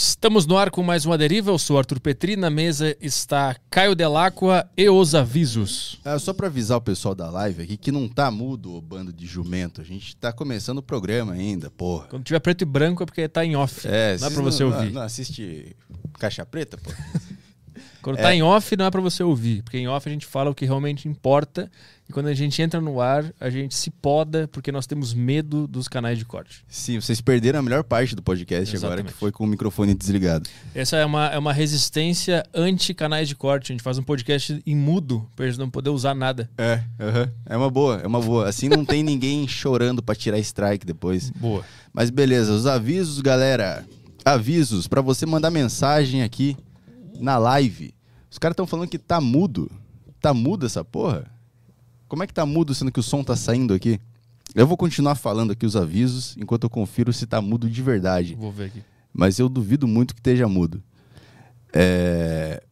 Estamos no ar com mais uma deriva. Eu sou Arthur Petri. Na mesa está Caio Delacqua e os avisos. É, só pra avisar o pessoal da live aqui que não tá mudo o bando de jumento. A gente tá começando o programa ainda, porra. Quando tiver preto e branco é porque tá em off. É, não é pra você ouvir. Não, não assiste Caixa Preta, pô? Quando tá em off não é pra você ouvir, porque em off a gente fala o que realmente importa e quando a gente entra no ar a gente se poda porque nós temos medo dos canais de corte. Sim, vocês perderam a melhor parte do podcast agora, Exatamente. que foi com o microfone desligado. Essa é uma, é uma resistência anti-canais de corte. A gente faz um podcast em mudo pra gente não poder usar nada. É, é uma boa, é uma boa. Assim não tem ninguém chorando pra tirar strike depois. Boa. Mas beleza, os avisos, galera. Avisos pra você mandar mensagem aqui na live. Os caras estão falando que tá mudo. Tá mudo essa porra? Como é que tá mudo sendo que o som tá saindo aqui? Eu vou continuar falando aqui os avisos enquanto eu confiro se tá mudo de verdade. Vou ver aqui. Mas eu duvido muito que esteja mudo. É,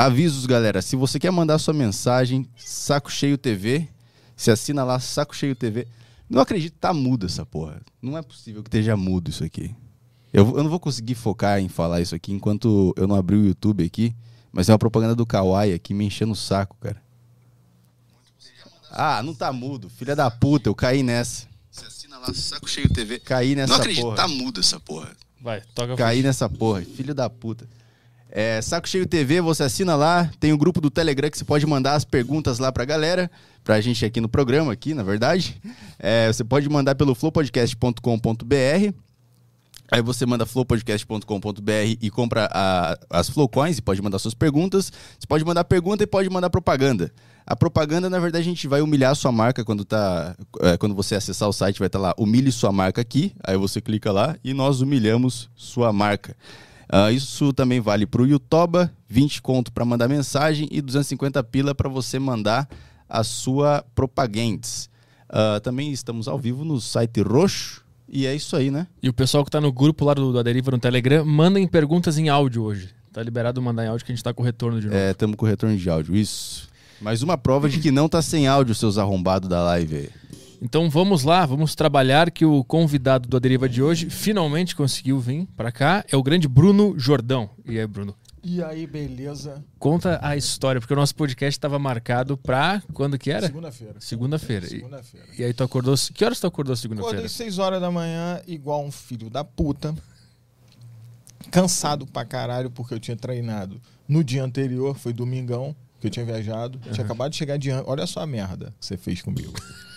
Avisos, galera. Se você quer mandar sua mensagem, Saco Cheio TV, se assina lá, Saco Cheio TV. Não acredito que tá mudo essa porra. Não é possível que esteja mudo isso aqui. Eu, eu não vou conseguir focar em falar isso aqui enquanto eu não abrir o YouTube aqui. Mas é uma propaganda do Kawaii aqui me enchendo o saco, cara. Ah, não tá mudo. Filha da puta, eu caí nessa. Você assina lá, Saco Cheio TV. Caí nessa Não acredito, porra. tá muda essa porra. Vai, toca Caí nessa porra, filho da puta. É, Saco Cheio TV, você assina lá, tem o grupo do Telegram que você pode mandar as perguntas lá pra galera, pra gente aqui no programa, aqui, na verdade. É, você pode mandar pelo flowpodcast.com.br. Aí você manda flowpodcast.com.br e compra a- as Flowcoins e pode mandar suas perguntas. Você pode mandar pergunta e pode mandar propaganda. A propaganda, na verdade, a gente vai humilhar a sua marca quando tá. é, quando você acessar o site, vai estar lá, humilhe sua marca aqui. Aí você clica lá e nós humilhamos sua marca. Ah, isso também vale para o Yutoba, 20 conto para mandar mensagem e 250 pila para você mandar a sua propagandas. Ah, também estamos ao vivo no site Roxo. E é isso aí, né? E o pessoal que tá no grupo lá do, da Deriva no Telegram, mandem perguntas em áudio hoje. Tá liberado mandar em áudio que a gente tá com retorno de novo. É, estamos com retorno de áudio, isso. Mais uma prova de que não tá sem áudio, seus arrombados da live. Então vamos lá, vamos trabalhar que o convidado do A Deriva de hoje finalmente conseguiu vir pra cá. É o grande Bruno Jordão. E aí, Bruno? E aí, beleza? Conta a história, porque o nosso podcast estava marcado pra. Quando que era? Segunda-feira. Segunda-feira. E- Segunda-feira. E aí tu acordou. Que horas tu acordou segunda-feira? Acordei 6 horas da manhã, igual um filho da puta. Cansado pra caralho, porque eu tinha treinado no dia anterior, foi domingão, que eu tinha viajado. Tinha acabado de chegar de Olha só a merda que você fez comigo.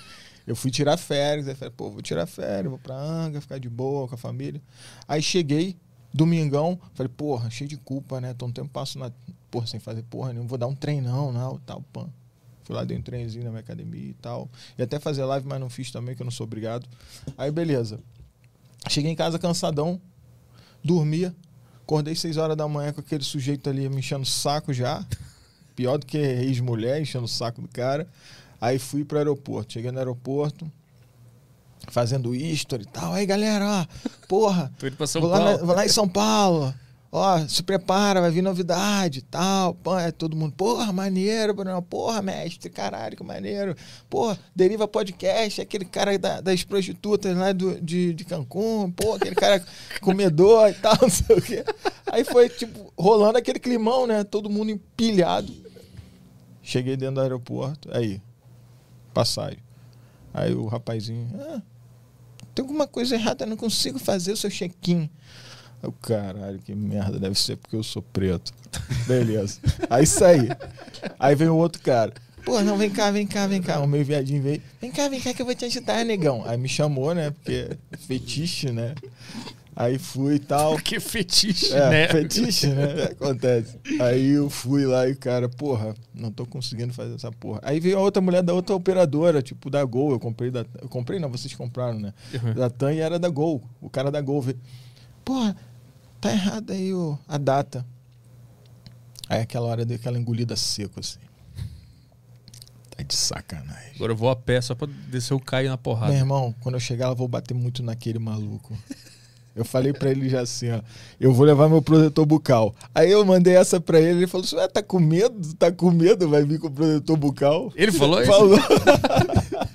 Eu fui tirar férias, aí falei, pô, vou tirar férias, vou pra Anga, ficar de boa com a família. Aí cheguei, domingão, falei, porra, cheio de culpa, né? Tô um tempo passo na. Porra, sem fazer porra nenhuma, vou dar um treinão, não, tal, pã. Fui lá, dei um treinzinho na minha academia e tal. E até fazer live, mas não fiz também, que eu não sou obrigado. Aí, beleza. Cheguei em casa cansadão, dormia. Acordei 6 horas da manhã com aquele sujeito ali me enchendo o saco já. Pior do que ex-mulher, enchendo o saco do cara. Aí fui pro aeroporto. Cheguei no aeroporto, fazendo history e tal. Aí, galera, ó, porra, Tô indo pra São vou, lá Paulo. vou lá em São Paulo. Ó, se prepara, vai vir novidade e tal. Pô, é todo mundo, porra, maneiro, Bruno. Porra, mestre, caralho, que maneiro. Porra, Deriva Podcast, aquele cara da- das prostitutas lá do, de, de Cancún. Pô, aquele cara comedor e tal, não sei o quê. Aí foi, tipo, rolando aquele climão, né? Todo mundo empilhado. Cheguei dentro do aeroporto, aí, passagem. Aí o rapazinho, ah, tem alguma coisa errada, eu não consigo fazer o seu check-in. O caralho, que merda, deve ser porque eu sou preto. Beleza. Aí saí. Aí veio o outro cara. Pô, não, vem cá, vem cá, vem cá. O meu viadinho veio. Vem cá, vem cá que eu vou te ajudar, negão. Aí me chamou, né? Porque é fetiche, né? Aí fui e tal. Que fetiche, É, né? fetiche, né? Acontece. Aí eu fui lá e o cara, porra, não tô conseguindo fazer essa porra. Aí veio a outra mulher da outra operadora, tipo, da Gol. Eu comprei da. Eu comprei, não, vocês compraram, né? Uhum. Da TAM e era da Gol. O cara da Gol veio. Porra, tá errado aí o, a data. Aí aquela hora deu aquela engolida seco, assim. Tá de sacanagem. Agora eu vou a pé só pra descer o Caio na porrada. Meu irmão, quando eu chegar, eu vou bater muito naquele maluco. Eu falei pra ele já assim, ó. Eu vou levar meu protetor bucal. Aí eu mandei essa pra ele, ele falou assim: Ué, tá com medo? Tá com medo? Vai vir com o protetor bucal? Ele falou isso? Falou.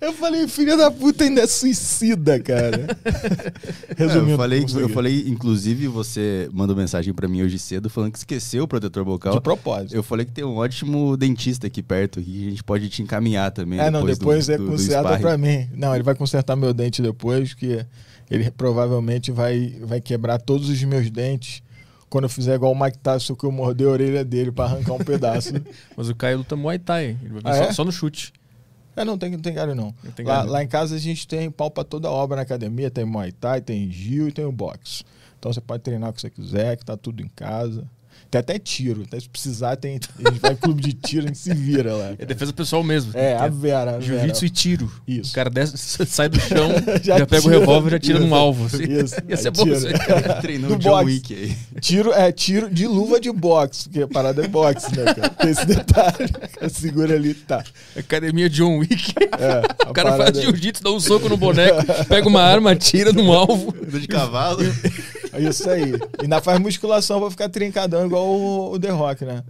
Eu falei, filha da puta ainda é suicida, cara. eu falei, eu falei, inclusive, você mandou mensagem pra mim hoje cedo falando que esqueceu o protetor bucal. De propósito. Eu falei que tem um ótimo dentista aqui perto e a gente pode te encaminhar também. É, não, depois do, é do, do conserta pra mim. Não, ele vai consertar meu dente depois, que ele provavelmente vai, vai quebrar todos os meus dentes quando eu fizer igual o Mike Tyson, que eu morder a orelha dele pra arrancar um pedaço. Mas o Caio luta Muay Thai. Ah, só, é? só no chute. É, não tem, não tem galho não. Não tem lá, galho. lá em casa a gente tem pau pra toda obra na academia, tem Muay Thai, tem Gil e tem o boxe. Então você pode treinar o que você quiser, que tá tudo em casa. Tem até tiro, até se precisar, tem, a gente vai em clube de tiro, a gente se vira lá. É cara. defesa pessoal mesmo. É, a Vera. a. Jiu-jitsu e tiro. Isso. O cara desce, sai do chão, Já já, pega tira. o revólver e já tira Isso. num alvo. Assim. Isso. Ia ser Aí bom tira. isso aí. Treinou Do o John boxe. Wick aí. Tiro, é, tiro de luva de boxe, porque a parada é boxe, né, cara? Tem esse detalhe. Segura ali, tá. Academia John Wick. É, O cara faz parada é- jiu-jitsu, dá um soco no boneco, pega uma arma, atira num alvo. De cavalo. É isso aí. E ainda faz musculação pra ficar trincadão igual o, o The Rock, né?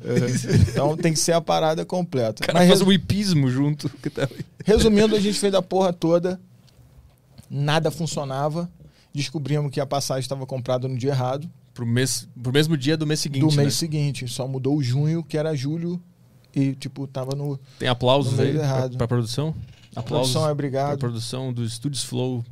Então tem que ser a parada completa. O cara Mas faz resu- o hipismo junto. tá- resumindo, a gente fez a porra toda, nada funcionava. Descobrimos que a passagem estava comprada no dia errado, Pro, mês, pro mesmo dia do mês seguinte. do mês né? seguinte. Só mudou o junho, que era julho, e tipo, tava no. Tem aplausos No mês aí pra, errado. pra produção. A Aplausos produção é pra obrigado. produção do Studios Flow.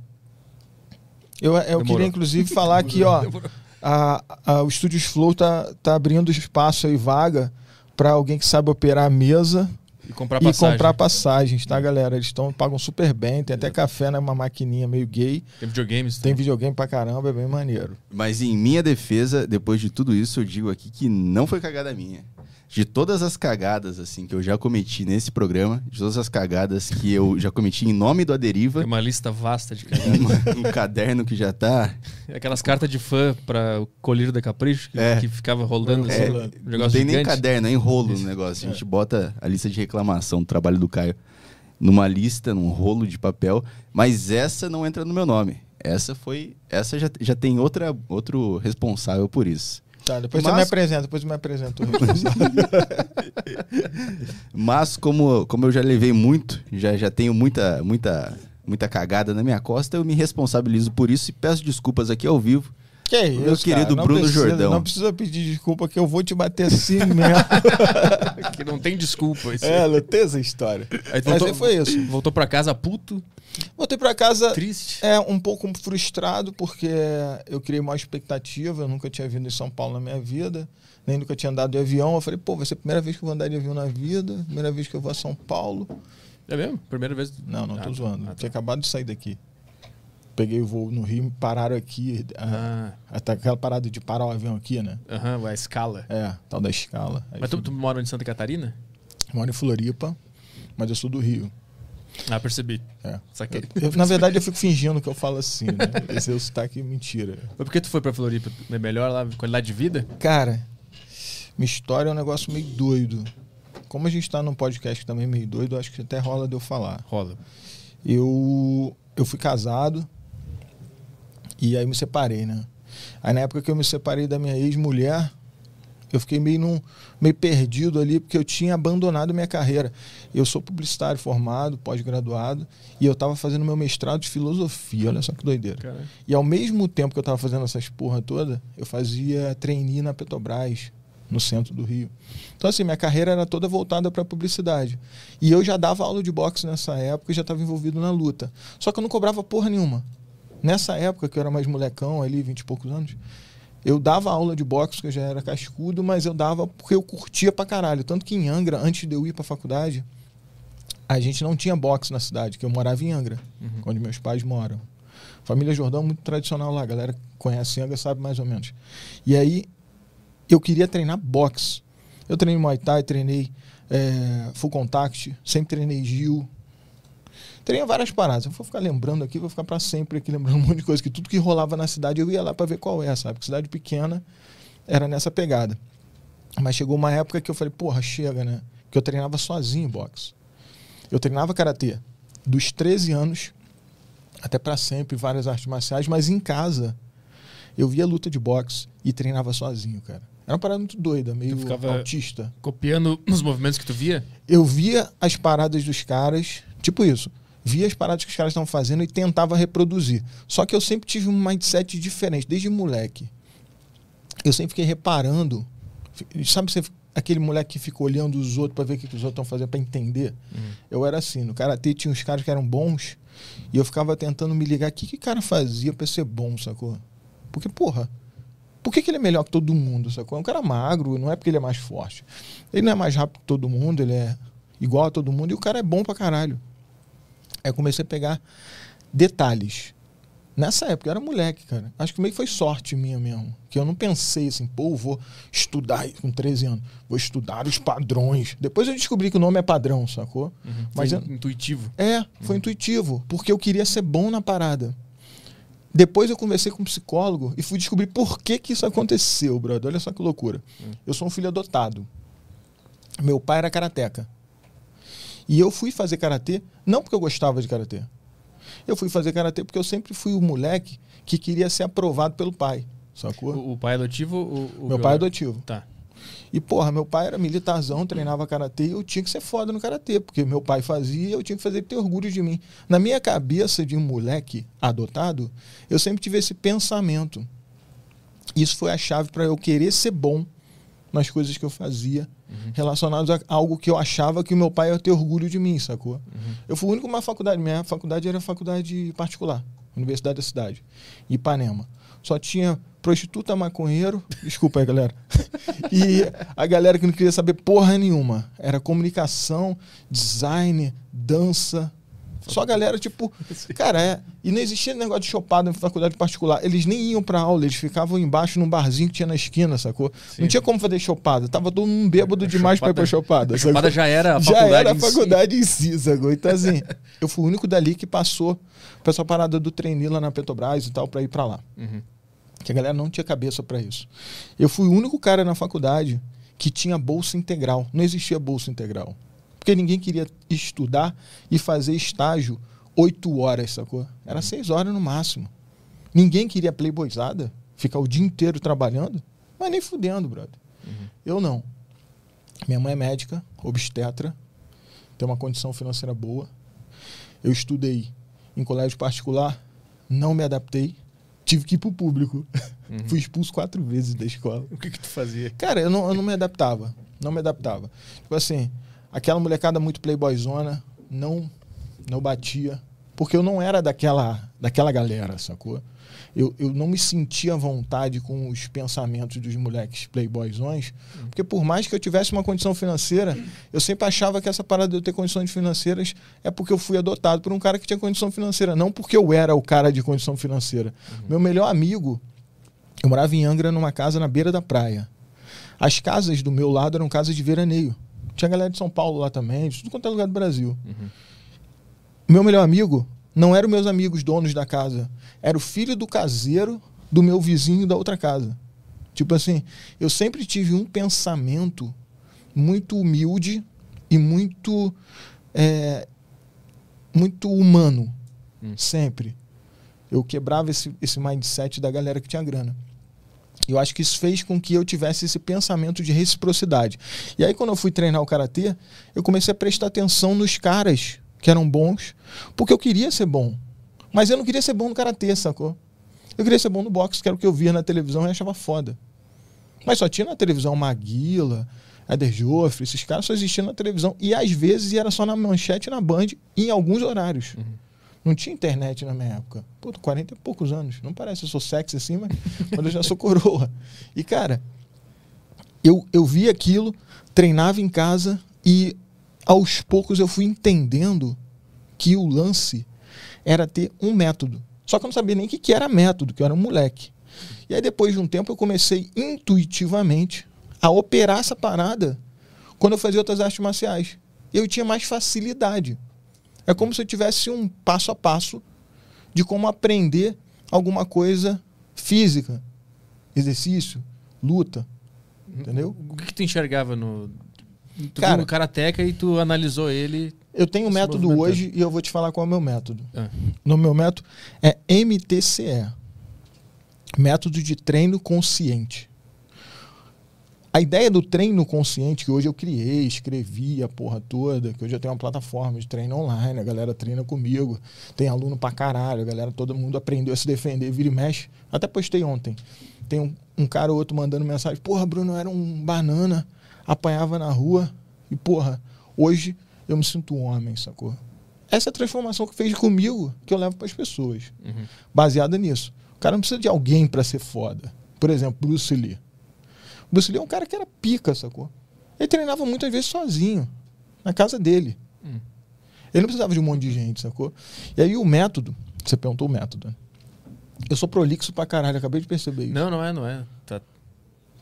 Eu, eu Demorou. queria, inclusive, falar aqui, ó. A, a- o Studios Flow tá, tá abrindo espaço aí, vaga, para alguém que sabe operar a mesa E comprar e passagem. comprar passagens, tá, galera? Eles tão, pagam super bem, tem até café numa maquininha meio gay, Tem videogames. tem videogame pra caramba, é bem maneiro. Mas em minha defesa, depois de tudo isso, eu digo aqui que não foi cagada minha. De todas as cagadas assim que eu já cometi nesse programa, de todas as cagadas que eu já cometi em nome do Aderiva, Tem uma lista vasta de cagadas. um caderno que já tá. Aquelas cartas de fã pra o colírio da Capricho, que, É. que ficava rolando É, assim, rolando. um não tem nem gigante. caderno, é enrolo no negócio. A gente bota a lista de reclamação do trabalho do Caio numa lista, num rolo de papel, mas essa não entra no meu nome. Essa foi. Essa já, já tem outra, outro responsável por isso. Tá, depois Mas- você me apresenta, depois você me apresenta. Mas como, como eu já levei muito, já, já tenho muita, muita, muita cagada na minha costa, eu me responsabilizo por isso e peço desculpas aqui ao vivo. Que isso, Meu querido cara, Bruno precisa- Jordão. Não precisa pedir desculpa que eu vou te bater assim mesmo. Que não tem desculpa. Isso. é, não tem essa história. Aí Mas voltou, aí foi isso. voltou pra casa puto, Voltei pra casa triste. É, um pouco frustrado, porque eu criei uma expectativa, eu nunca tinha vindo em São Paulo na minha vida, nem nunca tinha andado de avião. Eu falei, pô, vai ser a primeira vez que eu vou andar de avião na vida, primeira vez que eu vou a São Paulo. É mesmo? Primeira vez. Não, não, tô Ah, zoando. ah, tá. Tinha acabado de sair daqui. Peguei o voo no Rio, pararam aqui. Ah, Até aquela parada de parar o avião aqui, né? aham, a escala. É, tal da escala. Aí Mas tu, tu mora em Santa Catarina? Moro em Floripa, mas eu sou do Rio. Ah, percebi. É. Saquei. Eu, na verdade, eu fico fingindo que eu falo assim, né? Esse é o sotaque mentira. Mas por que tu foi pra Floripa? É melhor lá, qualidade de vida? Cara, minha história é um negócio meio doido. Como a gente tá num podcast também meio doido, acho que até rola de eu falar. Rola. Eu, eu fui casado e aí me separei, né? Aí na época que eu me separei da minha ex-mulher, eu fiquei meio, num, meio perdido ali, porque eu tinha abandonado minha carreira. Eu sou publicitário formado, pós-graduado, e eu estava fazendo meu mestrado de filosofia, olha só que doideira. E ao mesmo tempo que eu estava fazendo essas porra toda, eu fazia trainee na Petrobras, no centro do Rio. Então, assim, minha carreira era toda voltada para publicidade. E eu já dava aula de boxe nessa época e já estava envolvido na luta. Só que eu não cobrava porra nenhuma. Nessa época, que eu era mais molecão, ali, vinte e poucos anos, eu dava aula de boxe, porque eu já era cascudo, mas eu dava porque eu curtia pra caralho. Tanto que em Angra, antes de eu ir pra faculdade, a gente não tinha boxe na cidade, que eu morava em Angra, Uhum. onde meus pais moram. Família Jordão muito tradicional lá, a galera que conhece Angra sabe mais ou menos. E aí eu queria treinar boxe. Eu treinei Muay Thai, treinei é, Full Contact, sempre treinei Gil. Treinei várias paradas. Eu vou ficar lembrando aqui, vou ficar para sempre aqui lembrando um monte de coisa, que tudo que rolava na cidade eu ia lá para ver qual é, sabe? Porque cidade pequena era nessa pegada. Mas chegou uma época que eu falei, porra, chega, né? Que eu treinava sozinho boxe. Eu treinava karatê dos 13 anos até para sempre, várias artes marciais, mas em casa eu via luta de boxe e treinava sozinho, cara. Era uma parada muito doida, meio Tu ficava- autista. Copiando os movimentos que tu via? Eu via as paradas dos caras, tipo isso. Via as paradas que os caras estavam fazendo e tentava reproduzir. Só que eu sempre tive um mindset diferente, desde moleque. Eu sempre fiquei reparando. Sabe você, aquele moleque que fica olhando os outros para ver o que, os outros estão fazendo, para entender? Eu era assim. No karatê tinha uns caras que eram bons e eu ficava tentando me ligar o que, que o cara fazia para ser bom, sacou? Porque, porra, por que, que ele é melhor que todo mundo, sacou? É um cara magro, não é porque ele é mais forte. Ele não é mais rápido que todo mundo, ele é igual a todo mundo e o cara é bom pra caralho. Aí eu comecei a pegar detalhes. Nessa época eu era moleque, cara. Acho que meio que foi sorte minha mesmo. Que eu não pensei assim, pô, vou estudar com 13 anos. Vou estudar os padrões. Depois eu descobri que o nome é padrão, sacou? Mas Foi eu- intuitivo. é, foi intuitivo, porque eu queria ser bom na parada. Depois eu conversei com um psicólogo e fui descobrir por que, que isso aconteceu, brother. Olha só que loucura. Eu sou um filho adotado. Meu pai era karateca. E eu fui fazer karatê não porque eu gostava de karatê. Eu fui fazer karatê porque eu sempre fui o moleque que queria ser aprovado pelo pai, sacou? O, o pai adotivo ou o Meu pai é adotivo. Tá. E, porra, meu pai era militarzão, treinava karatê e eu tinha que ser foda no karatê, porque meu pai fazia e eu tinha que fazer ter orgulho de mim. Na minha cabeça de um moleque adotado, eu sempre tive esse pensamento. Isso foi a chave para eu querer ser bom nas coisas que eu fazia, relacionadas a algo que eu achava que o meu pai ia ter orgulho de mim, sacou? Eu fui o único uma faculdade, minha faculdade era faculdade particular, Universidade da Cidade, Ipanema. Só tinha prostituta, maconheiro, desculpa aí, galera. e a galera que não queria saber porra nenhuma. Era comunicação, design, dança. Só a galera, tipo, cara, é. E não existia negócio de chopada em faculdade particular. Eles nem iam pra aula, eles ficavam embaixo num barzinho que tinha na esquina, sacou? Sim. Não tinha como fazer chopada. Tava todo mundo bêbado demais pra ir pra chopada. A chopada sacou? já era a já faculdade era a em si. faculdade em si, sacou? Então, assim, eu fui o único dali que passou pra essa parada do trainee lá na Petrobras e tal, pra ir pra lá. Uhum. Que a galera não tinha cabeça pra isso. Eu fui o único cara na faculdade que tinha bolsa integral. Não existia bolsa integral. Porque ninguém queria estudar e fazer estágio oito horas, sacou? Era seis horas no máximo. Ninguém queria playboyzada, ficar o dia inteiro trabalhando, mas nem fudendo, brother. Eu não. Minha mãe é médica, obstetra, tem uma condição financeira boa. Eu estudei em colégio particular, não me adaptei, tive que ir pro público. Fui expulso quatro vezes da escola. O que que tu fazia? Cara, eu não, eu não me adaptava. Não me adaptava. Tipo assim, aquela molecada muito playboyzona, não, não batia. Porque eu não era daquela, daquela galera, sacou? Eu, eu não me sentia à vontade com os pensamentos dos moleques playboyzões. Porque por mais que eu tivesse uma condição financeira, eu sempre achava que essa parada de eu ter condições financeiras é porque eu fui adotado por um cara que tinha condição financeira. Não porque eu era o cara de condição financeira. Meu melhor amigo, eu morava em Angra numa casa na beira da praia. As casas do meu lado eram casas de veraneio. Tinha galera de São Paulo lá também, de tudo quanto é lugar do Brasil. Meu melhor amigo não eram meus amigos donos da casa, era o filho do caseiro do meu vizinho da outra casa. Tipo assim, eu sempre tive um pensamento muito humilde e muito é, muito humano, sempre. Eu quebrava esse, esse mindset da galera que tinha grana. Eu acho que isso fez com que eu tivesse esse pensamento de reciprocidade. E aí, quando eu fui treinar o karatê, eu comecei a prestar atenção nos caras que eram bons, porque eu queria ser bom. Mas eu não queria ser bom no karatê, sacou? Eu queria ser bom no boxe, que era o que eu via na televisão e achava foda. Mas só tinha na televisão Maguila, Eder Joffre, esses caras só existiam na televisão. E às vezes era só na manchete na Band, em alguns horários. Não tinha internet na minha época. Pô, tô 40 e poucos anos. Não parece, eu sou sexy assim, mas, mas eu já sou coroa. E, cara, eu, eu vi aquilo, treinava em casa e aos poucos eu fui entendendo que o lance era ter um método. Só que eu não sabia nem o que, que era método, que eu era um moleque. E aí, depois de um tempo, eu comecei intuitivamente a operar essa parada quando eu fazia outras artes marciais. Eu tinha mais facilidade. É como se eu tivesse um passo a passo de como aprender alguma coisa física, exercício, luta, entendeu? O que, tu enxergava no. Tu Cara- viu no Karateka e tu analisou ele. Eu tenho um método hoje e eu vou te falar qual é o meu método. Ah, No meu método é MTCE. Método de treino consciente. A ideia do treino consciente, que hoje eu criei, escrevi a porra toda, que hoje eu tenho uma plataforma de treino online, a galera treina comigo, tem aluno pra caralho, a galera, todo mundo aprendeu a se defender, vira e mexe. Até postei ontem. Tem um, um cara ou outro mandando mensagem, porra, Bruno, eu era um banana, apanhava na rua, e porra, hoje eu me sinto um homem, sacou? Essa é a transformação que fez comigo, que eu levo para as pessoas. Uhum. Baseada nisso. O cara não precisa de alguém para ser foda. Por exemplo, Bruce Lee. Bruce Lee é um cara que era pica, sacou? Ele treinava muitas vezes sozinho, na casa dele. Hum. Ele não precisava de um monte de gente, sacou? E aí o método, você perguntou o método. né? Eu sou prolixo pra caralho, acabei de perceber isso. Não, não é, não é. Tá,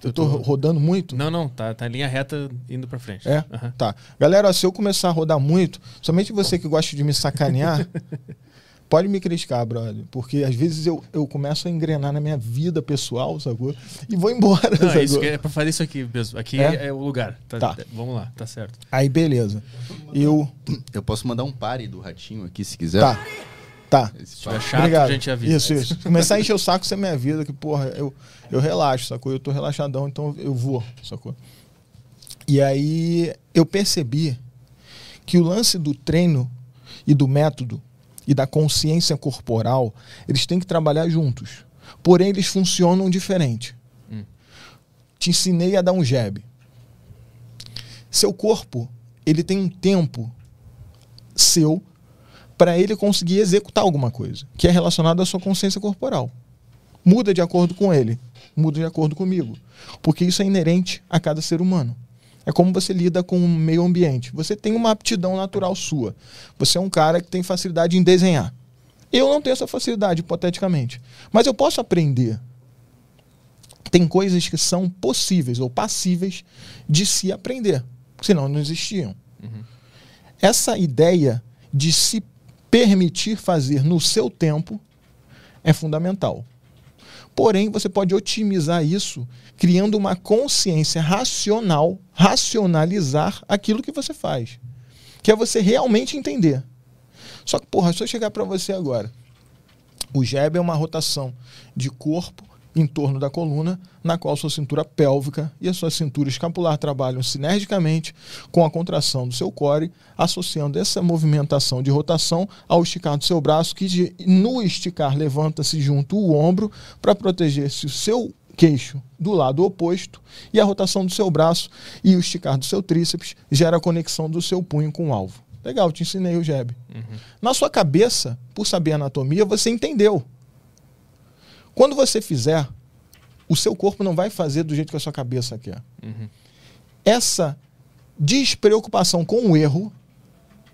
eu tô ro- rodando muito? Não, não, tá, tá em linha reta indo pra frente. É? Aham. Tá. Galera, se eu começar a rodar muito, somente você que gosta de me sacanear, pode me criticar, brother. Porque às vezes eu, eu começo a engrenar na minha vida pessoal, sacou? E vou embora, Não, sacou? é isso que é pra fazer isso aqui mesmo. Aqui É? é, o lugar. Tá, Tá. Vamos lá, tá certo. Aí, beleza. Eu. Eu posso mandar um pare do ratinho aqui, se quiser. Tá. Tá. Se tiver chato, Obrigado. a gente avisa. Isso, isso. Começar a encher o saco, você me avisa que, porra, eu, eu relaxo, sacou? Eu tô relaxadão, então eu vou, sacou? E aí eu percebi que o lance do treino e do método e da consciência corporal, eles têm que trabalhar juntos. Porém, eles funcionam diferente. Hum. Te ensinei a dar um jab. Seu corpo, ele tem um tempo seu para ele conseguir executar alguma coisa, que é relacionado à sua consciência corporal. Muda de acordo com ele, muda de acordo comigo, porque isso é inerente a cada ser humano. É como você lida com o meio ambiente. Você tem uma aptidão natural sua. Você é um cara que tem facilidade em desenhar. Eu não tenho essa facilidade, hipoteticamente. Mas eu posso aprender. Tem coisas que são possíveis ou passíveis de se aprender, senão não existiam. Essa ideia de se permitir fazer no seu tempo é fundamental. Porém, você pode otimizar isso criando uma consciência racional, racionalizar aquilo que você faz. Que é você realmente entender. Só que, porra, se eu chegar para você agora, o jab é uma rotação de corpo em torno da coluna, na qual sua cintura pélvica e a sua cintura escapular trabalham sinergicamente com a contração do seu core, associando essa movimentação de rotação ao esticar do seu braço, que no esticar levanta-se junto o ombro para proteger-se o seu queixo do lado oposto e a rotação do seu braço e o esticar do seu tríceps gera a conexão do seu punho com o alvo. Legal, te ensinei o jab. Na sua cabeça, por saber anatomia, você entendeu. Quando você fizer, o seu corpo não vai fazer do jeito que a sua cabeça quer. Uhum. Essa despreocupação com o erro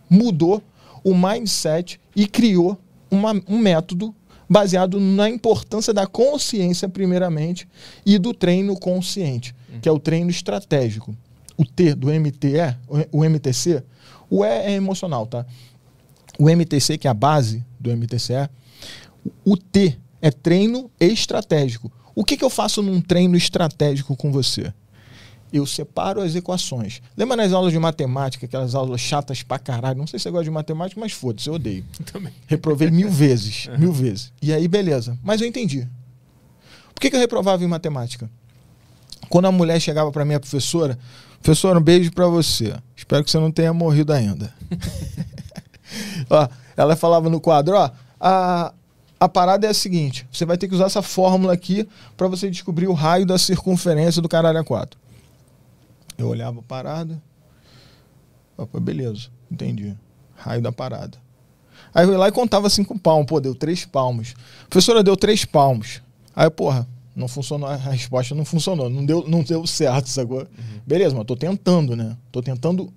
mudou o mindset e criou uma- um método baseado na importância da consciência, primeiramente, e do treino consciente, que é o treino estratégico. O T do MTE, o- o MTC, o E é emocional, tá? O MTC, que é a base do MTCE, o T é treino estratégico. O que, que eu faço num treino estratégico com você? Eu separo as equações. Lembra nas aulas de matemática, aquelas aulas chatas pra caralho? Não sei se você gosta de matemática, mas foda-se, eu odeio. Também. Reprovei mil vezes. Mil vezes. E aí, beleza. Mas eu entendi. Por que, que eu reprovava em matemática? Quando a mulher chegava pra minha professora, professora, um beijo pra você. Espero que você não tenha morrido ainda. ó, ela falava no quadro, ó, a, a parada é a seguinte, você vai ter que usar essa fórmula aqui pra você descobrir o raio da circunferência do caralho a 4. Eu olhava a parada. Opa, beleza, entendi. Raio da parada. Aí eu ia lá e contava cinco palmos. Pô, deu três palmos. Professora, deu três palmos. Aí, porra, não funcionou, a resposta não funcionou. Não deu, não deu certo, sacou? Beleza, mas eu tô tentando, né? Tô tentando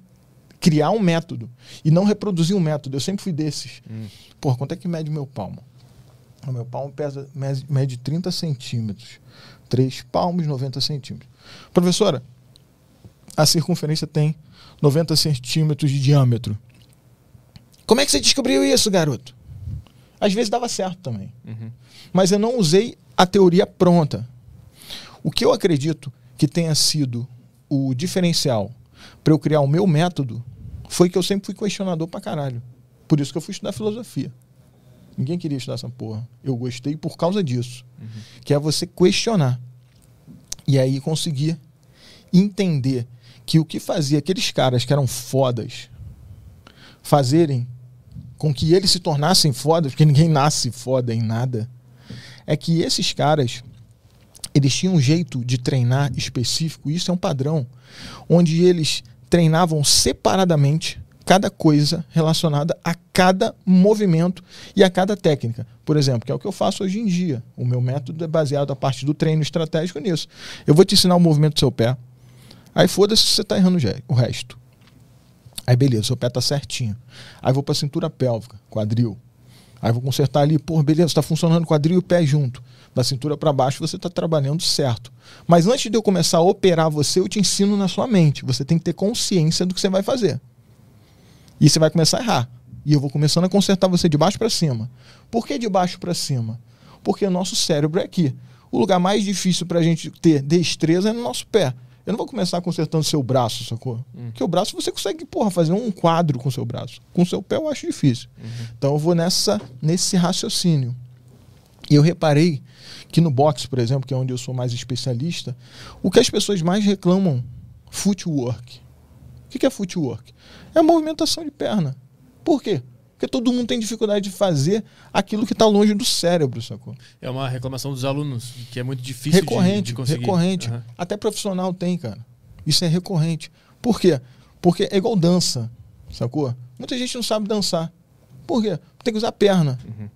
criar um método. E não reproduzir um método. Eu sempre fui desses. Hum. Porra, quanto é que mede meu palmo? O meu palmo pesa, mede, mede 30 centímetros. Três palmos, 90 centímetros. Professora, a circunferência tem 90 centímetros de diâmetro. Como é que você descobriu isso, garoto? Às vezes dava certo também. Uhum. Mas eu não usei a teoria pronta. O que eu acredito que tenha sido o diferencial para eu criar o meu método foi que eu sempre fui questionador pra caralho. Por isso que eu fui estudar filosofia. Ninguém queria estudar essa porra. Eu gostei por causa disso. Que é você questionar. E aí conseguir entender que o que fazia aqueles caras que eram fodas fazerem com que eles se tornassem fodas, porque ninguém nasce foda em nada, é que esses caras eles tinham um jeito de treinar específico, isso é um padrão, onde eles treinavam separadamente cada coisa relacionada a cada movimento e a cada técnica. Por exemplo, que é o que eu faço hoje em dia. O meu método é baseado a parte do treino estratégico nisso. Eu vou te ensinar o movimento do seu pé. Aí foda-se se você está errando o resto. Aí beleza, seu pé tá certinho. Aí vou para cintura pélvica, quadril. Aí vou consertar ali, pô, beleza, está funcionando quadril e pé junto. Da cintura para baixo você está trabalhando certo. Mas antes de eu começar a operar você, eu te ensino na sua mente. Você tem que ter consciência do que você vai fazer. E você vai começar a errar. E eu vou começando a consertar você de baixo para cima. Por que de baixo para cima? Porque o nosso cérebro é aqui. O lugar mais difícil para a gente ter destreza é no nosso pé. Eu não vou começar consertando seu braço, sacou? Hum. Porque o braço você consegue, porra, fazer um quadro com seu braço. Com seu pé eu acho difícil. Uhum. Então eu vou nessa, nesse raciocínio. E eu reparei que no boxe, por exemplo, que é onde eu sou mais especialista, o que as pessoas mais reclamam, footwork. O que é footwork? É movimentação de perna. Por quê? Porque todo mundo tem dificuldade de fazer aquilo que está longe do cérebro, sacou? É uma reclamação dos alunos, que é muito difícil recorrente, de, de conseguir. Recorrente. Uhum. Até profissional tem, cara. Isso é recorrente. Por quê? Porque é igual dança, sacou? Muita gente não sabe dançar. Por quê? Tem que usar a perna. Uhum.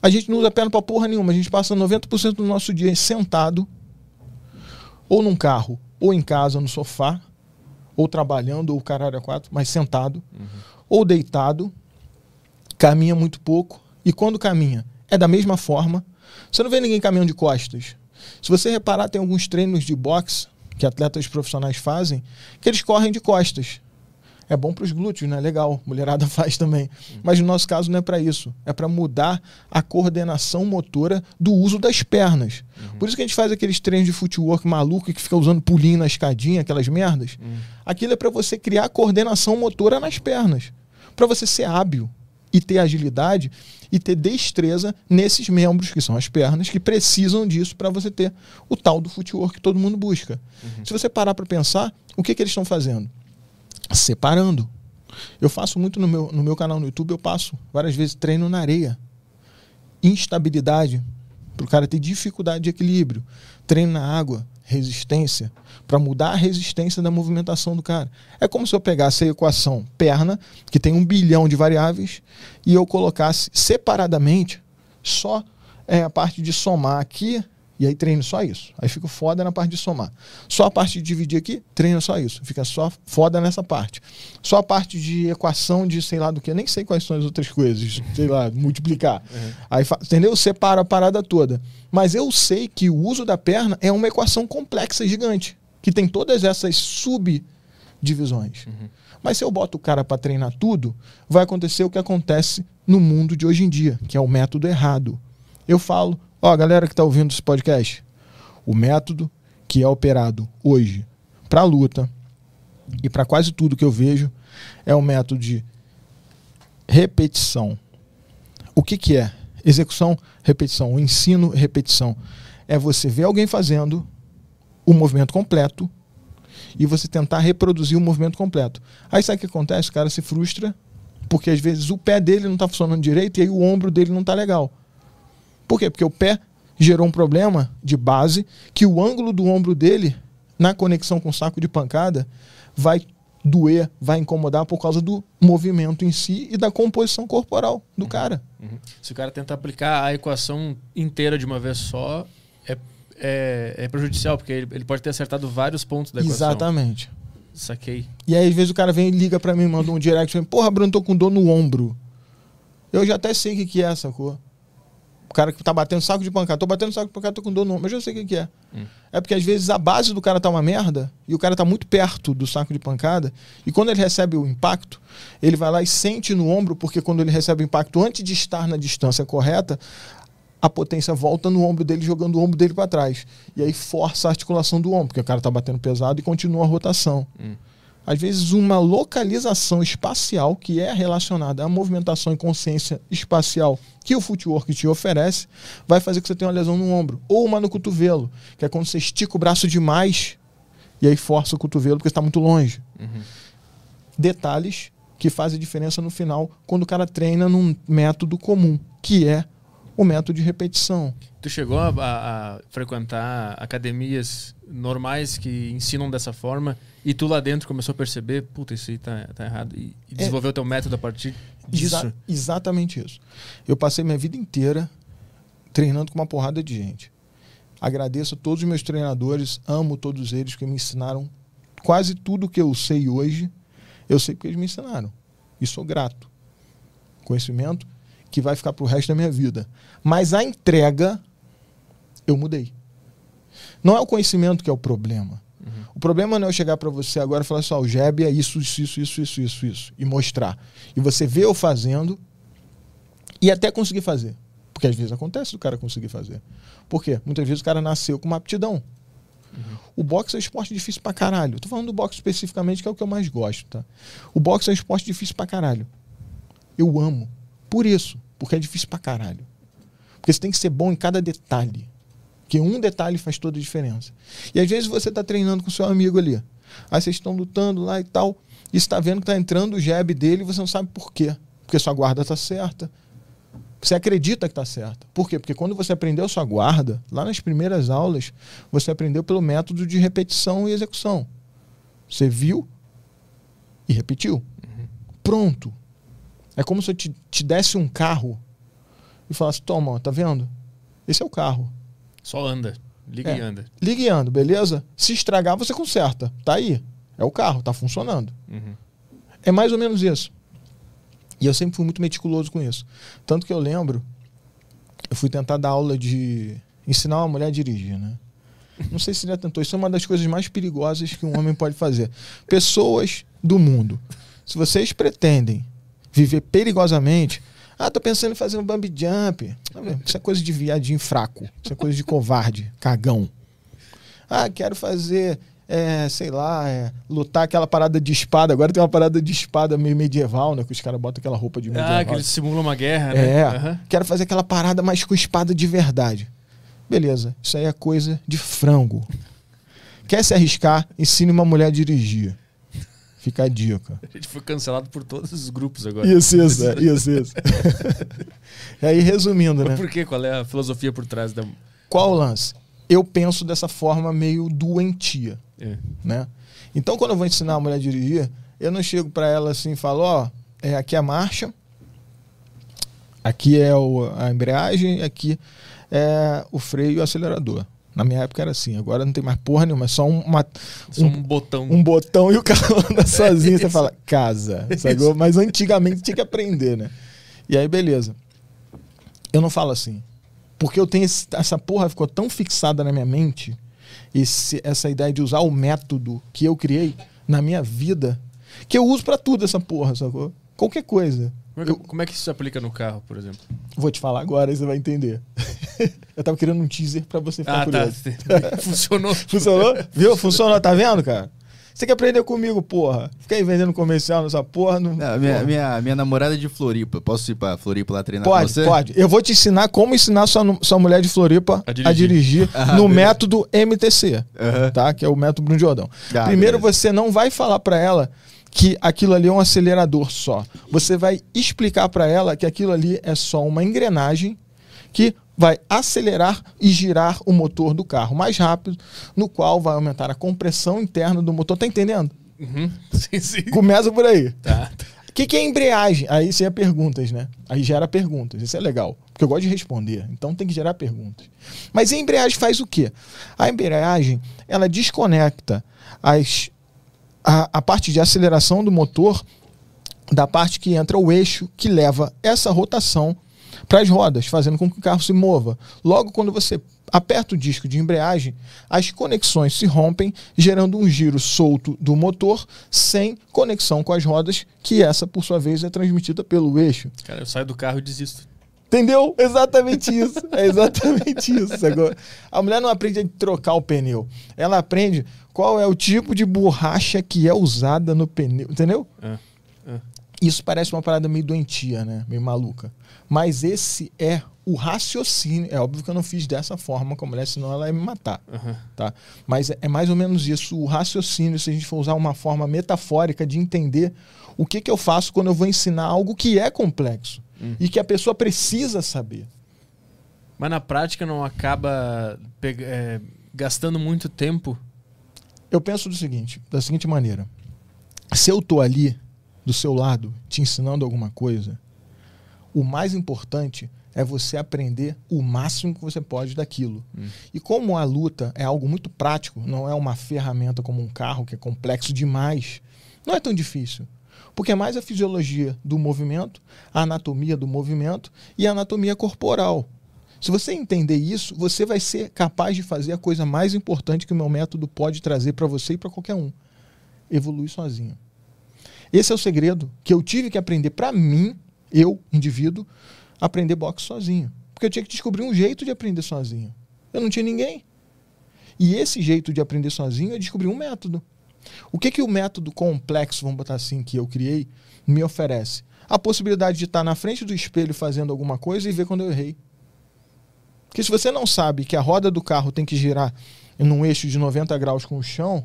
A gente não usa a perna pra porra nenhuma. A gente passa 90% do nosso dia sentado, ou num carro, ou em casa, no sofá, ou trabalhando, ou caralho a quatro, mas sentado. Uhum ou deitado, caminha muito pouco, e quando caminha, é da mesma forma. Você não vê ninguém caminhando de costas. Se você reparar, tem alguns treinos de boxe que atletas profissionais fazem, que eles correm de costas. É bom para os glúteos, né? Legal, mulherada faz também. Mas no nosso caso não é para isso. É para mudar a coordenação motora do uso das pernas. Uhum. Por isso que a gente faz aqueles treinos de footwork maluco que fica usando pulinho na escadinha, aquelas merdas. Uhum. Aquilo é para você criar coordenação motora nas pernas para você ser hábil e ter agilidade e ter destreza nesses membros, que são as pernas, que precisam disso para você ter o tal do footwork que todo mundo busca. Uhum. Se você parar para pensar, o que, que eles estão fazendo? Separando. Eu faço muito no meu, no meu canal no YouTube, eu passo várias vezes treino na areia. Instabilidade, para o cara ter dificuldade de equilíbrio. Treino na água, resistência, para mudar a resistência da movimentação do cara. É como se eu pegasse a equação perna, que tem um bilhão de variáveis, e eu colocasse separadamente só é, a parte de somar aqui e aí treino só isso. Aí fico foda na parte de somar. Só a parte de dividir aqui, treino só isso. Fica só foda nessa parte. Só a parte de equação de sei lá do que, nem sei quais são as outras coisas, sei lá, multiplicar. Uhum. Aí, entendeu? Separa a parada toda. Mas eu sei que o uso da perna é uma equação complexa, gigante, que tem todas essas subdivisões. Uhum. Mas se eu boto o cara para treinar tudo, vai acontecer o que acontece no mundo de hoje em dia, que é o método errado. Eu falo, Ó, galera que está ouvindo esse podcast, o método que é operado hoje para a luta e para quase tudo que eu vejo é o método de repetição. O que, que é? Execução, repetição. O ensino, repetição. É você ver alguém fazendo o movimento completo e você tentar reproduzir o movimento completo. Aí sabe o que acontece? O cara se frustra porque às vezes o pé dele não está funcionando direito e aí o ombro dele não está legal. Por quê? Porque o pé gerou um problema de base que o ângulo do ombro dele, na conexão com o saco de pancada, vai doer, vai incomodar por causa do movimento em si e da composição corporal do uhum. cara. Uhum. Se o cara tentar aplicar a equação inteira de uma vez só, é, é, é prejudicial, porque ele, ele, pode ter acertado vários pontos da equação. Exatamente. Saquei. E aí, às vezes, o cara vem e liga para mim, manda um direct, porra, Bruno, tô com dor no ombro. Eu já até sei o que, que é, sacou? O cara que tá batendo saco de pancada. Tô batendo saco de pancada, tô com dor no ombro. Mas eu sei o que, que é. Hum. É porque às vezes a base do cara tá uma merda e o cara tá muito perto do saco de pancada. E quando ele recebe o impacto, ele vai lá e sente no ombro, porque quando ele recebe o impacto antes de estar na distância correta, a potência volta no ombro dele, jogando o ombro dele para trás. E aí força a articulação do ombro, porque o cara tá batendo pesado e continua a rotação. Hum às vezes uma localização espacial que é relacionada à movimentação e consciência espacial que o footwork te oferece, vai fazer que você tenha uma lesão no ombro ou uma no cotovelo, que é quando você estica o braço demais e aí força o cotovelo porque está muito longe. Uhum. Detalhes que fazem diferença no final quando o cara treina num método comum, que é o método de repetição. Tu chegou a, a- a frequentar academias normais que ensinam dessa forma e tu lá dentro começou a perceber, puta, isso aí tá, tá errado. E, e desenvolveu teu método a partir disso. Exa- exatamente isso. Eu passei minha vida inteira treinando com uma porrada de gente. Agradeço a todos os meus treinadores, amo todos eles que me ensinaram quase tudo que eu sei hoje. Eu sei porque eles me ensinaram. E sou grato. Conhecimento que vai ficar pro resto da minha vida. Mas a entrega, eu mudei. Não é o conhecimento que é o problema. O problema não é eu chegar para você agora e falar assim, ó, o Jeb é isso, isso, isso, isso, isso, isso, isso, e mostrar. E você vê eu fazendo e até conseguir fazer. Porque às vezes acontece do cara conseguir fazer. Por quê? Muitas vezes o cara nasceu com uma aptidão. O boxe é um esporte difícil pra caralho. Tô falando do boxe especificamente, que é o que eu mais gosto, tá? O boxe é um esporte difícil pra caralho. Eu amo. Por isso. Porque é difícil pra caralho. Porque você tem que ser bom em cada detalhe. Porque um detalhe faz toda a diferença. E às vezes você tá treinando com seu amigo ali. Aí vocês estão lutando lá e tal. E você tá vendo que tá entrando o jab dele e você não sabe por quê. Porque sua guarda tá certa. Você acredita que tá certa. Por quê? Porque quando você aprendeu sua guarda, lá nas primeiras aulas, você aprendeu pelo método de repetição e execução. Você viu e repetiu. Pronto. É como se eu te, te desse um carro e falasse: toma, tá vendo? Esse é o carro. Só anda. Liga É. e anda. Liga e anda, beleza? Se estragar, você conserta. Tá aí. É o carro, tá funcionando. Uhum. É mais ou menos isso. E eu sempre fui muito meticuloso com isso. Tanto que eu lembro, eu fui tentar dar aula de ensinar uma mulher a dirigir, né? Não sei se já tentou. Isso é uma das coisas mais perigosas que um homem pode fazer. Pessoas do mundo, se vocês pretendem viver perigosamente, ah, tô pensando em fazer um bump jump. Isso é coisa de viadinho fraco. Isso é coisa de covarde, cagão. Ah, quero fazer, é, sei lá, é, lutar aquela parada de espada. Agora tem uma parada de espada meio medieval, né? Que os caras botam aquela roupa de medieval. Ah, que eles simulam uma guerra, né? É, Aham. quero fazer aquela parada, mas com espada de verdade. Beleza, isso aí é coisa de frango. Quer se arriscar, ensine uma mulher a dirigir. Fica a dica. A gente foi cancelado por todos os grupos agora. Isso, isso, é, isso, isso. e aí, resumindo, né? Por quê? Qual é a filosofia por trás da. Qual o lance? Eu penso dessa forma meio doentia, É. né? Então, quando eu vou ensinar a mulher a dirigir, eu não chego pra ela assim e falo, ó, é, aqui é a marcha, aqui é o- a embreagem, aqui é o freio e o acelerador. Na minha época era assim, agora não tem mais porra nenhuma, é só um- uma, Só um, botão. um botão e o carro anda sozinho. Você Isso. fala, casa. Sacou? Mas antigamente tinha que aprender, né? E aí, beleza. Eu não falo assim. Porque eu tenho esse- essa porra ficou tão fixada na minha mente, esse- essa ideia de usar o método que eu criei na minha vida, que eu uso pra tudo essa porra, sacou? Qualquer coisa. Como, é que, como é que isso se aplica no carro, por exemplo? Vou te falar agora e você vai entender. eu tava querendo um teaser pra você ficar Ah, tá. curioso. Funcionou. Funcionou? Viu? Funcionou, tá vendo, cara? Você quer aprender comigo, porra? Fica aí vendendo comercial nessa porra. Não, Não, minha, porra. minha, minha namorada é de Floripa. Posso ir pra Floripa lá treinar com Pode, você? pode. Eu vou te ensinar como ensinar sua, sua mulher de Floripa A a dirigir. dirigir, Ah, no beleza. método MTC, Aham. tá? Que é o método Bruno Jordão. Ah, Primeiro, beleza. você não vai falar pra ela que aquilo ali é um acelerador só. Você vai explicar pra ela que aquilo ali é só uma engrenagem que vai acelerar e girar o motor do carro mais rápido, no qual vai aumentar a compressão interna do motor. Tá entendendo? Uhum. Sim, sim. Começa por aí. Tá. O que, que é embreagem? Aí você é perguntas, né? Aí gera perguntas. Isso é legal. Porque eu gosto de responder. Então tem que gerar perguntas. Mas a embreagem faz o quê? A embreagem, ela desconecta as, a, a parte de aceleração do motor da parte que entra o eixo que leva essa rotação para as rodas, fazendo com que o carro se mova. Logo, quando você aperta o disco de embreagem, as conexões se rompem, gerando um giro solto do motor sem conexão com as rodas, que essa, por sua vez, é transmitida pelo eixo. Cara, eu saio do carro e desisto. Entendeu? Exatamente isso. É exatamente isso. Agora, a mulher não aprende a trocar o pneu. Ela aprende qual é o tipo de borracha que é usada no pneu. Entendeu? Ah, ah. Isso parece uma parada meio doentia, né? Meio maluca. Mas esse é o raciocínio. É óbvio que eu não fiz dessa forma com a mulher, senão ela ia me matar. Aham. Tá? Mas é mais ou menos isso, o raciocínio, se a gente for usar uma forma metafórica de entender o que, que eu faço quando eu vou ensinar algo que é complexo e que a pessoa precisa saber. Mas na prática não acaba é, gastando muito tempo. Eu penso do seguinte, da seguinte maneira: se eu tô ali do seu lado te ensinando alguma coisa, o mais importante é você aprender o máximo que você pode daquilo. E como a luta é algo muito prático, não é uma ferramenta como um carro que é complexo demais, não é tão difícil. Porque é mais a fisiologia do movimento, a anatomia do movimento e a anatomia corporal. Se você entender isso, você vai ser capaz de fazer a coisa mais importante que o meu método pode trazer para você e para qualquer um: evoluir sozinho. Esse é o segredo que eu tive que aprender para mim, eu, indivíduo, aprender boxe sozinho. Porque eu tinha que descobrir um jeito de aprender sozinho. Eu não tinha ninguém. E esse jeito de aprender sozinho, eu descobri um método. O que, que o método complexo, vamos botar assim, que eu criei, me oferece? A possibilidade de estar na frente do espelho fazendo alguma coisa e ver quando eu errei. Porque se você não sabe que a roda do carro tem que girar num eixo de 90 graus com o chão,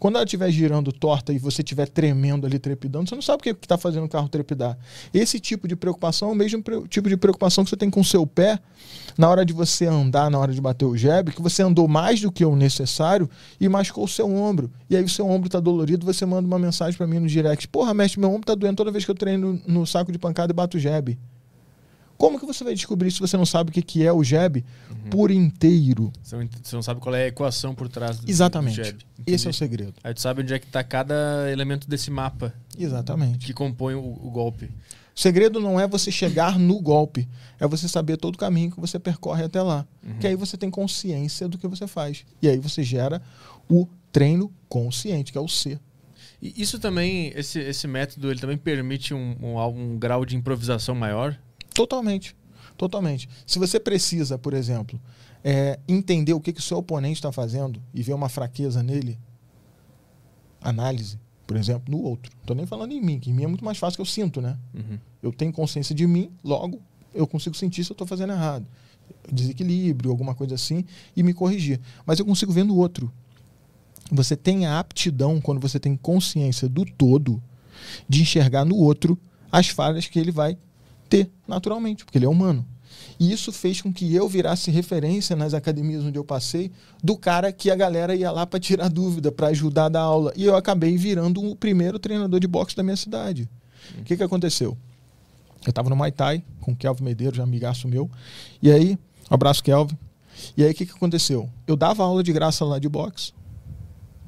quando ela estiver girando torta e você estiver tremendo ali, trepidando, você não sabe o que está fazendo o carro trepidar. Esse tipo de preocupação é o mesmo tipo de preocupação que você tem com o seu pé na hora de você andar, na hora de bater o jab, que você andou mais do que o necessário e machucou o seu ombro. E aí o seu ombro está dolorido, você manda uma mensagem para mim no direct. Porra, mestre, meu ombro está doendo toda vez que eu treino no saco de pancada e bato o jab. Como que você vai descobrir se você não sabe o que é o jab por inteiro? Você não, sabe qual é a equação por trás do, Exatamente. do jab. Esse é o segredo. Aí tu sabe onde é que tá cada elemento desse mapa Exatamente. que compõe o, o golpe. O segredo não é você chegar no golpe, é você saber todo o caminho que você percorre até lá. Que aí você tem consciência do que você faz. E aí você gera o treino consciente, que é o C. E isso também, esse, esse método, ele também permite um, um, um grau de improvisação maior? Totalmente. Totalmente. Se você precisa, por exemplo, é, entender o que, que o seu oponente está fazendo e ver uma fraqueza nele, análise, por exemplo, no outro. Não tô nem falando em mim, que em mim é muito mais fácil que eu sinto, né? Uhum. Eu tenho consciência de mim, logo eu consigo sentir se eu estou fazendo errado. Desequilíbrio, alguma coisa assim, e me corrigir. Mas eu consigo ver no outro. Você tem a aptidão, quando você tem consciência do todo, de enxergar no outro as falhas que ele vai ter naturalmente, porque ele é humano. E isso fez com que eu virasse referência nas academias onde eu passei do cara que a galera ia lá para tirar dúvida, para ajudar a dar aula. E eu acabei virando o primeiro treinador de boxe da minha cidade. O que, que aconteceu? Eu tava no Muay Thai com o Kelvin Medeiros, um amigaço meu. E aí, um abraço, Kelvin. E aí, o que, que aconteceu? Eu dava aula de graça lá de boxe,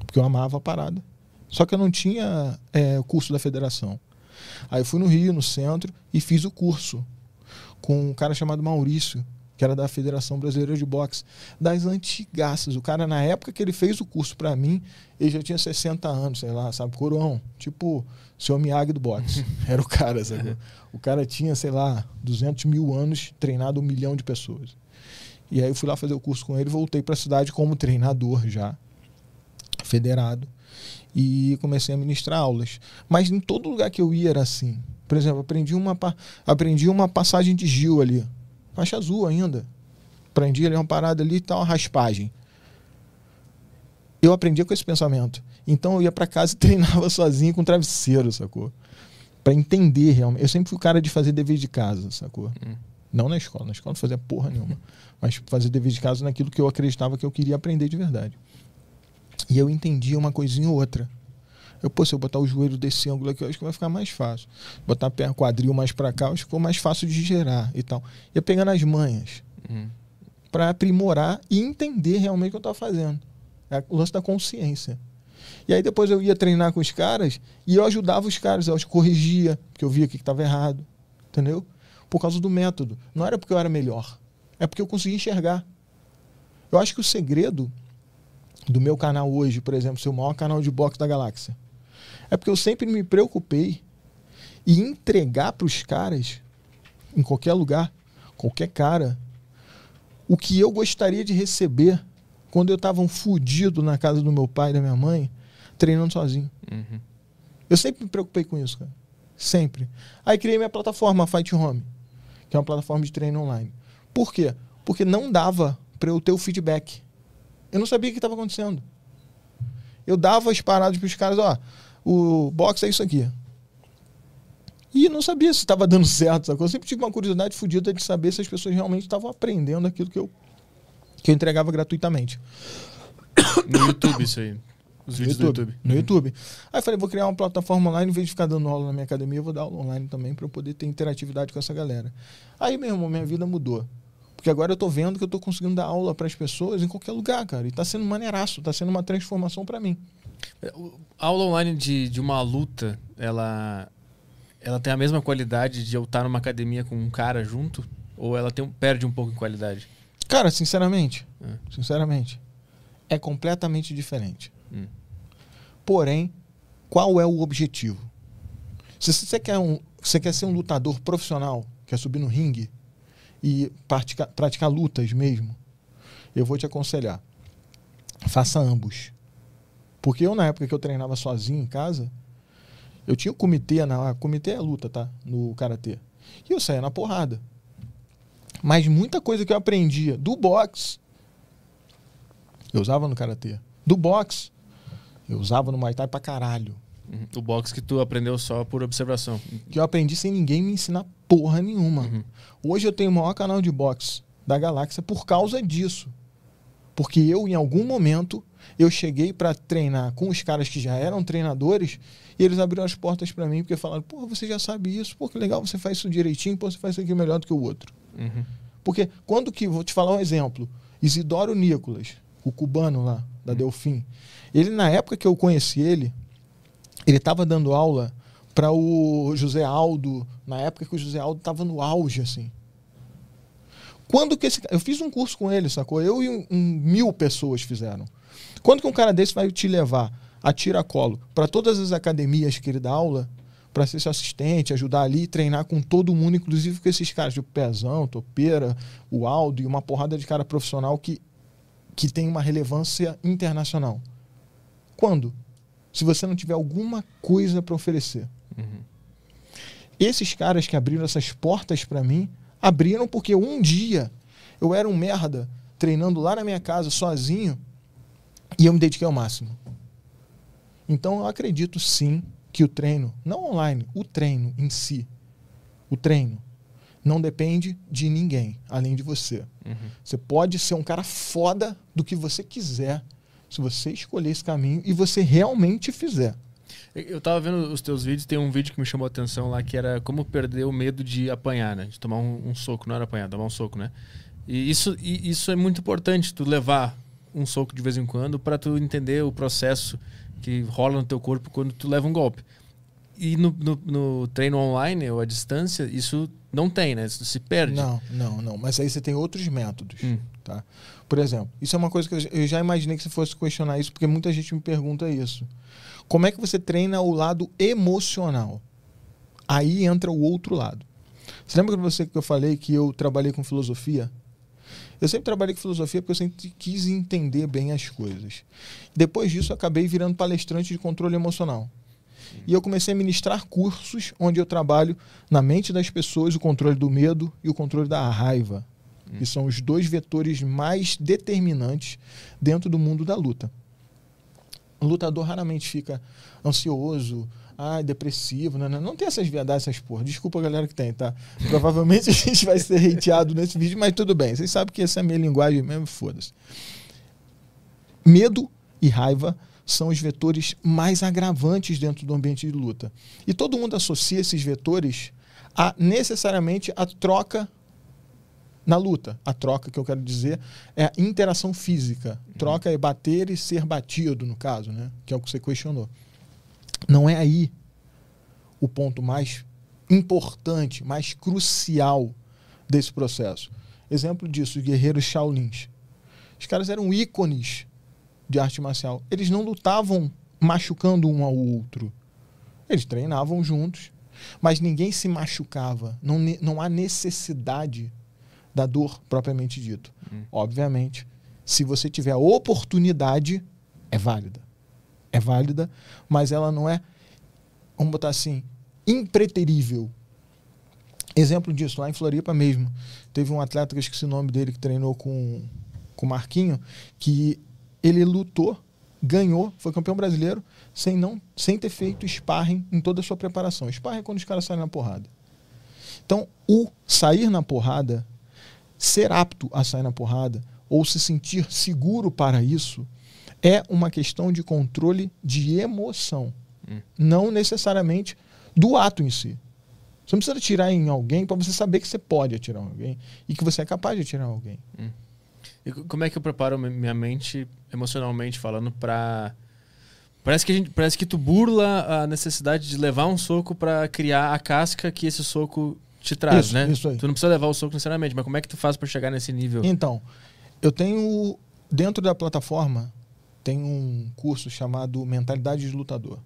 porque eu amava a parada. Só que eu não tinha é, curso da federação. Aí eu fui no Rio, no centro, e fiz o curso com um cara chamado Maurício, que era da Federação Brasileira de Boxe, das antigaças. O cara, na época que ele fez o curso para mim, ele já tinha 60 anos, sei lá, sabe, coroão. Tipo, seu Miyagi do boxe. Era o cara, sabe? O cara tinha, sei lá, 200 mil anos, treinado um milhão de pessoas. E aí eu fui lá fazer o curso com ele, voltei para a cidade como treinador já, federado, e comecei a ministrar aulas. Mas em todo lugar que eu ia era assim. Por exemplo, aprendi uma, aprendi uma passagem de Gil ali, faixa azul ainda. Aprendi ali uma parada ali e tal, uma raspagem. Eu aprendi com esse pensamento. Então eu ia para casa e treinava sozinho com travesseiro, sacou? Para entender realmente. Eu sempre fui o cara de fazer dever de casa, sacou? Não na escola. Na escola não fazia porra nenhuma. Mas fazer dever de casa naquilo que eu acreditava que eu queria aprender de verdade. E eu entendia uma coisinha ou outra. Eu, pô, se eu botar o joelho desse ângulo aqui, eu acho que vai ficar mais fácil. Botar a perna quadril mais para cá, eu acho que ficou mais fácil de gerar e tal. Ia pegando as manhas Uhum. para aprimorar e entender realmente o que eu estava fazendo. É o lance da consciência. E aí depois eu ia treinar com os caras e eu ajudava os caras, eu os corrigia, porque eu via o que estava errado. Entendeu? Por causa do método. Não era porque eu era melhor. É porque eu conseguia enxergar. Eu acho que o segredo do meu canal hoje, por exemplo, ser o maior canal de boxe da galáxia, é porque eu sempre me preocupei em entregar para os caras, em qualquer lugar, qualquer cara, o que eu gostaria de receber quando eu estava um fudido na casa do meu pai e da minha mãe, treinando sozinho. Uhum. Eu sempre me preocupei com isso, cara. Sempre. Aí criei minha plataforma, Fight Home, que é uma plataforma de treino online. Por quê? Porque não dava para eu ter o feedback. Eu não sabia o que estava acontecendo. Eu dava as paradas para os caras, ó, o box é isso aqui. E não sabia se estava dando certo, sacou? Eu sempre tive uma curiosidade fodida de saber se as pessoas realmente estavam aprendendo aquilo que eu, que eu entregava gratuitamente. No YouTube, isso aí. Os vídeos YouTube, do YouTube. No YouTube. Aí eu falei, vou criar uma plataforma online, em vez de ficar dando aula na minha academia, eu vou dar aula online também para eu poder ter interatividade com essa galera. Aí, meu irmão, minha vida mudou. Porque agora eu tô vendo que eu tô conseguindo dar aula para as pessoas em qualquer lugar, cara. E tá sendo maneiraço, tá sendo uma transformação para mim. A aula online de, de uma luta, ela, ela tem a mesma qualidade de eu estar numa academia com um cara junto? Ou ela tem, perde um pouco em qualidade? Cara, sinceramente, É. sinceramente, é completamente diferente. Hum. Porém, qual é o objetivo? Se você quer, um, você quer ser um lutador profissional, quer subir no ringue e praticar, praticar lutas mesmo, eu vou te aconselhar. Faça ambos. Porque eu, na época que eu treinava sozinho em casa, eu tinha o comitê, na, comitê é luta, tá? No karatê. E eu saía na porrada. Mas muita coisa que eu aprendia do boxe, eu usava no karatê. Do boxe, eu usava no Muay Thai pra caralho. Uhum. O boxe que tu aprendeu só por observação. Que eu aprendi sem ninguém me ensinar porra nenhuma. Uhum. Hoje eu tenho o maior canal de boxe da galáxia por causa disso. Porque eu, em algum momento, eu cheguei pra treinar com os caras que já eram treinadores e eles abriram as portas pra mim porque falaram: pô, você já sabe isso, pô, que legal, você faz isso direitinho, pô, você faz isso aqui melhor do que o outro. Uhum. Porque quando que, vou te falar um exemplo, Isidoro Nicolas, o cubano lá, da Delfim, ele na época que eu conheci ele, ele estava dando aula para o José Aldo, na época que o José Aldo estava no auge, assim. Quando que esse Eu fiz um curso com ele, sacou? Eu e um, um mil pessoas fizeram. Quando que um cara desse vai te levar a tiracolo para todas as academias que ele dá aula, para ser seu assistente, ajudar ali, treinar com todo mundo, inclusive com esses caras, tipo Pezão, Topeira, o Aldo e uma porrada de cara profissional que, que tem uma relevância internacional. Quando? Se você não tiver alguma coisa para oferecer. Uhum. Esses caras que abriram essas portas para mim, abriram porque um dia eu era um merda treinando lá na minha casa sozinho e eu me dediquei ao máximo. Então eu acredito sim que o treino, não online, o treino em si, o treino não depende de ninguém além de você. Uhum. Você pode ser um cara foda do que você quiser, se você escolher esse caminho e você realmente fizer. Eu- tava vendo os teus vídeos, tem um vídeo que me chamou a atenção lá que era como perder o medo de apanhar, né? De tomar um, um soco, não era apanhar, tomar um soco, né? E isso, e isso é muito importante, tu levar um soco de vez em quando para tu entender o processo que rola no teu corpo quando tu leva um golpe. E no, no, no treino online ou à distância, isso não tem, né? Isso se perde. Não, não, não. Mas aí você tem outros métodos. Hum. Tá? Por exemplo, isso é uma coisa que eu já- imaginei que você fosse questionar isso, porque muita gente me pergunta isso. Como é que você treina o lado emocional? Aí entra o outro lado. Você lembra que você que eu falei que eu trabalhei com filosofia? Eu sempre trabalhei com filosofia porque eu sempre quis entender bem as coisas. Depois disso, acabei virando palestrante de controle emocional. E eu comecei a ministrar cursos onde eu trabalho na mente das pessoas o controle do medo e o controle da raiva, que são os dois vetores mais determinantes dentro do mundo da luta. O lutador raramente fica ansioso, ah, depressivo, não, não, não tem essas verdades, essas porra. Desculpa a galera que tem, tá? Provavelmente a gente vai ser hateado nesse vídeo, mas tudo bem. Vocês sabem que essa é a minha linguagem mesmo, foda-se. Medo e raiva são os vetores mais agravantes dentro do ambiente de luta. E todo mundo associa esses vetores a necessariamente a troca na luta. A troca que eu quero dizer é a interação física. Troca é bater e ser batido, no caso, né? Que é o que você questionou. Não é aí o ponto mais importante, mais crucial desse processo. Exemplo disso, os guerreiros Shaolins. Os caras eram ícones de arte marcial. Eles não lutavam machucando um ao outro. Eles treinavam juntos, mas ninguém se machucava. Não, não há necessidade da dor propriamente dito. Hum. Obviamente, se você tiver a oportunidade, é válida. É válida, mas ela não é, vamos botar assim, impreterível. Exemplo disso, lá em Floripa mesmo. Teve um atleta, que eu esqueci o nome dele, que treinou com, o Marquinho, que ele lutou, ganhou, foi campeão brasileiro, sem, não, sem ter feito sparring em toda a sua preparação. Sparring é quando os caras saem na porrada. Então, o sair na porrada, ser apto a sair na porrada, ou se sentir seguro para isso, é uma questão de controle de emoção. Hum. Não necessariamente do ato em si. Você não precisa atirar em alguém para você saber que você pode atirar em alguém e que você é capaz de atirar em alguém. E co- como é que eu preparo mi- minha mente, emocionalmente falando, pra. Parece que, a gente, parece que tu burla a necessidade de levar um soco pra criar a casca que esse soco te traz, Isso, né? isso aí. Tu não precisa levar o soco necessariamente, mas como é que tu faz pra chegar nesse nível? Então, eu tenho dentro da plataforma tem um curso chamado Mentalidade de Lutador.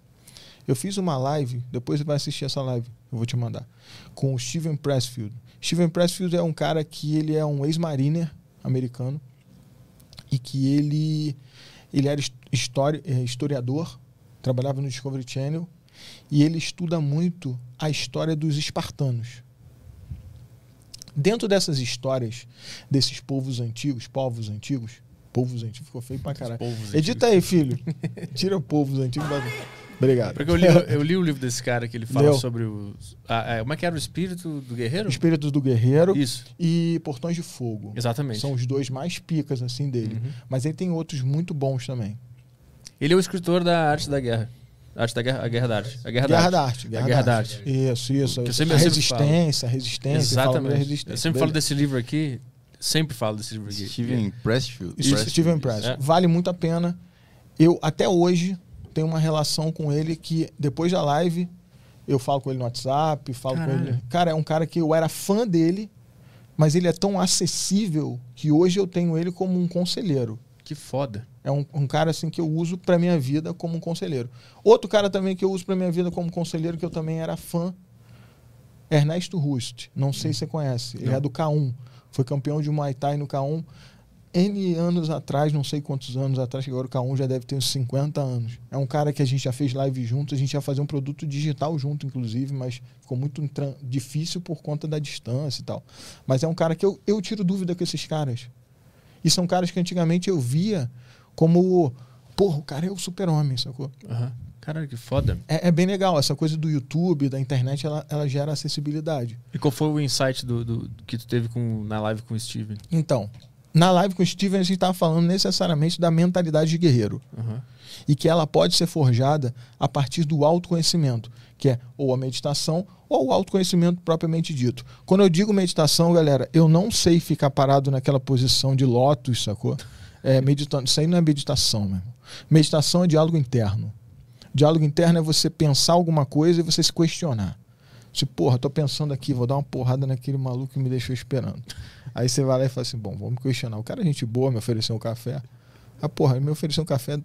Eu fiz uma live, depois você vai assistir essa live, eu vou te mandar, com o Steven Pressfield. Steven Pressfield é um cara que ele é um ex-mariner americano e que ele ele era his- histori- eh, historiador, trabalhava no Discovery Channel e ele estuda muito a história dos espartanos. Dentro dessas histórias desses povos antigos, povos antigos, povos antigos, ficou feio pra caralho. Edita aí, filho. Tira o povos antigos. Obrigado. Porque eu li, eu li o livro desse cara que ele fala Leu. sobre os. ah, é, como é que era o espírito do guerreiro? Espíritos do Guerreiro Isso, e Portões de Fogo. exatamente. São os dois mais picas assim dele. Uhum. Mas ele tem outros muito bons também. Ele é o escritor da arte da guerra. Arte da guerra, a guerra da arte. A guerra, Guerra da da arte. Arte. A Guerra da Arte. Isso, isso. Que eu a sempre- eu sempre resistência, a resistência. a Exatamente. resistência. Eu sempre falo desse livro aqui, sempre falo desse livro aqui. Steven Pressfield. Isso, Pressfield. Steven Press. É. Vale muito a pena. Eu, até hoje, tenho uma relação com ele que, depois da live, eu falo com ele no WhatsApp, falo com Caralho. ele. Cara, é um cara que eu era fã dele, mas ele é tão acessível que hoje eu tenho ele como um conselheiro. Que foda. É um, um cara assim que eu uso pra minha vida como um conselheiro. Outro cara também que eu uso pra minha vida como conselheiro, que eu também era fã, Ernesto Rust. Não sei se você conhece. Ele Não. é do K1. Foi campeão de Muay Thai no K1 N anos atrás, não sei quantos anos atrás, que agora o K1 já deve ter uns 50 anos. É um cara que a gente já fez live junto, a gente ia fazer um produto digital junto, inclusive, mas ficou muito difícil por conta da distância e tal. Mas é um cara que eu, eu tiro dúvida com esses caras. E são caras que antigamente eu via como, porra, o cara é o super-homem, sacou? Aham. Caralho, que foda. É, é bem legal, essa coisa do YouTube, da internet, ela, ela gera acessibilidade. E qual foi o insight do, do- que tu teve com, na live com o Steven? Então, na live com o Steven, a gente estava falando necessariamente da mentalidade de guerreiro. Aham. e que ela pode ser forjada a partir do autoconhecimento, que é ou a meditação ou o autoconhecimento propriamente dito. Quando eu digo meditação, galera, eu não sei ficar parado naquela posição de lótus, sacou? É, meditando. Isso aí não é meditação, meu irmão. Meditação é diálogo interno. Diálogo interno é você pensar alguma coisa e você se questionar. Se, porra, tô pensando aqui, vou dar uma porrada naquele maluco que me deixou esperando. Aí você vai lá e fala assim: bom, vamos questionar. O cara é gente boa, me ofereceu um café. Ah, porra, me ofereceu um café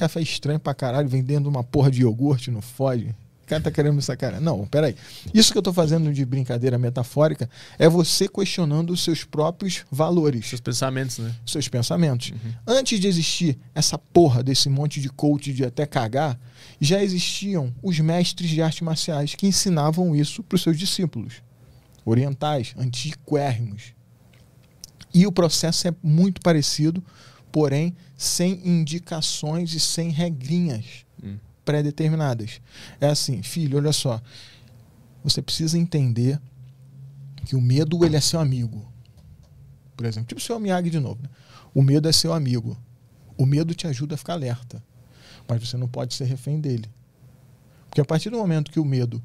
Café estranho pra caralho, vendendo uma porra de iogurte, não fode. O cara tá querendo me sacar. Não, peraí. Isso que eu tô fazendo de brincadeira metafórica é você questionando os seus próprios valores, Seus pensamentos, né? seus pensamentos. Antes de existir essa porra desse monte de coach de até cagar, já existiam os mestres de artes marciais que ensinavam isso pros seus discípulos. Orientais, antiquérrimos. E o processo é muito parecido, porém sem indicações e sem regrinhas. Pré-determinadas. É assim, filho, olha só. Você precisa entender que o medo ele é seu amigo. Por exemplo, tipo o seu Miyagi de novo. Né? O medo é seu amigo. O medo te ajuda a ficar alerta. Mas você não pode ser refém dele. Porque a partir do momento que o medo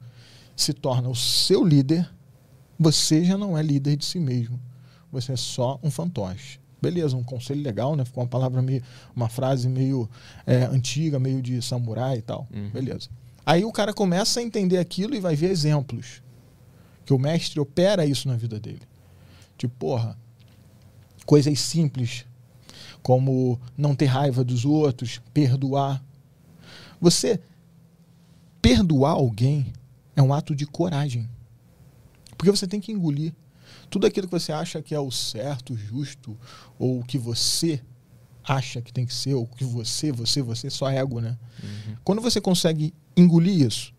se torna o seu líder, você já não é líder de si mesmo. Você é só um fantoche. Beleza, um conselho legal, né? Ficou uma palavra meio, uma frase meio é, antiga, meio de samurai e tal. Uhum. Beleza. Aí o cara começa a entender aquilo e vai ver exemplos. Que o mestre opera isso na vida dele. Tipo, porra, coisas simples, como não ter raiva dos outros, perdoar. Você perdoar alguém é um ato de coragem. Porque você tem que engolir tudo aquilo que você acha que é o certo, o justo, ou o que você acha que tem que ser, ou o que você, você, você, só ego, né? Uhum. Quando você consegue engolir isso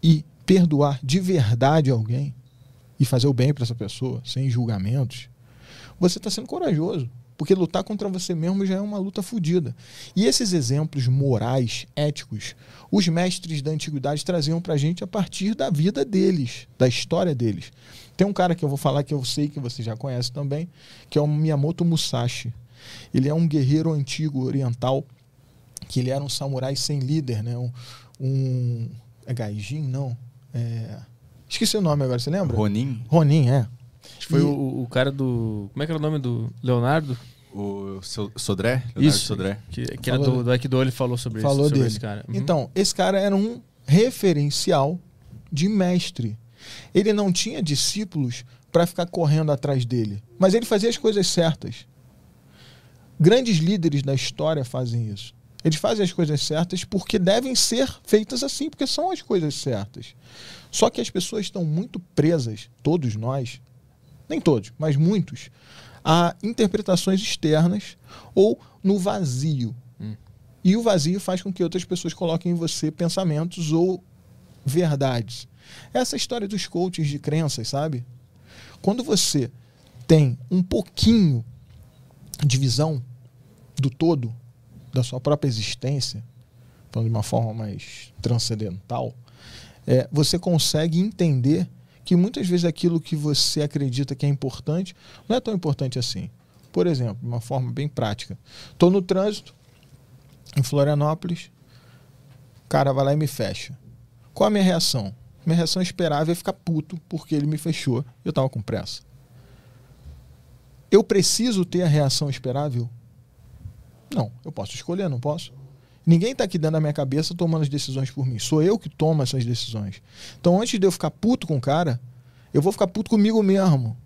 e perdoar de verdade alguém e fazer o bem para essa pessoa, sem julgamentos, você está sendo corajoso. Porque lutar contra você mesmo já é uma luta fodida. E esses exemplos morais, éticos, os mestres da antiguidade traziam para a gente a partir da vida deles, da história deles. Tem um cara que eu vou falar que eu sei que você já conhece também, que é o Miyamoto Musashi. Ele é um guerreiro antigo oriental, que ele era um samurai sem líder, né? Um, um é Gaijin? Não. É... Esqueci o nome agora, você lembra? Ronin? Ronin, é. Acho que foi E- o, o cara do. Como é que era o nome do Leonardo? O So- Sodré? Leonardo Isso. Sodré. Que, que era Falou do, do Aikido, ele falou sobre Falou isso. Sobre dele. esse cara. Uhum. Então, esse cara era um referencial de mestre. Ele não tinha discípulos para ficar correndo atrás dele, mas ele fazia as coisas certas. Grandes líderes da história fazem isso. Eles fazem as coisas certas porque devem ser feitas assim, porque são as coisas certas. Só que as pessoas estão muito presas, todos nós, nem todos, mas muitos, a interpretações externas ou no vazio. E o vazio faz com que outras pessoas coloquem em você pensamentos ou verdades. Essa história dos coaches de crenças, sabe? Quando você tem um pouquinho de visão do todo, da sua própria existência, falando de uma forma mais transcendental, é, você consegue entender que muitas vezes aquilo que você acredita que é importante não é tão importante assim. Por exemplo, de uma forma bem prática. Estou no trânsito, em Florianópolis, o cara vai lá e me fecha. Qual a minha reação? Minha reação esperável é ficar puto porque ele me fechou e eu estava com pressa. Eu preciso ter a reação esperável? Não, eu posso escolher, não posso? Ninguém está aqui dentro da minha cabeça tomando as decisões por mim. Sou eu que tomo essas decisões. Então, antes de eu ficar puto com o cara, eu vou ficar puto comigo mesmo.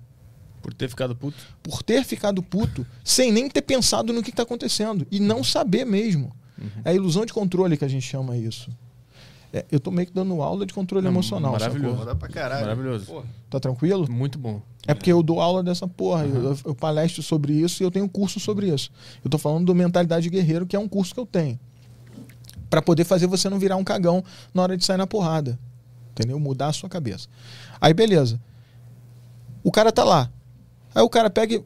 Por ter ficado puto. Por ter ficado puto sem nem ter pensado no que está acontecendo. E não saber mesmo. É a ilusão de controle que a gente chama isso. É, eu tô meio que dando aula de controle Não, emocional. maravilhoso. sacou? Manda pra caralho. Maravilhoso. Pô, Tá tranquilo? Muito bom. É porque eu dou aula dessa porra, eu, eu palestro sobre isso e eu tenho um curso sobre isso. Eu tô falando do Mentalidade Guerreiro, que é um curso que eu tenho. Pra poder fazer você não virar um cagão na hora de sair na porrada. Entendeu? Mudar a sua cabeça. Aí, beleza. O cara tá lá. Aí o cara pega e.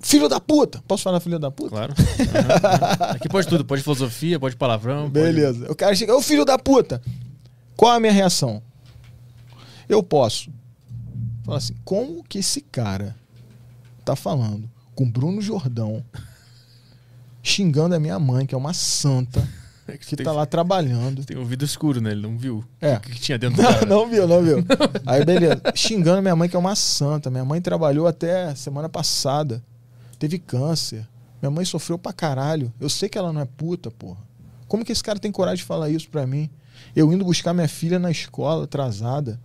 Filho da puta! Posso falar filho da puta? Claro. Uhum. Aqui pode tudo. Pode filosofia, pode palavrão. pode- Beleza. O cara chega, ô filho da puta! Qual a minha reação? Eu posso falar assim, como que esse cara tá falando com Bruno Jordão xingando a minha mãe, que é uma santa, É que que tem, tá lá trabalhando. tem ouvido escuro, né? Ele não viu. É. O que, que tinha dentro do Não, cara. não viu, não viu. Aí, beleza. Xingando minha mãe, que é uma santa. Minha mãe trabalhou até semana passada. Teve câncer. Minha mãe sofreu pra caralho. Eu sei que ela não é puta, porra. Como que esse cara tem coragem de falar isso pra mim? Eu indo buscar minha filha na escola, atrasada.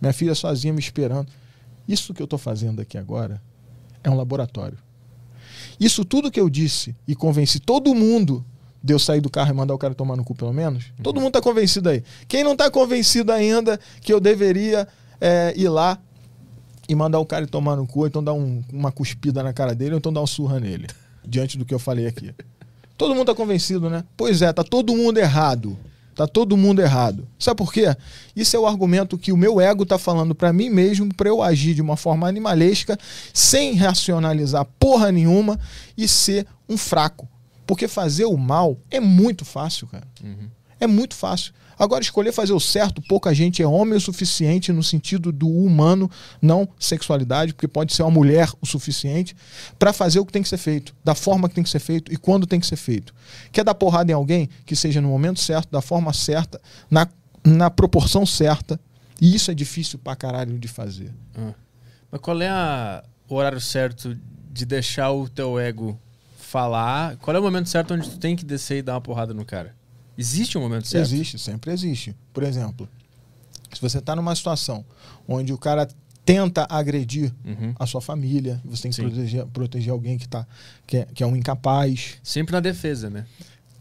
Minha filha sozinha me esperando. Isso que eu tô fazendo aqui agora é um laboratório. Isso tudo que eu disse e convenci todo mundo de eu sair do carro e mandar o cara tomar no cu, pelo menos. Todo mundo tá convencido aí. Quem não tá convencido ainda que eu deveria é, ir lá e mandar o cara tomar no cu, então dar um- uma cuspida na cara dele, ou então dar uma surra nele, diante do que eu falei aqui. Todo mundo tá convencido, né? Pois é, tá todo mundo errado. Tá todo mundo errado. Sabe por quê? Isso é o argumento que o meu ego tá falando pra mim mesmo, pra eu agir de uma forma animalesca, sem racionalizar porra nenhuma e ser um fraco. Porque fazer o mal é muito fácil, cara. É muito fácil. Agora, escolher fazer o certo, pouca gente é homem o suficiente no sentido do humano, não sexualidade, porque pode ser uma mulher o suficiente, para fazer o que tem que ser feito, da forma que tem que ser feito e quando tem que ser feito. Quer dar porrada em alguém que seja no momento certo, da forma certa, na, na proporção certa. E isso é difícil pra caralho de fazer. Ah. Mas qual é a- o horário certo de deixar o teu ego falar? Qual é o momento certo onde tu tem que descer e dar uma porrada no cara? Existe um momento certo? Existe, sempre existe. Por exemplo, se você está numa situação onde o cara tenta agredir Uhum. a sua família, você tem que proteger, proteger alguém que, tá, que, é, que é um incapaz. Sempre na defesa, né?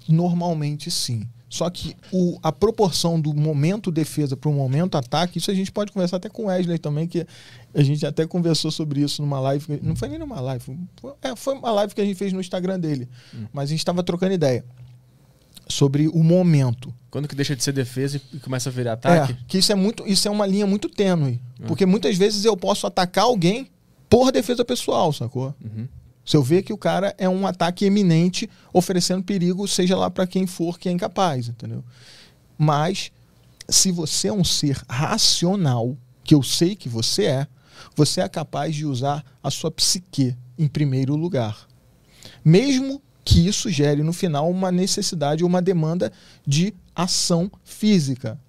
Normalmente sim. Só que o, a proporção do momento defesa para o momento ataque, isso a gente pode conversar até com o Wesley também, que a gente até conversou sobre isso numa live. Não foi nem numa live, foi, é, foi uma live que a gente fez no Instagram dele. Mas a gente estava trocando ideia. Sobre o momento. Quando que deixa de ser defesa e começa a virar ataque? É, que isso é muito, isso é uma linha muito tênue. Porque muitas vezes eu posso atacar alguém por defesa pessoal, sacou? Uhum. Se eu ver que o cara é um ataque eminente, oferecendo perigo, seja lá para quem for que é incapaz, entendeu? Mas se você é um ser racional, que eu sei que você é, você é capaz de usar a sua psique em primeiro lugar. Mesmo que isso gere no final uma necessidade ou uma demanda de ação física.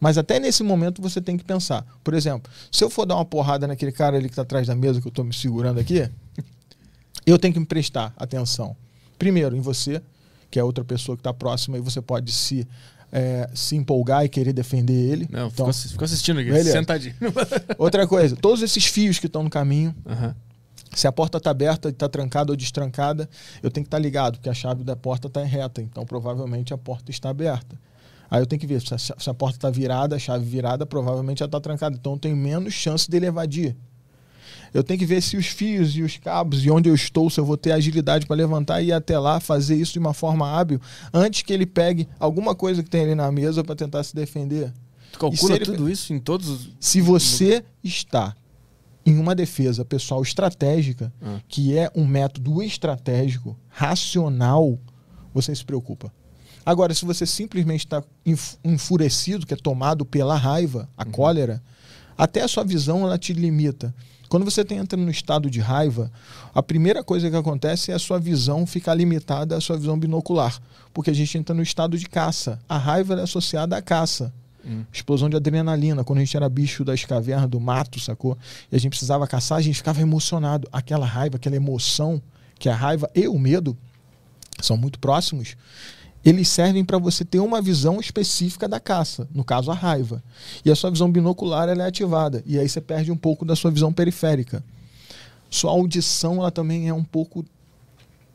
Mas até nesse momento você tem que pensar. Por exemplo, se eu for dar uma porrada naquele cara ali que está atrás da mesa que eu estou me segurando aqui, eu tenho que me prestar atenção. Primeiro, em você, que é outra pessoa que está próxima e você pode se, é, se empolgar e querer defender ele. Não, Então, ficou, assi- ficou assistindo aqui, Beleza. sentadinho. outra coisa, todos esses fios que estão no caminho. Se a porta está aberta, está trancada ou destrancada, eu tenho que estar ligado, porque a chave da porta está reta. Então, provavelmente, a porta está aberta. Aí eu tenho que ver se a, se a porta está virada, a chave virada, provavelmente ela está trancada. Então, eu tenho menos chance dele evadir. Eu tenho que ver se os fios e os cabos e onde eu estou, se eu vou ter agilidade para levantar e ir até lá, fazer isso de uma forma hábil, antes que ele pegue alguma coisa que tem ali na mesa para tentar se defender. Tu calcula ele- tudo isso em todos os. Se você está em uma defesa pessoal estratégica, Ah. que é um método estratégico, racional, você se preocupa. Agora, se você simplesmente está enf- enfurecido, que é tomado pela raiva, a cólera, até a sua visão ela te limita. Quando você tem- entra no estado de raiva, a primeira coisa que acontece é a sua visão ficar limitada à sua visão binocular, porque a gente entra no estado de caça. A raiva é associada à caça explosão de adrenalina. Quando a gente era bicho das cavernas, do mato, sacou? E a gente precisava caçar, a gente ficava emocionado. Aquela raiva, aquela emoção, que a raiva e o medo são muito próximos, eles servem para você ter uma visão específica da caça, no caso a raiva. E a sua visão binocular ela é ativada, e aí você perde um pouco da sua visão periférica. Sua audição ela também é um pouco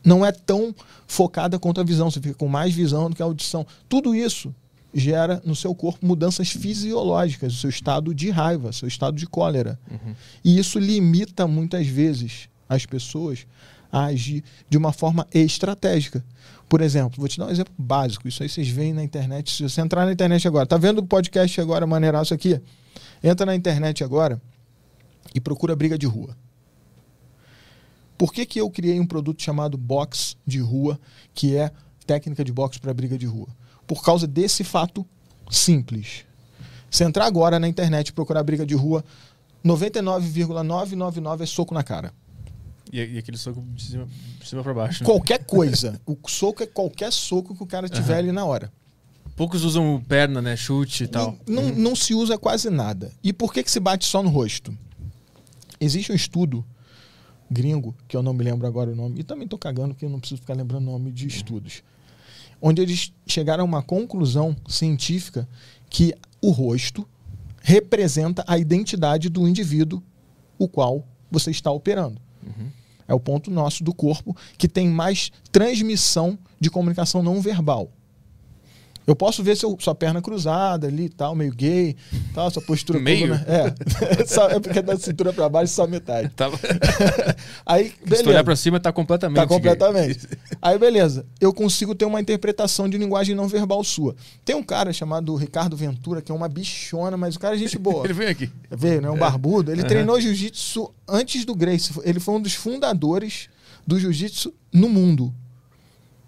não é tão focada quanto a visão, você fica com mais visão do que a audição. Tudo isso gera no seu corpo mudanças fisiológicas, o seu estado de raiva, seu estado de cólera. E isso limita muitas vezes as pessoas a agir de uma forma estratégica. Por exemplo, vou te dar um exemplo básico. Isso aí vocês veem na internet. Se você entrar na internet agora, tá vendo o podcast agora, maneiraço aqui? Entra na internet agora e procura briga de rua. Por que, que eu criei um produto chamado Box de Rua, que é técnica de boxe para briga de rua? Por causa desse fato simples. Se entrar agora na internet e procurar briga de rua, 99,999 é soco na cara. E, e aquele soco de cima, cima pra baixo. né? Qualquer coisa. O soco é qualquer soco que o cara tiver ali na hora. Poucos usam perna, né? Chute e tal. Não, não se usa quase nada. E por que, que se bate só no rosto? Existe um estudo gringo, que eu não me lembro agora o nome, e também tô cagando porque eu não preciso ficar lembrando o nome de estudos, onde eles chegaram a uma conclusão científica que o rosto representa a identidade do indivíduo o qual você está operando. É o ponto nosso do corpo que tem mais transmissão de comunicação não verbal. Eu posso ver seu, sua perna cruzada ali e tal, meio gay, tal, sua postura Meio? toda, né? É. Só- é porque da cintura pra baixo só metade. Tava... Aí, Se tu beleza. olhar pra cima, tá completamente. Tá gay. completamente. Aí, beleza. Eu consigo ter uma interpretação de linguagem não verbal sua. Tem um cara chamado Ricardo Ventura, que é uma bichona, mas o cara é gente boa. Ele veio aqui. Veio, né? Um barbudo. Ele Aham. treinou jiu-jitsu antes do Grace. Ele foi um dos fundadores do jiu-jitsu no mundo.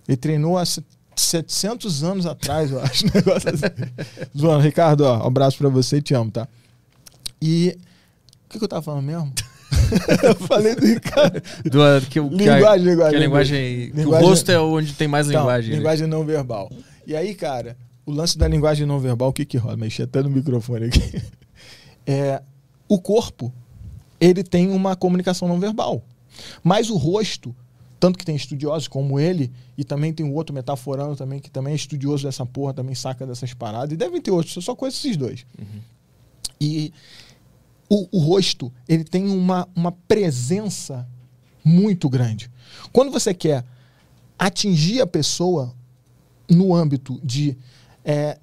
Ele treinou há se- 700 anos atrás, eu acho. um negócio assim. Zoando. Ricardo, ó, um abraço pra você e te amo, tá? E. O que, que eu tava falando mesmo? eu falei do Ricardo. Do, que, o- que a- Linguagem, linguagem, Que a linguagem. que linguagem- o rosto é onde tem mais Então, linguagem. né? linguagem não verbal. E aí, cara, o lance da linguagem não verbal, o que que rola? Mexi até no microfone aqui. É, o corpo, ele tem uma comunicação não verbal. Mas o rosto, tanto que tem estudiosos como ele, e também tem o outro metaforando também, que também é estudioso dessa porra, também saca dessas paradas, e devem ter outros, eu só conheço esses dois. E o, o rosto, ele tem uma, uma presença muito grande. Quando você quer atingir a pessoa no âmbito de é,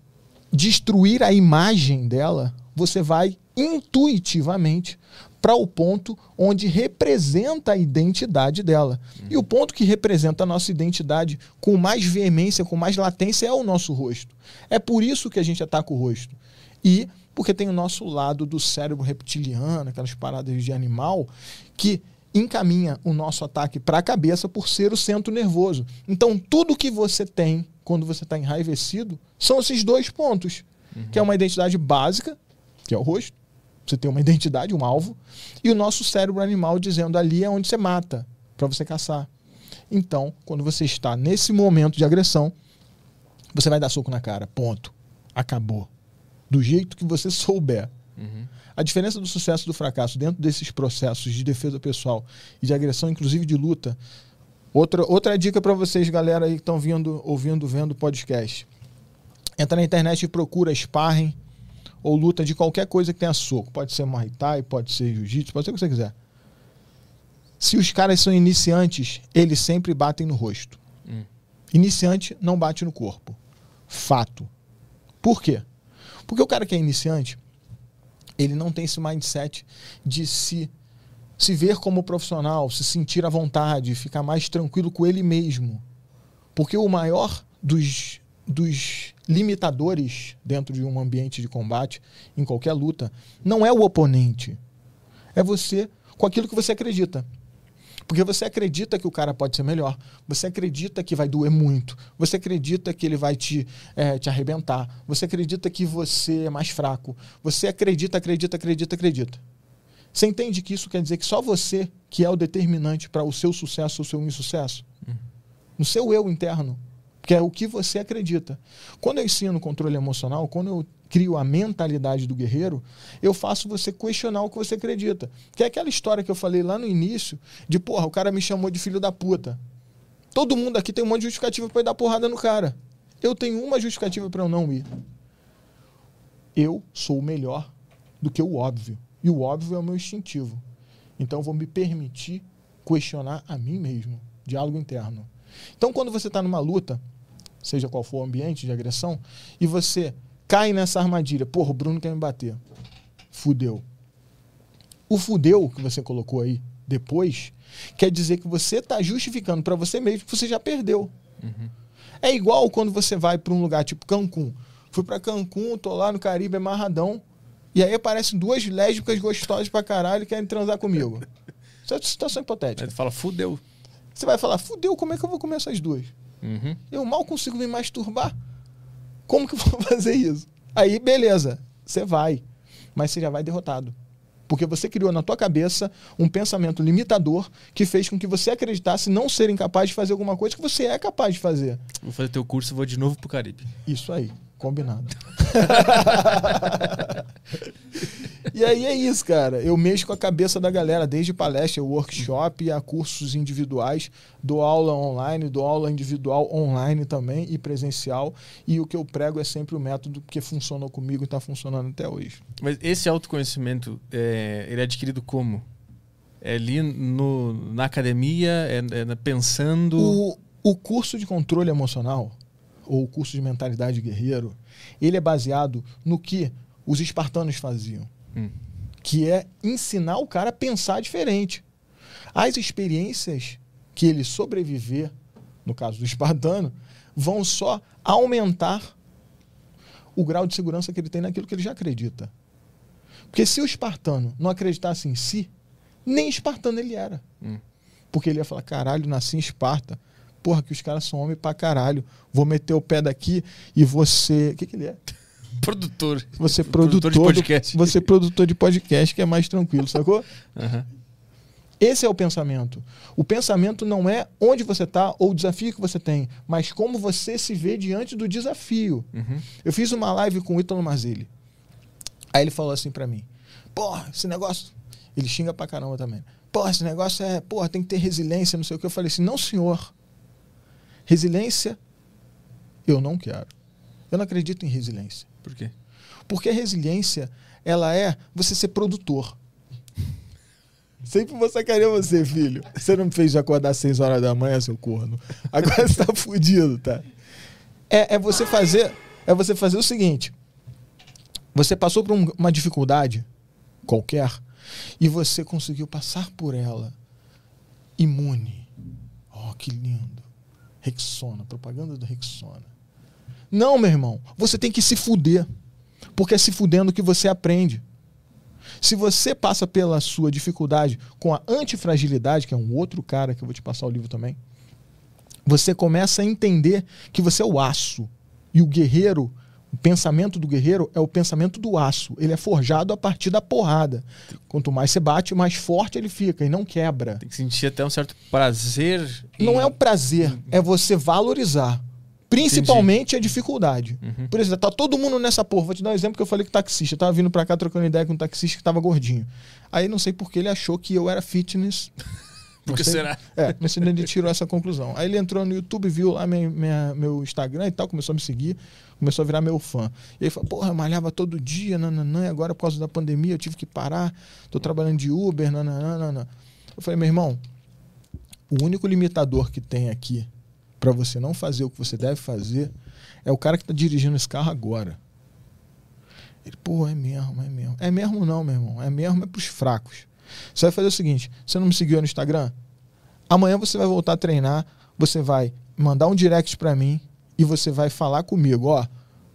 destruir a imagem dela, você vai intuitivamente para o ponto onde representa a identidade dela. E o ponto que representa a nossa identidade com mais veemência, com mais latência, é o nosso rosto. É por isso que a gente ataca o rosto. E porque tem o nosso lado do cérebro reptiliano, aquelas paradas de animal, que encaminha o nosso ataque para a cabeça por ser o centro nervoso. Então, tudo que você tem quando você está enraivecido são esses dois pontos, que é uma identidade básica, que é o rosto, você tem uma identidade, um alvo, e o nosso cérebro animal dizendo ali é onde você mata, para você caçar. Então, quando você está nesse momento de agressão, você vai dar soco na cara. Ponto. Acabou. Do jeito que você souber. A diferença do sucesso e do fracasso dentro desses processos de defesa pessoal e de agressão, inclusive de luta. Outra, outra dica para vocês, galera aí que estão vindo, ouvindo, vendo o podcast. Entra na internet e procura sparring ou luta de qualquer coisa que tenha soco. Pode ser Muay Thai, pode ser Jiu-Jitsu, pode ser o que você quiser. Se os caras são iniciantes, eles sempre batem no rosto. Hum. Iniciante não bate no corpo. Fato. Por quê? Porque o cara que é iniciante, ele não tem esse mindset de se, se ver como profissional, se sentir à vontade, ficar mais tranquilo com ele mesmo. Porque o maior dos, dos limitadores dentro de um ambiente de combate, em qualquer luta, não é o oponente. É você com aquilo que você acredita. Porque você acredita que o cara pode ser melhor. Você acredita que vai doer muito. Você acredita que ele vai te, é, te arrebentar. Você acredita que você é mais fraco. Você acredita, acredita, acredita, acredita. Você entende que isso quer dizer que só você que é o determinante para o seu sucesso ou o seu insucesso? No seu eu interno. Que é o que você acredita. Quando eu ensino controle emocional, quando eu crio a mentalidade do guerreiro, eu faço você questionar o que você acredita. Que é aquela história que eu falei lá no início, de porra, o cara me chamou de filho da puta. Todo mundo aqui tem um monte de justificativa para dar porrada no cara. Eu tenho uma justificativa para eu não ir. Eu sou melhor do que o óbvio. E o óbvio é o meu instintivo. Então eu vou me permitir questionar a mim mesmo. Diálogo interno. Então quando você está numa luta, seja qual for o ambiente de agressão, e você cai nessa armadilha. Porra, o Bruno quer me bater. Fudeu. O fudeu que você colocou aí depois quer dizer que você está justificando para você mesmo que você já perdeu. É igual quando você vai para um lugar tipo Cancún. Fui para Cancún, tô lá no Caribe amarradão, e aí aparecem duas lésbicas gostosas pra caralho e querem transar comigo. Isso é uma situação hipotética. tu fala, fudeu. Você vai falar, fudeu, como é que eu vou comer essas duas? Uhum. Eu mal consigo me masturbar. Como que eu vou fazer isso? Aí, beleza, você vai. Mas você já vai derrotado. Porque você criou na tua cabeça um pensamento limitador que fez com que você acreditasse não ser incapaz de fazer alguma coisa que você é capaz de fazer. Vou fazer teu curso e vou de novo pro Caribe. Isso aí, combinado. e aí é isso, cara. Eu mexo com a cabeça da galera, desde palestra, workshop, a cursos individuais, dou aula online, dou aula individual online também e presencial. E o que eu prego é sempre o método que funcionou comigo e está funcionando até hoje. Mas esse autoconhecimento, é, ele é adquirido como? É ali no, na academia, é, é pensando... O, o curso de controle emocional, ou o curso de mentalidade guerreiro, ele é baseado no que os espartanos faziam. Hum. que é ensinar o cara a pensar diferente. As experiências que ele sobreviver, no caso do espartano, vão só aumentar o grau de segurança que ele tem naquilo que ele já acredita. Porque se o espartano não acreditasse em si, nem espartano ele era. Hum. Porque ele ia falar: caralho, nasci em Esparta. Porra, que os caras são homem pra caralho. Vou meter o pé daqui e você. O que, que ele é? Produtor. Você Produtor produtor, de do- podcast. você produtor de podcast que é mais tranquilo, sacou? Aham. Esse é o pensamento. O pensamento não é onde você está ou o desafio que você tem, mas como você se vê diante do desafio. Uhum. Eu fiz uma live com o Ítalo Marzilli. Aí ele falou assim pra mim: Porra, esse negócio. Ele xinga pra caramba também. Porra, esse negócio é. Porra, tem que ter resiliência, não sei o que. Eu falei assim: Não, senhor. Resiliência, eu não quero. Eu não acredito em resiliência. Por quê? Porque a resiliência, ela é você ser produtor. Sempre vou sacanear você, filho. Você não me fez acordar às 6 horas da manhã, seu corno. Agora você tá fudido, tá? É, é você fazer. É você fazer o seguinte. Você passou por um- uma dificuldade qualquer e você conseguiu passar por ela imune. Oh, que lindo. Rexona, propaganda do Rexona. Não, meu irmão, você tem que se fuder. Porque é se fudendo que você aprende. Se você passa pela sua dificuldade com a antifragilidade, que é um outro cara que eu vou te passar o livro também, você começa a entender que você é o aço. E o guerreiro, o pensamento do guerreiro é o pensamento do aço. Ele é forjado a partir da porrada. Quanto mais você bate, mais forte ele fica e não quebra. Tem que sentir até um certo prazer. em- Não é o prazer, é você valorizar. Principalmente a dificuldade. Uhum. Por exemplo, tá todo mundo nessa porra. Vou te dar um exemplo que eu falei com o taxista. Eu tava vindo pra cá trocando ideia com um taxista que tava gordinho. Aí não sei porque ele achou que eu era fitness. Por que Não sei- será? É, não sei ele tirou essa conclusão. Aí ele entrou no YouTube, viu lá minha- minha- meu Instagram e tal, começou a me seguir, começou a virar meu fã. E aí falou, porra, eu malhava todo dia, nananã, e agora por causa da pandemia eu tive que parar, tô trabalhando de Uber, nananã. Eu falei, meu irmão, o único limitador que tem aqui pra você não fazer o que você deve fazer é o cara que tá dirigindo esse carro agora. Ele, pô, é mesmo, é mesmo. É mesmo não, meu irmão. É mesmo, é pros fracos. Você vai fazer o seguinte: você não me seguiu no Instagram? Amanhã você vai voltar a treinar, você vai mandar um direct pra mim e você vai falar comigo, ó,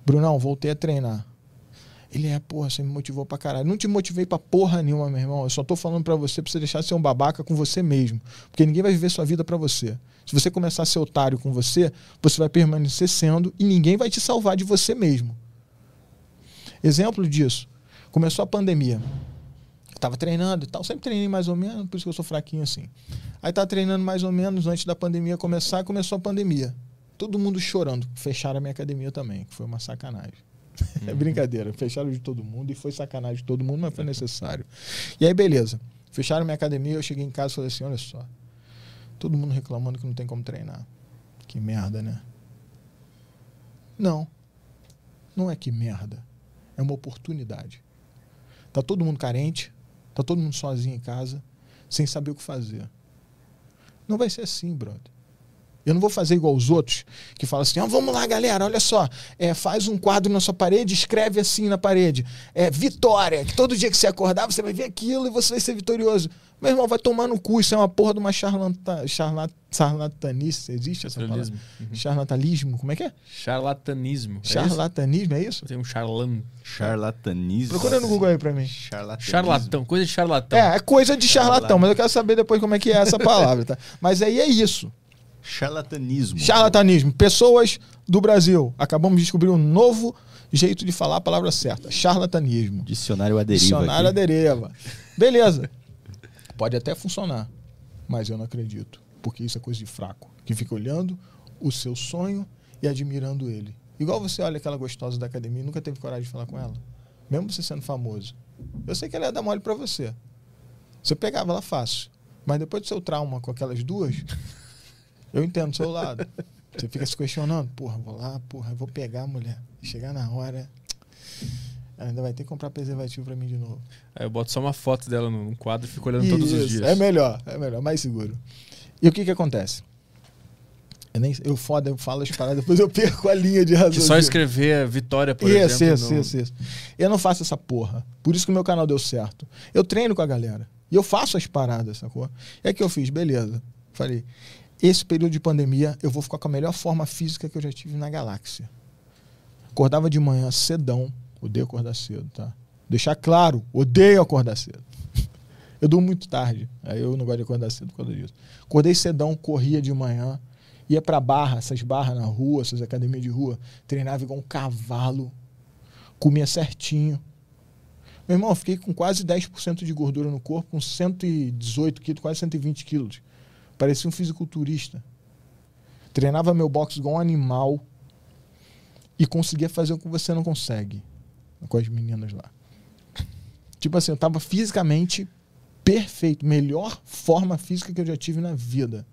Brunão, voltei a treinar. Ele é, porra, você me motivou pra caralho. Não te motivei pra porra nenhuma, meu irmão. Eu só tô falando pra você pra você deixar de ser um babaca com você mesmo. Porque ninguém vai viver sua vida pra você. Se você começar a ser otário com você, você vai permanecer sendo e ninguém vai te salvar de você mesmo. Exemplo disso. Começou a pandemia. Tava treinando e tal. Sempre treinei mais ou menos, por isso que eu sou fraquinho assim. Aí tava treinando mais ou menos antes da pandemia começar, começou a pandemia. Todo mundo chorando. Fecharam a minha academia também, que foi uma sacanagem. É brincadeira. Fecharam de todo mundo e foi sacanagem de todo mundo, mas foi necessário. E aí, beleza. Fecharam minha academia, eu cheguei em casa e falei assim: olha só. Todo mundo reclamando que não tem como treinar. Que merda, né? Não. Não é que merda. É uma oportunidade. Tá todo mundo carente, tá todo mundo sozinho em casa, sem saber o que fazer. Não vai ser assim, brother. Eu não vou fazer igual os outros que falam assim: ah, vamos lá, galera, olha só, é, faz um quadro na sua parede, escreve assim na parede: é, vitória, que todo dia que você acordar você vai ver aquilo e você vai ser vitorioso. Meu irmão, vai tomar no cu, isso é uma porra de uma charlata, charlat, charlatanice. Existe essa palavra? Charlatanismo. Uhum. Charlatanismo, como é que é? Charlatanismo. É isso? Charlatanismo, é isso? Tem um charlan. Charlatanismo. Procura no Google aí pra mim. Charlatanismo. Charlatão, coisa de charlatão. É, é coisa de charlatão, mas eu quero saber depois como é que é essa palavra, tá? Mas aí é isso. Charlatanismo. Charlatanismo. Pessoas do Brasil. Acabamos de descobrir um novo jeito de falar a palavra certa. Charlatanismo. Dicionário à deriva. Dicionário à aqui. deriva. Beleza. Pode até funcionar, mas eu não acredito. Porque isso é coisa de fraco. Que fica olhando o seu sonho e admirando ele. Igual você olha aquela gostosa da academia e nunca teve coragem de falar com ela. Mesmo você sendo famoso. Eu sei que ela ia dar mole pra você. Você pegava ela fácil. Mas depois do seu trauma com aquelas duas, eu entendo do seu lado. Você fica se questionando, porra, vou lá, porra, vou pegar a mulher. Chegar na hora, ainda vai ter que comprar preservativo pra mim de novo. Aí eu boto só uma foto dela num quadro e fico olhando todos os Isso, dias. É melhor, é melhor, mais seguro. E o que que acontece? Eu, nem, eu foda, eu falo as paradas, depois eu perco a linha de Que raciocínio. só escrever Vitória, por Isso, exemplo. isso, isso, isso. Eu não faço essa porra. Por isso que o meu canal deu certo. Eu treino com a galera. E eu faço as paradas, sacou? É que eu fiz, beleza. Falei, esse período de pandemia eu vou ficar com a melhor forma física que eu já tive na galáxia. Acordava de manhã cedão. Odeio acordar cedo, tá? Deixar claro, odeio acordar cedo. Eu durmo muito tarde. Aí eu não gosto de acordar cedo por causa disso. Acordei cedão, corria de manhã, ia pra barra, essas barras na rua, essas academias de rua, treinava igual um cavalo, comia certinho. Meu irmão, eu fiquei com quase 10% de gordura no corpo, com 118 quilos, quase 120 quilos. Parecia um fisiculturista. Treinava meu boxe igual um animal e conseguia fazer o que você não consegue com as meninas lá. Tipo assim, eu tava fisicamente perfeito, melhor forma física que eu já tive na vida.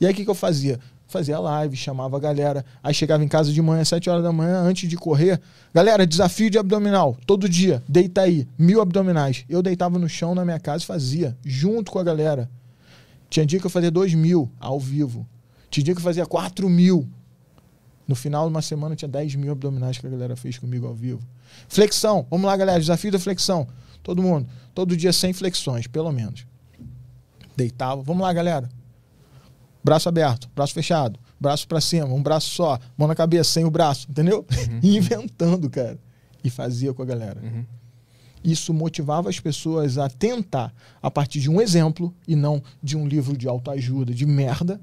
E aí o que, que eu fazia? Fazia live, chamava a galera. Aí chegava em casa de manhã, às 7 horas da manhã, antes de correr. Galera, desafio de abdominal. Todo dia. Deita aí. Mil abdominais. Eu deitava no chão na minha casa e fazia. Junto com a galera. Tinha dia que eu fazia dois mil ao vivo. Tinha dia que eu fazia quatro mil. No final de uma semana tinha 10 mil abdominais que a galera fez comigo ao vivo. Flexão, vamos lá, galera, desafio da flexão. Todo mundo, todo dia 100 flexões, pelo menos. Deitava, vamos lá, galera. Braço aberto, braço fechado, braço para cima, um braço só, mão na cabeça, sem o braço, entendeu? Uhum. Inventando, cara. E fazia com a galera. Uhum. Isso motivava as pessoas a tentar, a partir de um exemplo e não de um livro de autoajuda de merda,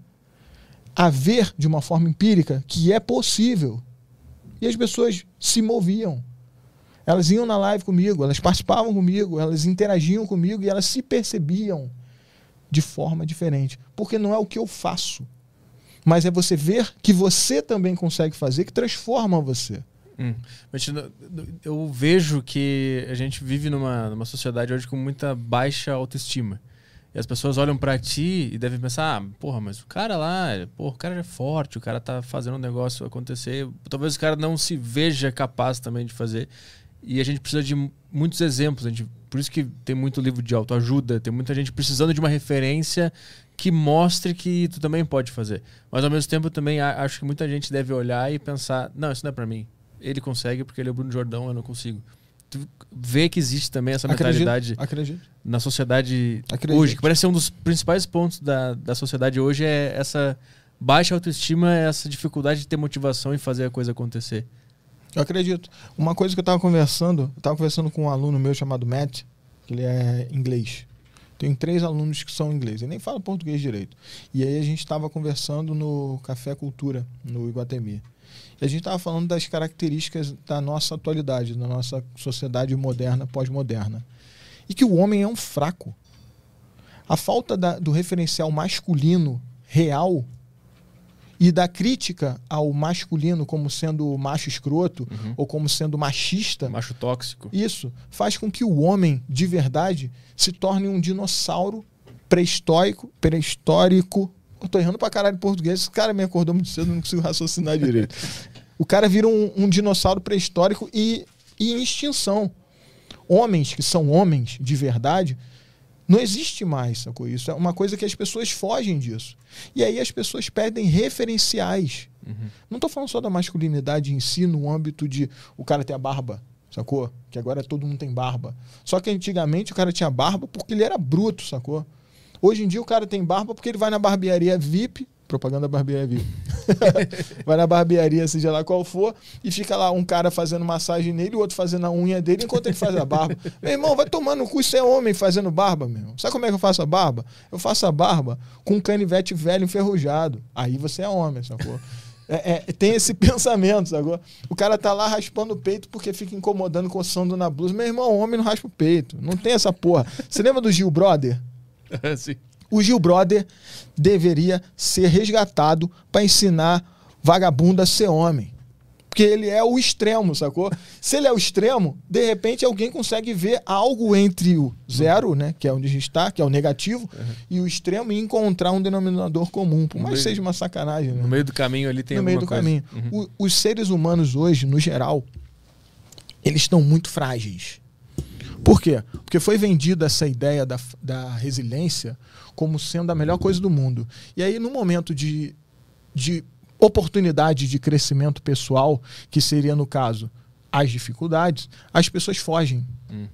a ver de uma forma empírica que é possível. E as pessoas se moviam. Elas iam na live comigo, elas participavam comigo, elas interagiam comigo e elas se percebiam de forma diferente. Porque não é o que eu faço, mas é você ver que você também consegue fazer, que transforma você. Hum. Eu vejo que a gente vive numa, numa sociedade hoje com muita baixa autoestima. E as pessoas olham para ti e devem pensar, ah, porra, mas o cara lá, porra, o cara é forte, o cara tá fazendo um negócio acontecer. Talvez o cara não se veja capaz também de fazer. E a gente precisa de muitos exemplos. A gente, por isso que tem muito livro de autoajuda, tem muita gente precisando de uma referência que mostre que tu também pode fazer. Mas ao mesmo tempo também acho que muita gente deve olhar e pensar, não, isso não é para mim. Ele consegue porque ele é o Bruno Jordão, eu não consigo vê que existe também essa mentalidade acredito, acredito. na sociedade acredito. hoje, que parece ser um dos principais pontos da, da sociedade hoje é essa baixa autoestima, essa dificuldade de ter motivação e fazer a coisa acontecer. Eu acredito. Uma coisa que eu estava conversando, eu estava conversando com um aluno meu chamado Matt, que ele é inglês. Tenho três alunos que são inglês, ele nem fala português direito. E aí a gente estava conversando no Café Cultura, no Iguatemi. A gente estava falando das características da nossa atualidade, da nossa sociedade moderna, pós-moderna. E que o homem é um fraco. A falta da, do referencial masculino real e da crítica ao masculino como sendo macho escroto uhum. ou como sendo machista. Macho tóxico. Isso faz com que o homem, de verdade, se torne um dinossauro pré-histórico, pré-histórico. Eu tô errando pra caralho em português. Esse cara me acordou muito cedo, não consigo raciocinar direito. O cara vira um, um dinossauro pré-histórico e, e em extinção. Homens que são homens de verdade, não existe mais, sacou? Isso é uma coisa que as pessoas fogem disso. E aí as pessoas perdem referenciais. Uhum. Não estou falando só da masculinidade em si, no âmbito de o cara ter a barba, sacou? Que agora todo mundo tem barba. Só que antigamente o cara tinha barba porque ele era bruto, sacou? Hoje em dia o cara tem barba porque ele vai na barbearia VIP, propaganda barbearia VIP. vai na barbearia, seja lá qual for, e fica lá um cara fazendo massagem nele, o outro fazendo a unha dele, enquanto ele faz a barba. meu irmão, vai tomar no cu, isso é homem fazendo barba, meu irmão. Sabe como é que eu faço a barba? Eu faço a barba com um canivete velho enferrujado. Aí você é homem, sacou? É, é, tem esse pensamento, agora. O cara tá lá raspando o peito porque fica incomodando, coçando na blusa. Meu irmão, homem não raspa o peito. Não tem essa porra. Você lembra do Gil Brother? Sim. O Gil Brother deveria ser resgatado para ensinar vagabundo a ser homem. Porque ele é o extremo, sacou? Se ele é o extremo, de repente alguém consegue ver algo entre o zero, né? Que é onde a gente está, que é o negativo, uhum. e o extremo e encontrar um denominador comum. Por mais que seja uma sacanagem. Né? No meio do caminho ali tem No meio do coisa. caminho. Uhum. O, os seres humanos hoje, no geral, eles estão muito frágeis. Por quê? Porque foi vendida essa ideia da, da resiliência como sendo a melhor coisa do mundo. E aí, no momento de, de oportunidade de crescimento pessoal, que seria, no caso, as dificuldades, as pessoas fogem. Hum.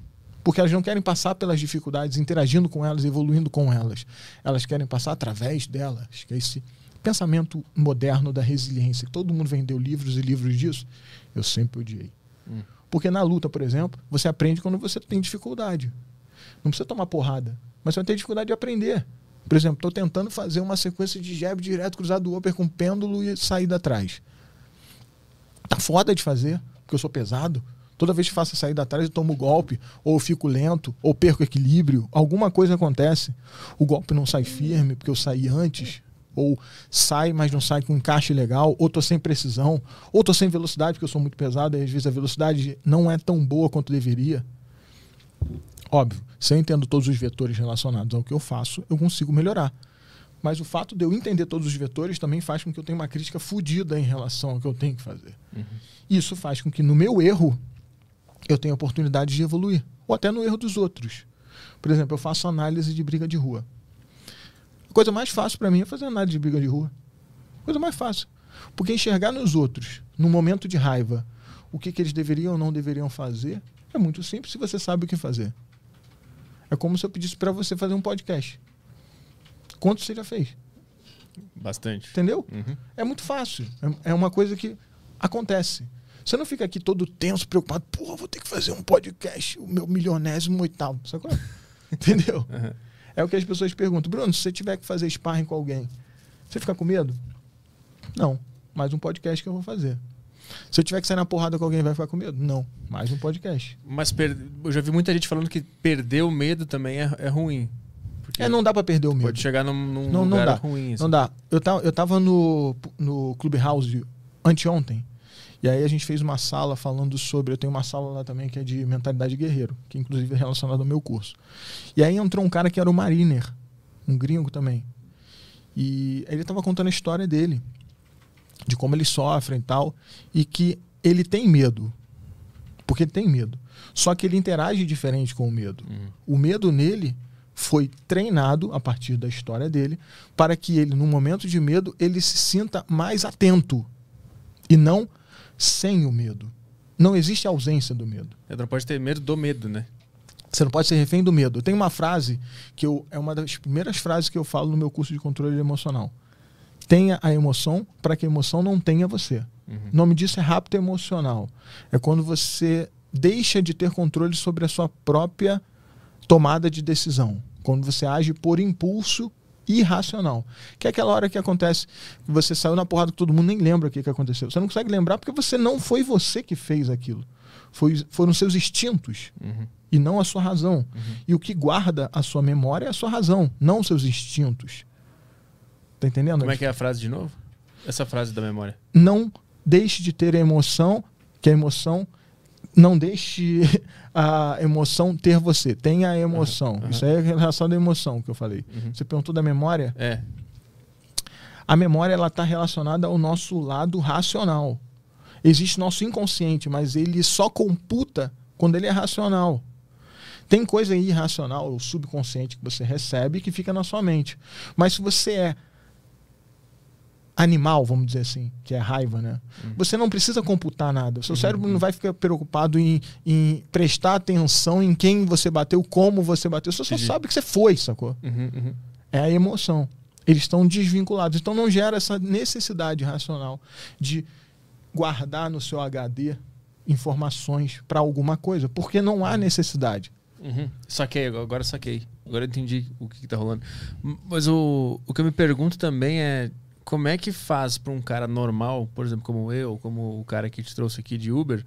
Porque elas não querem passar pelas dificuldades, interagindo com elas, evoluindo com elas. Elas querem passar através delas. Que é esse pensamento moderno da resiliência. Todo mundo vendeu livros e livros disso. Eu sempre odiei. Hum. Porque na luta, por exemplo, você aprende quando você tem dificuldade. Não precisa tomar porrada, mas você vai ter dificuldade de aprender. Por exemplo, estou tentando fazer uma sequência de jab direto cruzado upper com pêndulo e saída atrás. Tá foda de fazer, porque eu sou pesado. Toda vez que faço a saída atrás, eu tomo golpe, ou fico lento, ou perco equilíbrio. Alguma coisa acontece. O golpe não sai firme, porque eu saí antes ou sai, mas não sai com encaixe legal, ou tô sem precisão, ou tô sem velocidade, porque eu sou muito pesado, e às vezes a velocidade não é tão boa quanto deveria. Óbvio, se eu entendo todos os vetores relacionados ao que eu faço, eu consigo melhorar. Mas o fato de eu entender todos os vetores também faz com que eu tenha uma crítica fodida em relação ao que eu tenho que fazer. Uhum. Isso faz com que no meu erro eu tenha oportunidade de evoluir, ou até no erro dos outros. Por exemplo, eu faço análise de briga de rua coisa mais fácil para mim é fazer análise de briga de rua. Coisa mais fácil. Porque enxergar nos outros, no momento de raiva, o que, que eles deveriam ou não deveriam fazer, é muito simples se você sabe o que fazer. É como se eu pedisse para você fazer um podcast. Quanto você já fez? Bastante. Entendeu? Uhum. É muito fácil. É é uma coisa que acontece. Você não fica aqui todo tenso, preocupado. Porra, vou ter que fazer um podcast, o meu milionésimo oitavo. Sacou? Entendeu? Uhum. É o que as pessoas perguntam. Bruno, se você tiver que fazer sparring com alguém, você fica com medo? Não. Mais um podcast que eu vou fazer. Se eu tiver que sair na porrada com alguém, vai ficar com medo? Não. Mais um podcast. Mas per- eu já vi muita gente falando que perder o medo também é, é ruim. É, não dá pra perder o medo. pode chegar num, num Não, não lugar dá. ruim. assim. Não dá. Eu tava, eu tava no, no Clubhouse anteontem. E aí a gente fez uma sala falando sobre. Eu tenho uma sala lá também que é de mentalidade guerreiro, que inclusive é relacionada ao meu curso. E aí entrou um cara que era o Mariner, um gringo também. E ele tava contando a história dele, de como ele sofre e tal, e que ele tem medo. Porque ele tem medo. Só que ele interage diferente com o medo. Uhum. O medo nele foi treinado a partir da história dele para que ele, no momento de medo, ele se sinta mais atento e não sem o medo. Não existe ausência do medo. Você não pode ter medo do medo, né? Você não pode ser refém do medo. Tem uma frase que eu, é uma das primeiras frases que eu falo no meu curso de controle emocional. Tenha a emoção para que a emoção não tenha você. Uhum. O nome disso é rapto emocional. É quando você deixa de ter controle sobre a sua própria tomada de decisão. Quando você age por impulso irracional. Que é aquela hora que acontece que você saiu na porrada que todo mundo nem lembra o que, que aconteceu. Você não consegue lembrar porque você não foi você que fez aquilo. Foi, foram seus instintos Uhum. e não a sua razão. E o que guarda a sua memória é a sua razão, não os seus instintos. Tá entendendo? Como é que é a frase de novo? Essa frase da memória. Não deixe de ter a emoção, que a emoção não deixe a emoção ter você. Tenha a emoção. Aham. Isso aí é a relação da emoção que eu falei. Uhum. Você perguntou da memória? É. A memória ela está relacionada ao nosso lado racional. Existe nosso inconsciente, mas ele só computa quando ele é racional. Tem coisa irracional, ou subconsciente que você recebe que fica na sua mente. Mas se você é animal, vamos dizer assim, que é raiva, né? Você não precisa computar nada. O seu cérebro não vai ficar preocupado em, em prestar atenção em quem você bateu, como você bateu. Você só sabe que você foi, sacou? Uhum, uhum. é a emoção. Eles estão desvinculados. Então não gera essa necessidade racional de guardar no seu HD informações para alguma coisa, porque não há necessidade. Uhum. Saquei, agora saquei. Agora entendi o que, que tá rolando. Mas o, o que eu me pergunto também é como é que faz para um cara normal, por exemplo, como eu, como o cara que te trouxe aqui de Uber,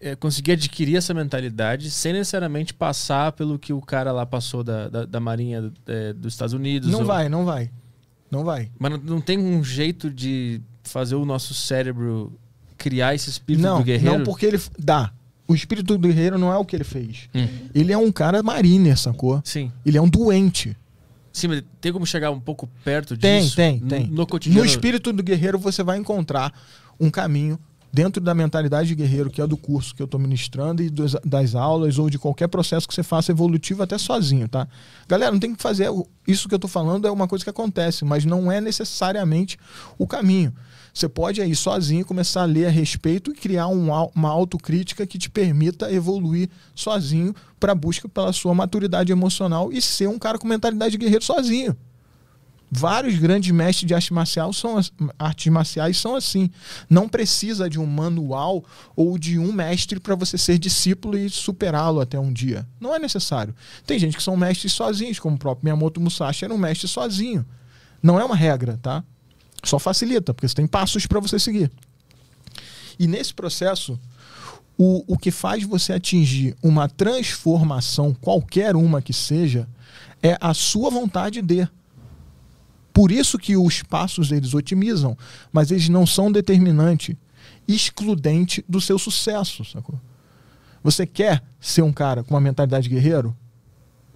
é, conseguir adquirir essa mentalidade sem necessariamente passar pelo que o cara lá passou da, da, da Marinha é, dos Estados Unidos. Não ou- vai, não vai. Não vai. Mas não, não tem um jeito de fazer o nosso cérebro criar esse espírito não, do guerreiro? não porque ele dá. O espírito do guerreiro não é o que ele fez. Hum. Ele é um cara mariner, sacou? Sim. Ele é um doente. Sim, mas tem como chegar um pouco perto Tem, disso? tem, No- tem. No cotidiano. No espírito do guerreiro você vai encontrar um caminho dentro da mentalidade de guerreiro, que é do curso que eu estou ministrando e dos- das aulas ou de qualquer processo que você faça evolutivo até sozinho, tá? Galera, não tem que fazer isso que eu estou falando é uma coisa que acontece, mas não é necessariamente o caminho. Você pode aí sozinho começar a ler a respeito e criar um uma autocrítica que te permita evoluir sozinho para busca pela sua maturidade emocional e ser um cara com mentalidade de guerreiro sozinho. Vários grandes mestres de arte marcial são, artes marciais são assim. Não precisa de um manual ou de um mestre para você ser discípulo e superá-lo até um dia. Não é necessário. Tem gente que são mestres sozinhos, como o próprio Miyamoto Musashi era um mestre sozinho. Não é uma regra, tá? Só facilita, porque você tem passos para você seguir. E nesse processo, o, o que faz você atingir uma transformação, qualquer uma que seja, é a sua vontade de. Por isso que os passos eles otimizam, mas eles não são determinante, excludente do seu sucesso, sacou? Você quer ser um cara com uma mentalidade de guerreiro?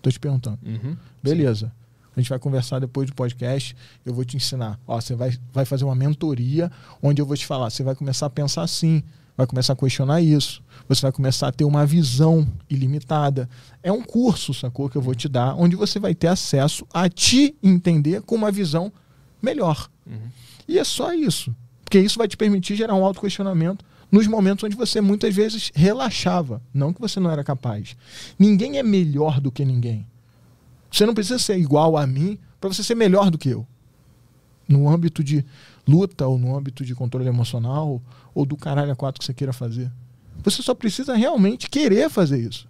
Tô te perguntando. Uhum. Beleza. A gente vai conversar depois do podcast. Eu vou te ensinar. Ó, você vai, vai fazer uma mentoria onde eu vou te falar. Você vai começar a pensar assim, vai começar a questionar isso. Você vai começar a ter uma visão ilimitada. É um curso, sacou? Que eu vou te dar, onde você vai ter acesso a te entender com uma visão melhor. Uhum. E é só isso. Porque isso vai te permitir gerar um autoquestionamento nos momentos onde você muitas vezes relaxava, não que você não era capaz. Ninguém é melhor do que ninguém. Você não precisa ser igual a mim para você ser melhor do que eu. No âmbito de luta ou no âmbito de controle emocional ou do caralho a quatro que você queira fazer. Você só precisa realmente querer fazer isso.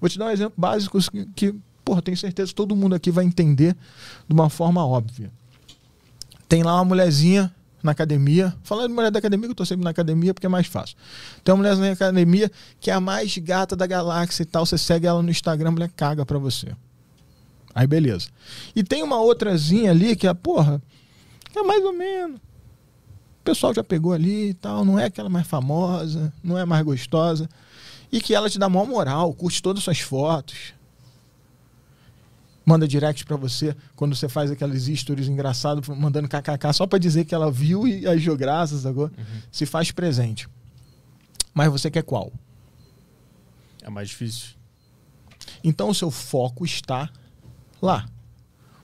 Vou te dar um exemplo básico que, que porra, tenho certeza que todo mundo aqui vai entender de uma forma óbvia. Tem lá uma mulherzinha na academia. Falando de mulher da academia, que eu tô sempre na academia porque é mais fácil. Tem uma mulher na academia que é a mais gata da galáxia e tal. Você segue ela no Instagram, a mulher caga pra você. Aí beleza. E tem uma outrazinha ali que é, porra, é mais ou menos. O pessoal já pegou ali e tal. Não é aquela mais famosa, não é mais gostosa. E que ela te dá maior moral, curte todas as suas fotos manda direct para você quando você faz aqueles stories engraçados, mandando kkk só para dizer que ela viu e agiu graças agora. Uhum. Se faz presente. Mas você quer qual? É mais difícil. Então o seu foco está lá.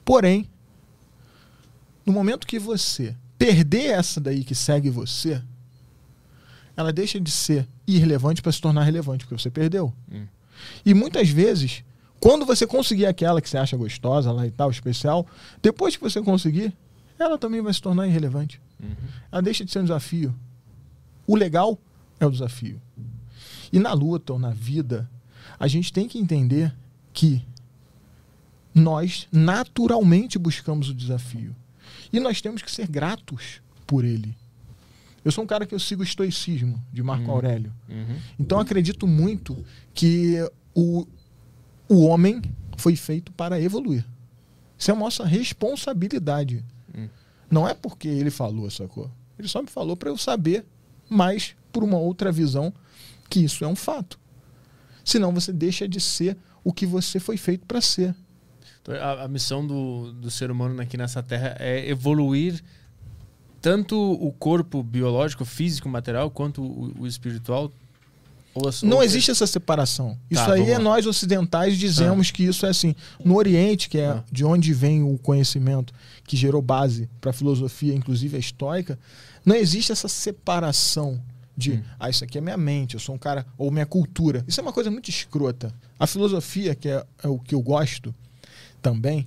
Porém, no momento que você perder essa daí que segue você, ela deixa de ser irrelevante para se tornar relevante, porque você perdeu. Hum. E muitas vezes quando você conseguir aquela que você acha gostosa lá e tal, especial, depois que você conseguir, ela também vai se tornar irrelevante. Uhum. Ela deixa de ser um desafio. O legal é o desafio. E na luta ou na vida, a gente tem que entender que nós naturalmente buscamos o desafio. E nós temos que ser gratos por ele. Eu sou um cara que eu sigo o estoicismo de Marco uhum. Aurélio. Uhum. Então acredito muito que o, o homem foi feito para evoluir. Isso é a nossa responsabilidade. Hum. Não é porque ele falou, sacou? Ele só me falou para eu saber mais por uma outra visão que isso é um fato. Senão você deixa de ser o que você foi feito para ser. Então, a, a, missão do, do ser humano aqui nessa terra é evoluir tanto o corpo biológico, físico, material, quanto o, o espiritual, não existe essa separação. Isso tá, aí é nós ocidentais dizemos ah. que isso é assim. No Oriente, que é ah. de onde vem o conhecimento que gerou base para a filosofia, inclusive a estoica, não existe essa separação de, hum. ah, isso aqui é minha mente, eu sou um cara, ou minha cultura. Isso é uma coisa muito escrota. A filosofia, que é, é o que eu gosto também,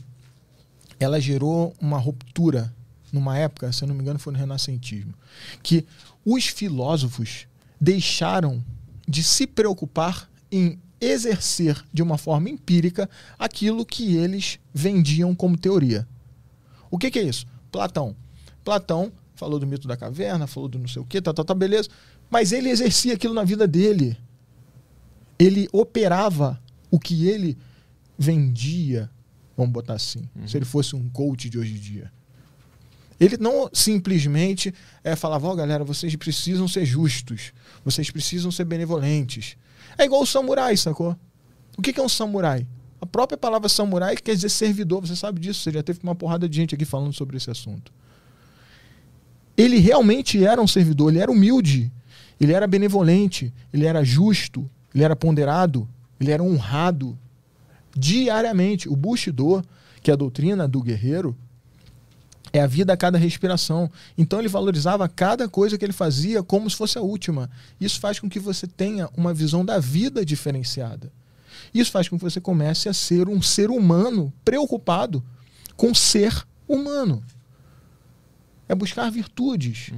ela gerou uma ruptura numa época, se eu não me engano, foi no renascentismo, que os filósofos deixaram de se preocupar em exercer de uma forma empírica aquilo que eles vendiam como teoria. O que, que é isso? Platão. Platão falou do mito da caverna, falou do não sei o que, tá, tá, tá, beleza. Mas ele exercia aquilo na vida dele. Ele operava o que ele vendia, vamos botar assim, uhum. se ele fosse um coach de hoje em dia. Ele não simplesmente é, falava, ó, oh, galera, vocês precisam ser justos, vocês precisam ser benevolentes. É igual o samurai, sacou? O que é um samurai? A própria palavra samurai quer dizer servidor, você sabe disso, você já teve uma porrada de gente aqui falando sobre esse assunto. Ele realmente era um servidor, ele era humilde, ele era benevolente, ele era justo, ele era ponderado, ele era honrado diariamente. O Bushido, que é a doutrina do guerreiro, é a vida a cada respiração. Então ele valorizava cada coisa que ele fazia como se fosse a última. Isso faz com que você tenha uma visão da vida diferenciada. Isso faz com que você comece a ser um ser humano preocupado com ser humano. É buscar virtudes.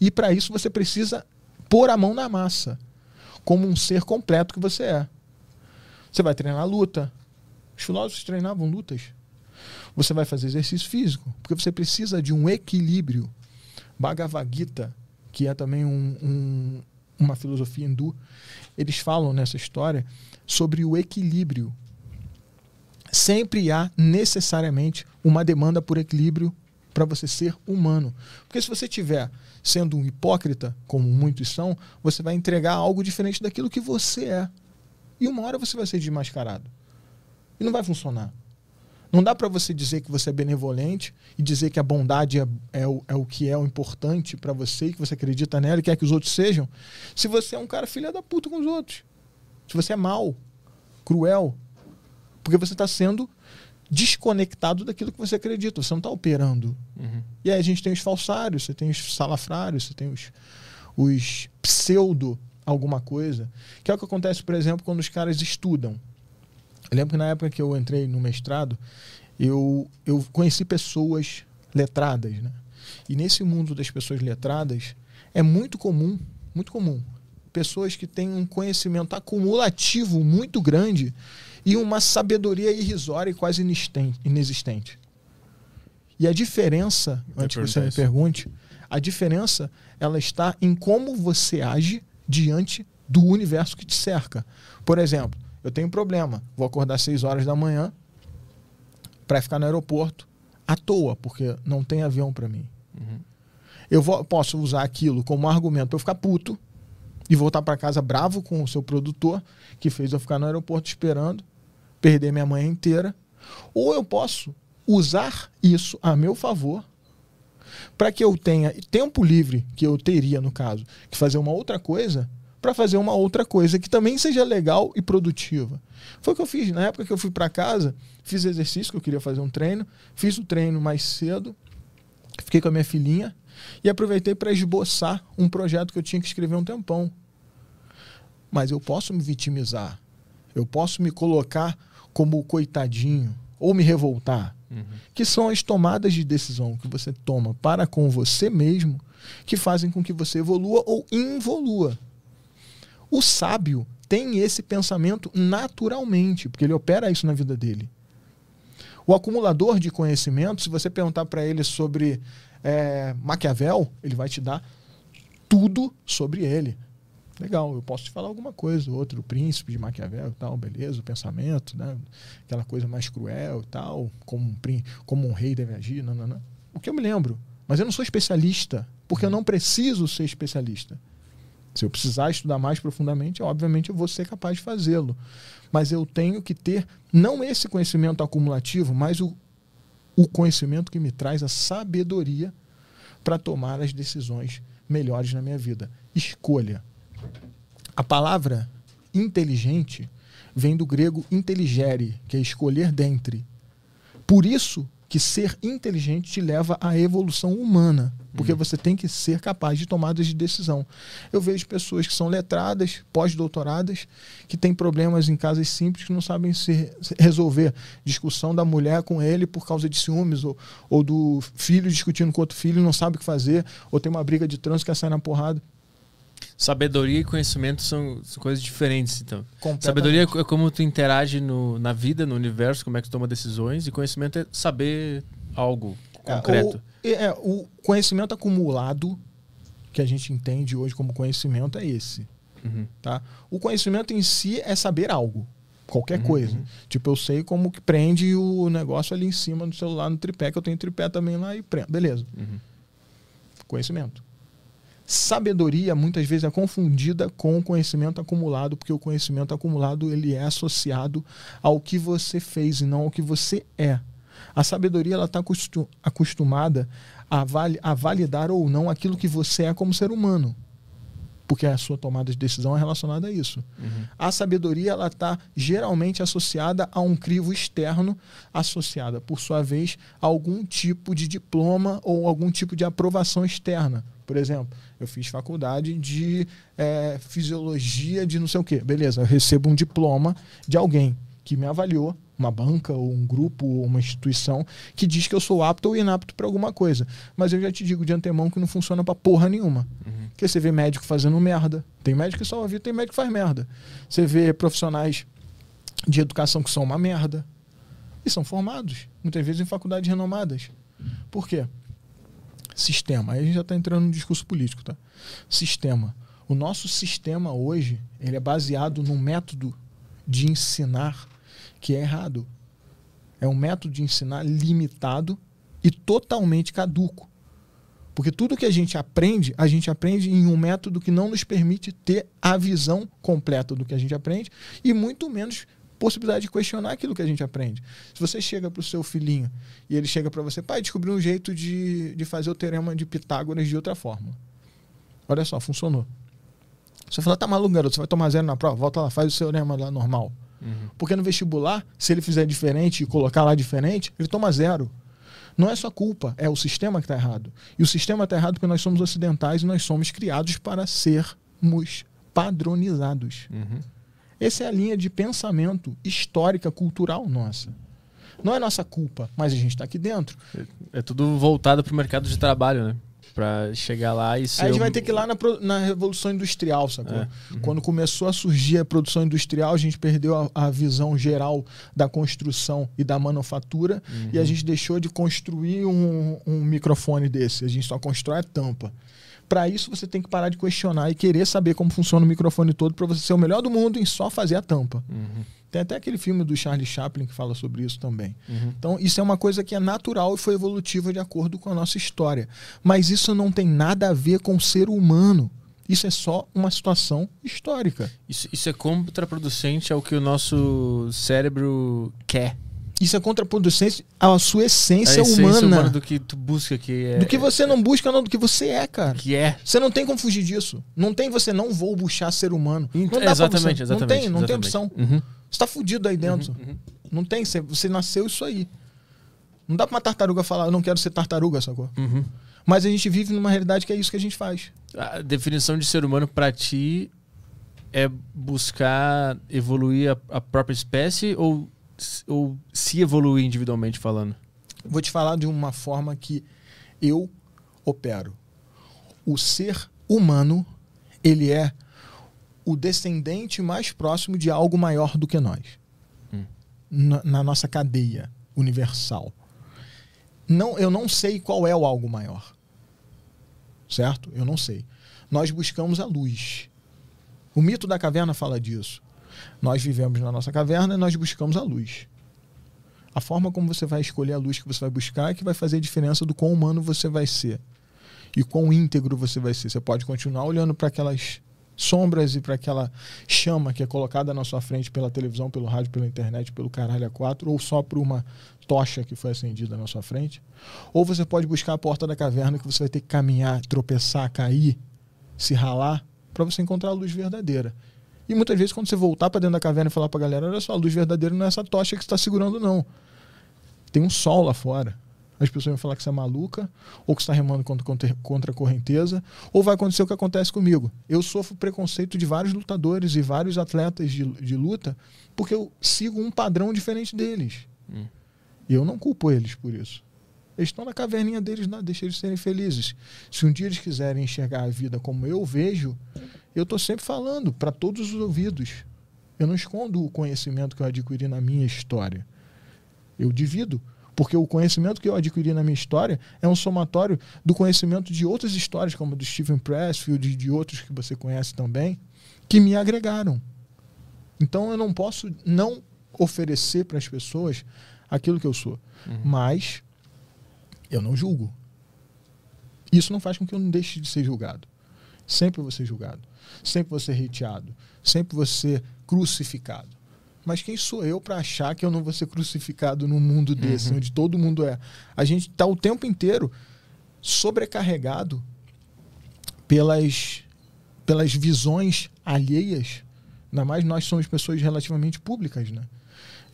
E para isso você precisa pôr a mão na massa, como um ser completo que você é. Você vai treinar luta. Os filósofos treinavam lutas. Você vai fazer exercício físico, porque você precisa de um equilíbrio. Bhagavad Gita, que é também um, um, uma filosofia hindu, eles falam nessa história sobre o equilíbrio. Sempre há necessariamente uma demanda por equilíbrio para você ser humano. Porque se você tiver sendo um hipócrita, como muitos são, você vai entregar algo diferente daquilo que você é. E uma hora você vai ser desmascarado. E não vai funcionar. Não dá para você dizer que você é benevolente e dizer que a bondade é, é, o, é o que é o importante para você e que você acredita nela e quer que os outros sejam, se você é um cara filha da puta com os outros. Se você é mal, cruel, porque você está sendo desconectado daquilo que você acredita. Você não está operando. Uhum. E aí a gente tem os falsários, você tem os salafrários, você tem os, os pseudo alguma coisa. Que é o que acontece, por exemplo, quando os caras estudam. Eu lembro que na época que eu entrei no mestrado, eu, eu conheci pessoas letradas, né? E nesse mundo das pessoas letradas, é muito comum, muito comum, pessoas que têm um conhecimento acumulativo muito grande e uma sabedoria irrisória e quase inexistente. E a diferença, antes que você me pergunte, a diferença ela está em como você age diante do universo que te cerca. Por exemplo, eu tenho um problema, vou acordar às 6 horas da manhã para ficar no aeroporto à toa, porque não tem avião para mim. Uhum. Eu vou, posso usar aquilo como argumento para eu ficar puto e voltar para casa bravo com o seu produtor, que fez eu ficar no aeroporto esperando, perder minha manhã inteira. Ou eu posso usar isso a meu favor para que eu tenha tempo livre, que eu teria, no caso, que fazer uma outra coisa, para fazer uma outra coisa que também seja legal e produtiva. Foi o que eu fiz. Na época que eu fui para casa, fiz exercício, que eu queria fazer um treino, fiz o treino mais cedo, fiquei com a minha filhinha e aproveitei para esboçar um projeto que eu tinha que escrever um tempão. Mas eu posso me vitimizar, eu posso me colocar como coitadinho ou me revoltar, uhum. que são as tomadas de decisão que você toma para com você mesmo que fazem com que você evolua ou involua. O sábio tem esse pensamento naturalmente, porque ele opera isso na vida dele. O acumulador de conhecimento, se você perguntar para ele sobre é, Maquiavel, ele vai te dar tudo sobre ele. Legal, eu posso te falar alguma coisa, outro, o príncipe de Maquiavel tal, beleza, o pensamento, né? aquela coisa mais cruel e tal, como um, como um rei deve agir, não, não, não. O que eu me lembro, mas eu não sou especialista, porque eu não preciso ser especialista. Se eu precisar estudar mais profundamente, obviamente eu vou ser capaz de fazê-lo. Mas eu tenho que ter não esse conhecimento acumulativo, mas o, o conhecimento que me traz a sabedoria para tomar as decisões melhores na minha vida. Escolha. A palavra inteligente vem do grego intelligere, que é escolher dentre. Por isso que ser inteligente te leva à evolução humana, porque uhum. você tem que ser capaz de tomadas de decisão. Eu vejo pessoas que são letradas, pós-doutoradas, que têm problemas em casas simples que não sabem se resolver. Discussão da mulher com ele por causa de ciúmes, ou, ou do filho discutindo com outro filho e não sabe o que fazer, ou tem uma briga de trânsito que sair na porrada. Sabedoria e conhecimento são, são coisas diferentes, então. Sabedoria é como tu interage no, na vida, no universo, como é que tu toma decisões, e conhecimento é saber algo concreto. É, o, é, o conhecimento acumulado que a gente entende hoje como conhecimento é esse. Uhum. Tá? O conhecimento em si é saber algo, qualquer uhum, coisa. Uhum. Tipo, eu sei como que prende o negócio ali em cima do celular no tripé, que eu tenho tripé também lá e prendo. Beleza. Uhum. Conhecimento. Sabedoria muitas vezes é confundida com o conhecimento acumulado, porque o conhecimento acumulado ele é associado ao que você fez e não ao que você é. A sabedoria ela está acostumada a, a validar ou não aquilo que você é como ser humano porque a sua tomada de decisão é relacionada a isso. Uhum. A sabedoria ela está geralmente associada a um crivo externo, associada, por sua vez, a algum tipo de diploma ou algum tipo de aprovação externa. Por exemplo, eu fiz faculdade de é, fisiologia de não sei o quê. Beleza, eu recebo um diploma de alguém que me avaliou, uma banca ou um grupo ou uma instituição que diz que eu sou apto ou inapto para alguma coisa. Mas eu já te digo de antemão que não funciona para porra nenhuma. Uhum. Porque você vê médico fazendo merda. Tem médico que salva vida, tem médico que faz merda. Você vê profissionais de educação que são uma merda. E são formados, muitas vezes em faculdades renomadas. Por quê? Sistema. Aí a gente já está entrando no discurso político, tá? Sistema. O nosso sistema hoje, ele é baseado num método de ensinar que é errado. É um método de ensinar limitado e totalmente caduco. Porque tudo que a gente aprende, a gente aprende em um método que não nos permite ter a visão completa do que a gente aprende e muito menos possibilidade de questionar aquilo que a gente aprende. Se você chega para o seu filhinho e ele chega para você, pai, descobri um jeito de, de fazer o teorema de Pitágoras de outra forma. Olha só, funcionou. Você fala, tá maluco, garoto, você vai tomar zero na prova, volta lá, faz o teorema lá normal. Porque no vestibular, se ele fizer diferente e colocar lá diferente, ele toma zero. Não é sua culpa, é o sistema que está errado. E o sistema está errado porque nós somos ocidentais e nós somos criados para sermos padronizados. Uhum. Essa é a linha de pensamento histórica, cultural nossa. Não é nossa culpa, mas a gente está aqui dentro. É tudo voltado pro mercado de trabalho, né? Pra chegar lá e ser. Aí a gente um- vai ter que ir lá na, na Revolução Industrial, sacou? É, Quando começou a surgir a produção industrial, a gente perdeu a, a visão geral da construção e da manufatura e Uhum. a gente deixou de construir um, um microfone desse. A gente só constrói a tampa. Para isso, você tem que parar de questionar e querer saber como funciona o microfone todo para você ser o melhor do mundo em só fazer a tampa. Uhum. Tem até aquele filme do Charlie Chaplin que fala sobre isso também. Uhum. Então, isso é uma coisa que é natural e foi evolutiva de acordo com a nossa história. Mas isso não tem nada a ver com o ser humano. Isso é só uma situação histórica. Isso, isso é contraproducente ao que o nosso cérebro quer. Isso é contraproducente à sua essência, a essência humana. humana do que tu busca, que é. Do que você não busca, não, do que você é, cara. Que é. Você não tem como fugir disso. Não tem você não vou buscar ser humano. Não dá pra exatamente, você. exatamente. Não tem, não tem exatamente. opção. Uhum. Você tá fudido aí dentro. Não tem, você, você nasceu isso aí. Não dá pra uma tartaruga falar, eu não quero ser tartaruga, sacou? Uhum. Mas a gente vive numa realidade que é isso que a gente faz. A definição de ser humano pra ti é buscar evoluir a, a própria espécie ou, ou se evoluir individualmente falando? Vou te falar de uma forma que eu opero. O ser humano, ele é o descendente mais próximo de algo maior do que nós. Hum. Na, na nossa cadeia universal. Não, eu não sei qual é o algo maior. Certo? Eu não sei. Nós buscamos a luz. O mito da caverna fala disso. Nós vivemos na nossa caverna e nós buscamos a luz. A forma como você vai escolher a luz que você vai buscar é que vai fazer a diferença do quão humano você vai ser e quão íntegro você vai ser. Você pode continuar olhando para aquelas sombras e para aquela chama que é colocada na sua frente pela televisão, pelo rádio, pela internet, pelo caralho a quatro, ou só por uma tocha que foi acendida na sua frente. Ou você pode buscar a porta da caverna que você vai ter que caminhar, tropeçar, cair, se ralar, para você encontrar a luz verdadeira. E muitas vezes, quando você voltar para dentro da caverna e falar para a galera: olha só, a luz verdadeira não é essa tocha que você está segurando, não. Tem um sol lá fora. As pessoas vão falar que você é maluca, ou que você está remando contra, contra, contra a correnteza, ou vai acontecer o que acontece comigo. Eu sofro preconceito de vários lutadores e vários atletas de, de luta, porque eu sigo um padrão diferente deles. Hum. E eu não culpo eles por isso. Eles estão na caverninha deles, não, deixa eles serem felizes. Se um dia eles quiserem enxergar a vida como eu vejo, eu estou sempre falando para todos os ouvidos. Eu não escondo o conhecimento que eu adquiri na minha história. Eu divido. Porque o conhecimento que eu adquiri na minha história é um somatório do conhecimento de outras histórias, como do Stephen Pressfield e de outros que você conhece também, que me agregaram. Então eu não posso não oferecer para as pessoas aquilo que eu sou. Mas eu não julgo. Isso não faz com que eu não deixe de ser julgado. Sempre vou ser julgado. Sempre vou ser hateado. Sempre vou ser crucificado. Mas quem sou eu para achar que eu não vou ser crucificado num mundo desse, onde todo mundo é? A gente está o tempo inteiro sobrecarregado pelas, pelas visões alheias. Ainda mais nós somos pessoas relativamente públicas, né?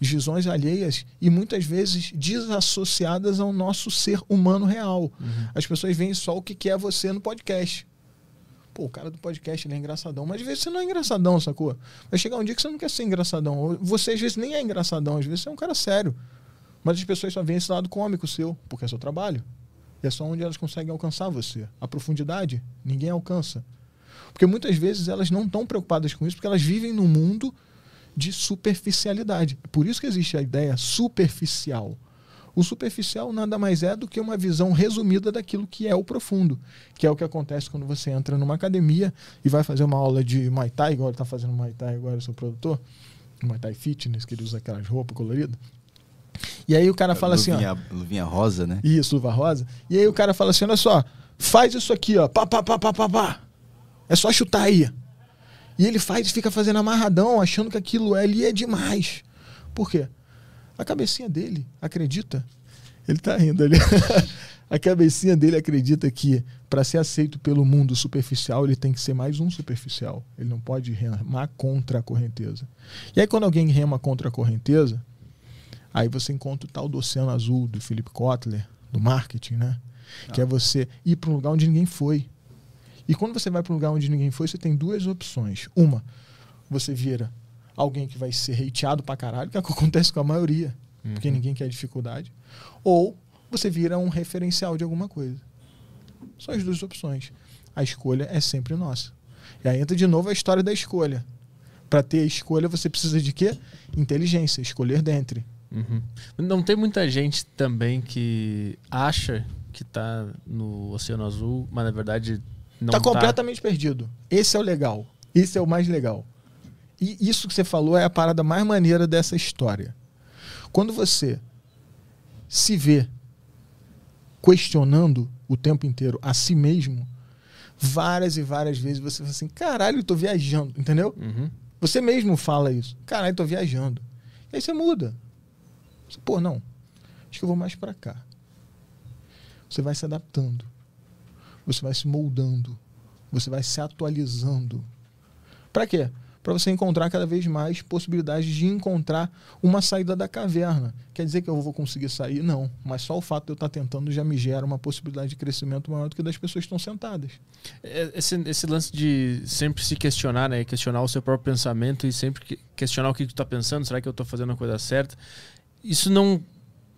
Visões alheias e muitas vezes desassociadas ao nosso ser humano real. As pessoas veem só o que quer você no podcast. Pô, o cara do podcast ele é engraçadão, mas às vezes você não é engraçadão, sacou? Vai chegar um dia que você não quer ser engraçadão. Você às vezes nem é engraçadão, às vezes você é um cara sério. Mas as pessoas só veem esse lado cômico seu, porque é seu trabalho. E é só onde elas conseguem alcançar você. A profundidade, ninguém alcança. Porque muitas vezes elas não estão preocupadas com isso, porque elas vivem num mundo de superficialidade. Por isso que existe a ideia superficial. O superficial nada mais é do que uma visão resumida daquilo que é o profundo, que é o que acontece quando você entra numa academia e vai fazer uma aula de Muay Thai, igual ele está fazendo Muay Thai agora, seu produtor, Muay Thai Fitness, que ele usa aquelas roupas coloridas. E aí o cara fala assim, ó, luvinha, luvinha rosa, né? isso, luva rosa. E aí o cara fala assim: olha só, faz isso aqui, ó. Pá, pá, pá, pá, pá, pá. É só chutar aí. E ele faz e fica fazendo amarradão, achando que aquilo ali é demais. Por quê? A cabecinha dele acredita. Ele tá rindo ali. a cabecinha dele acredita que para ser aceito pelo mundo superficial, ele tem que ser mais um superficial. Ele não pode remar contra a correnteza. E aí, quando alguém rema contra a correnteza, aí você encontra o tal do Oceano Azul, do Philip Kotler, do marketing, né? Ah. Que é você ir para um lugar onde ninguém foi. E quando você vai para um lugar onde ninguém foi, você tem duas opções. Uma, você vira alguém que vai ser hateado pra caralho, que é o que acontece com a maioria, uhum. porque ninguém quer dificuldade. Ou você vira um referencial de alguma coisa. São as duas opções. A escolha é sempre nossa. E aí entra de novo a história da escolha. Para ter a escolha, você precisa de quê? Inteligência, escolher dentre. Uhum. Não tem muita gente também que acha que está no Oceano Azul, mas na verdade não está. Tá completamente perdido. Esse é o legal. Esse é o mais legal. E isso que você falou é a parada mais maneira dessa história. Quando você se vê questionando o tempo inteiro a si mesmo, várias e várias vezes você fala assim: caralho, eu tô viajando, entendeu? Uhum. Você mesmo fala isso: caralho, eu tô viajando. E aí você muda. Você, Pô, não, acho que eu vou mais para cá. Você vai se adaptando, você vai se moldando, você vai se atualizando. Para quê? Para você encontrar cada vez mais possibilidades de encontrar uma saída da caverna. Quer dizer que eu vou conseguir sair? Não. Mas só o fato de eu estar tentando já me gera uma possibilidade de crescimento maior do que das pessoas que estão sentadas. É, esse, esse lance de sempre se questionar, né? Questionar o seu próprio pensamento e sempre questionar o que tu está pensando. Será que eu estou fazendo a coisa certa? Isso não,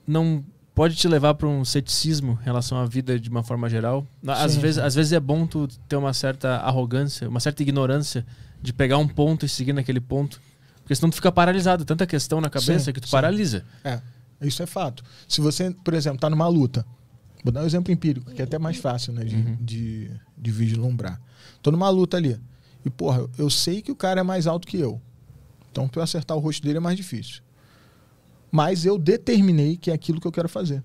não pode te levar para um ceticismo em relação à vida de uma forma geral. Às vezes, às vezes é bom tu ter uma certa arrogância, uma certa ignorância de pegar um ponto e seguir naquele ponto. Porque senão tu fica paralisado, tanta questão na cabeça sim, que tu sim. paralisa. É, isso é fato. Se você, por exemplo, tá numa luta, vou dar um exemplo empírico, que é até mais fácil, né, de, uhum. de, de vislumbrar. Tô numa luta ali. E, porra, eu sei que o cara é mais alto que eu. Então, pra eu acertar o rosto dele é mais difícil. Mas eu determinei que é aquilo que eu quero fazer.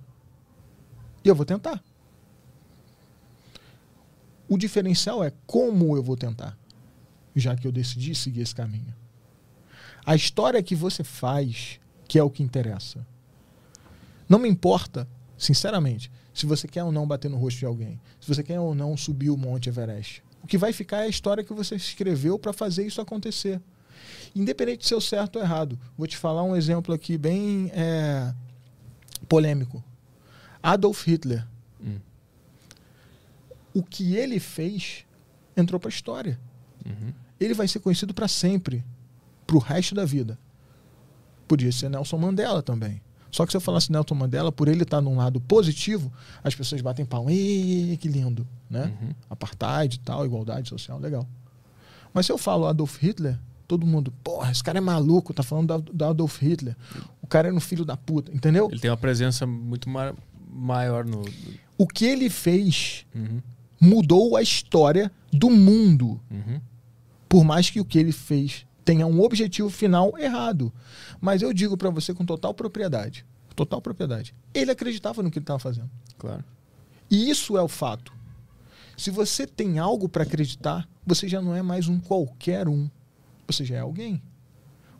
E eu vou tentar. O diferencial é como eu vou tentar já que eu decidi seguir esse caminho. A história que você faz, que é o que interessa. Não me importa, sinceramente, se você quer ou não bater no rosto de alguém, se você quer ou não subir o Monte Everest. O que vai ficar é a história que você escreveu para fazer isso acontecer. Independente de ser certo ou errado. Vou te falar um exemplo aqui bem é, polêmico. Adolf Hitler. Hum. O que ele fez entrou para a história. Uhum ele vai ser conhecido para sempre, para o resto da vida. Podia ser Nelson Mandela também. Só que se eu falasse Nelson Mandela, por ele estar tá num lado positivo, as pessoas batem pau. Ih, que lindo, né? Uhum. Apartheid e tal, igualdade social, legal. Mas se eu falo Adolf Hitler, todo mundo, porra, esse cara é maluco, tá falando do Adolf Hitler. O cara é um filho da puta, entendeu? Ele tem uma presença muito ma maior no. O que ele fez uhum. mudou a história do mundo. Uhum. Por mais que o que ele fez tenha um objetivo final errado. Mas eu digo para você com total propriedade, total propriedade, ele acreditava no que ele estava fazendo. Claro. E isso é o fato. Se você tem algo para acreditar, você já não é mais um qualquer um. Você já é alguém.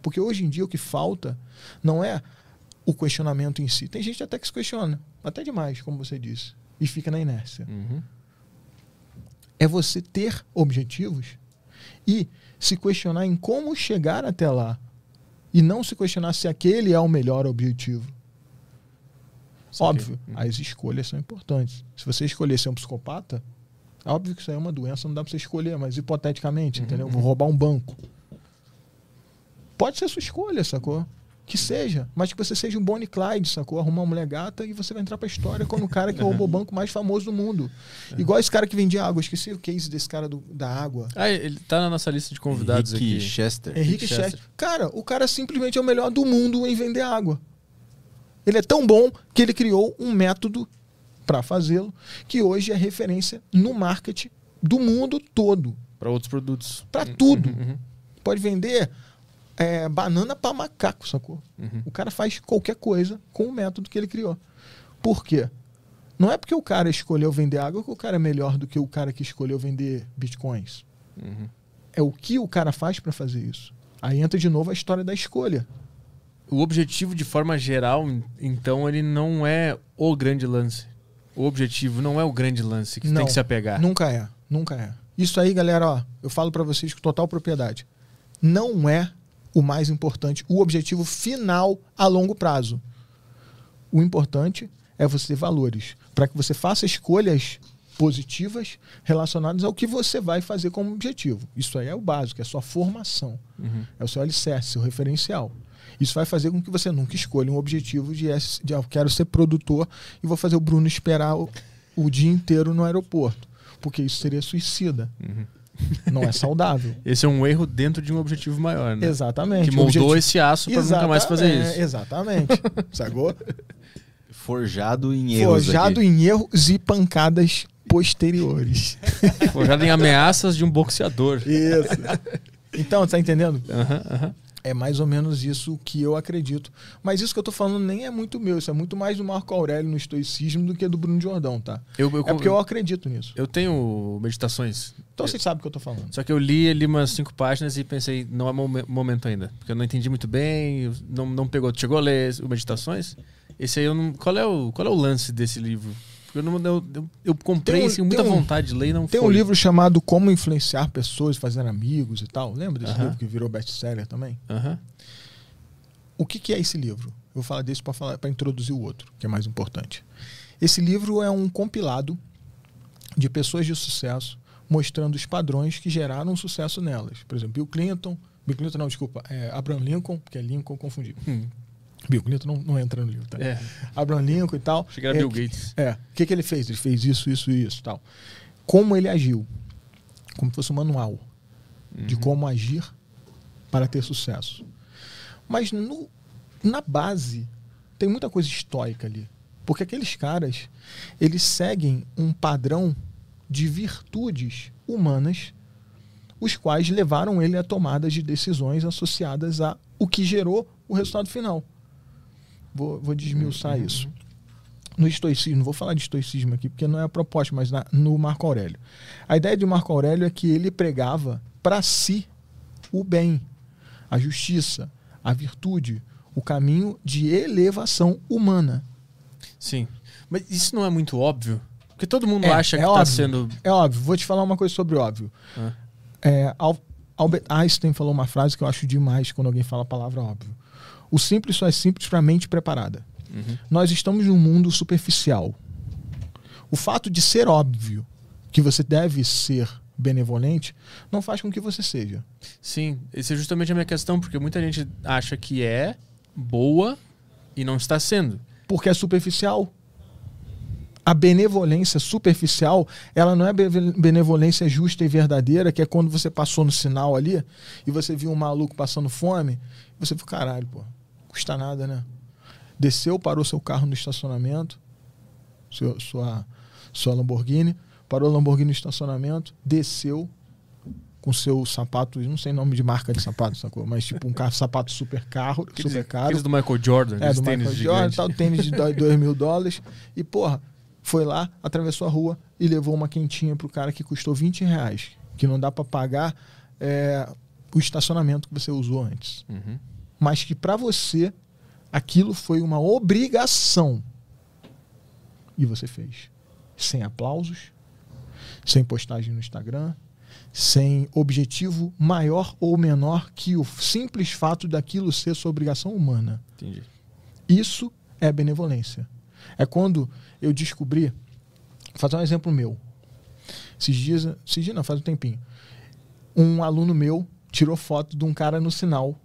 Porque hoje em dia o que falta não é o questionamento em si. Tem gente até que se questiona, até demais, como você disse, e fica na inércia. Uhum. É você ter objetivos e se questionar em como chegar até lá. E não se questionar se aquele é o melhor objetivo. óbvio, hum. as escolhas são importantes. Se você escolher ser um psicopata, é óbvio que isso aí é uma doença, não dá pra você escolher, mas hipoteticamente, uhum. entendeu? Vou roubar um banco. Pode ser sua escolha, sacou? Que seja, mas que você seja um Bonnie Clyde, sacou? Arrumar uma mulher gata e você vai entrar pra história como o cara que roubou o banco mais famoso do mundo. É. Igual esse cara que vendia água. Esqueci o case desse cara do, da água. Ah, ele tá na nossa lista de convidados Henrique aqui. Chester. Henrique Chester. Chester. Cara, o cara simplesmente é o melhor do mundo em vender água. Ele é tão bom que ele criou um método para fazê-lo que hoje é referência no marketing do mundo todo. Para outros produtos. Para tudo. Uhum, uhum. Pode vender é, banana para macaco, sacou? Uhum. O cara faz qualquer coisa com o método que ele criou. Por quê? Não é porque o cara escolheu vender água que o cara é melhor do que o cara que escolheu vender bitcoins. Uhum. É o que o cara faz para fazer isso. Aí entra de novo a história da escolha. O objetivo, de forma geral, então, ele não é o grande lance. o objetivo não é o grande lance que Não. tem que se apegar. Nunca é, nunca é. Isso aí, galera, ó, eu falo pra vocês com total propriedade. Não é o mais importante, o objetivo final a longo prazo. O importante é você ter valores, para que você faça escolhas positivas relacionadas ao que você vai fazer como objetivo. Isso aí é o básico, é a sua formação, Uhum. é o seu alicerce, seu referencial. Isso vai fazer com que você nunca escolha um objetivo de, de ah, eu quero ser produtor e vou fazer o Bruno esperar o, o dia inteiro no aeroporto. Porque isso seria suicida. Uhum. Não é saudável. Esse é um erro dentro de um objetivo maior, né? Exatamente. Que moldou Objetivo- esse aço pra nunca mais fazer Exatamente, isso. Exatamente. Sacou? Forjado em erros. Forjado aqui. em erros e pancadas posteriores. Forjado em ameaças de um boxeador. Isso. Então, tá entendendo? Aham, aham. É mais ou menos isso que eu acredito. Mas isso que eu tô falando nem é muito meu, isso é muito mais do Marco Aurélio no estoicismo do que do Bruno Jordão, tá? Eu, eu, É porque eu acredito nisso. eu tenho meditações. Então vocês sabem o que eu tô falando. Só que eu li ali umas cinco páginas e pensei, não é momen- momento ainda. Porque eu não entendi muito bem, não, não pegou. Chegou a ler o Meditações? Esse aí eu não. Qual é o, qual é o lance desse livro? Eu, não, eu, eu, comprei um- assim, muita um- vontade de ler não Tem foi. um livro chamado Como Influenciar Pessoas Fazendo Amigos e tal. Lembra desse Aham. livro que virou best-seller também? Aham. O que, que é esse livro? Eu vou falar desse para introduzir o outro, que é mais importante. Esse livro é um compilado de pessoas de sucesso mostrando os padrões que geraram sucesso nelas. Por exemplo, Bill Clinton. Bill Clinton, não, desculpa. É Abraham Lincoln, porque é Lincoln, confundi. Hum. Bill Clinton não, não entra no livro, tá? É. Abraham Lincoln e tal. Cheguei a É, Bill Gates. É. O que, que ele fez? Ele fez isso, isso e isso tal. Como ele agiu. Como se fosse um manual de como agir para ter sucesso. Mas no- na base tem muita coisa estoica ali. Porque aqueles caras, eles seguem um padrão de virtudes humanas, os quais levaram ele a tomadas de decisões associadas a o que gerou o resultado final. Vou, vou desmiuçar isso. No estoicismo, vou falar de estoicismo aqui, porque não é a proposta, mas na- no Marco Aurélio. A ideia de Marco Aurélio é que ele pregava para si o bem, a justiça, a virtude, o caminho de elevação humana. Sim. Mas isso não é muito óbvio? Porque todo mundo É, acha é que tá óbvio. sendo. É óbvio, vou te falar uma coisa sobre óbvio. Ah. É, Al- Albert Einstein falou uma frase que eu acho demais quando alguém fala a palavra óbvio. O simples só é simples para a mente preparada. Uhum. Nós estamos num mundo superficial. O fato de ser óbvio que você deve ser benevolente não faz com que você seja. Sim, essa é justamente a minha questão, porque muita gente acha que é boa e não está sendo. Porque é superficial. A benevolência superficial, ela não é be- benevolência justa e verdadeira, que é quando você passou no sinal ali e você viu um maluco passando fome, e você falou, caralho, pô, custa nada, né? Desceu, parou seu carro no estacionamento, seu- sua, sua Lamborghini, parou a Lamborghini no estacionamento, desceu com seu sapato, não sei nome de marca de sapato, sacou? Mas tipo um carro, sapato super carro, Aqueles, super caro. aqueles do Michael Jordan, É, do tênis Michael Jordan, gigantes. tal, tênis de 2 mil dólares. E, porra, foi lá, atravessou a rua e levou uma quentinha pro cara que custou 20 reais. Que não dá pra pagar é, o estacionamento que você usou antes. Uhum. Mas que pra você, aquilo foi uma obrigação. E você fez. Sem aplausos, sem postagem no Instagram, sem objetivo maior ou menor que o simples fato daquilo ser sua obrigação humana. Entendi. Isso é benevolência. É quando eu descobri. Vou fazer um exemplo meu. Esses dias, esses dias não, faz um tempinho. Um aluno meu tirou foto de um cara no sinal